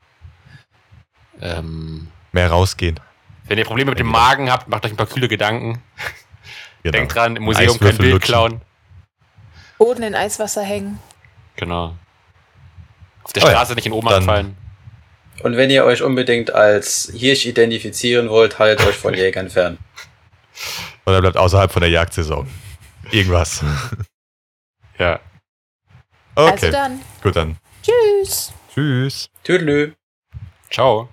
Ähm, Mehr rausgehen. Wenn ihr Probleme mit dem Magen habt, macht euch ein paar kühle Gedanken. Genau. Denkt dran, im Museum kein Bild lutschen. klauen. Boden in Eiswasser hängen. Genau. Auf der oh Straße ja. nicht in Oman fallen. Und wenn ihr euch unbedingt als Hirsch identifizieren wollt, haltet euch von Jägern fern. Oder bleibt außerhalb von der Jagdsaison. Irgendwas. ja. Okay. Also dann. Gut dann. Tschüss. Tschüss. Tüdelü. Ciao.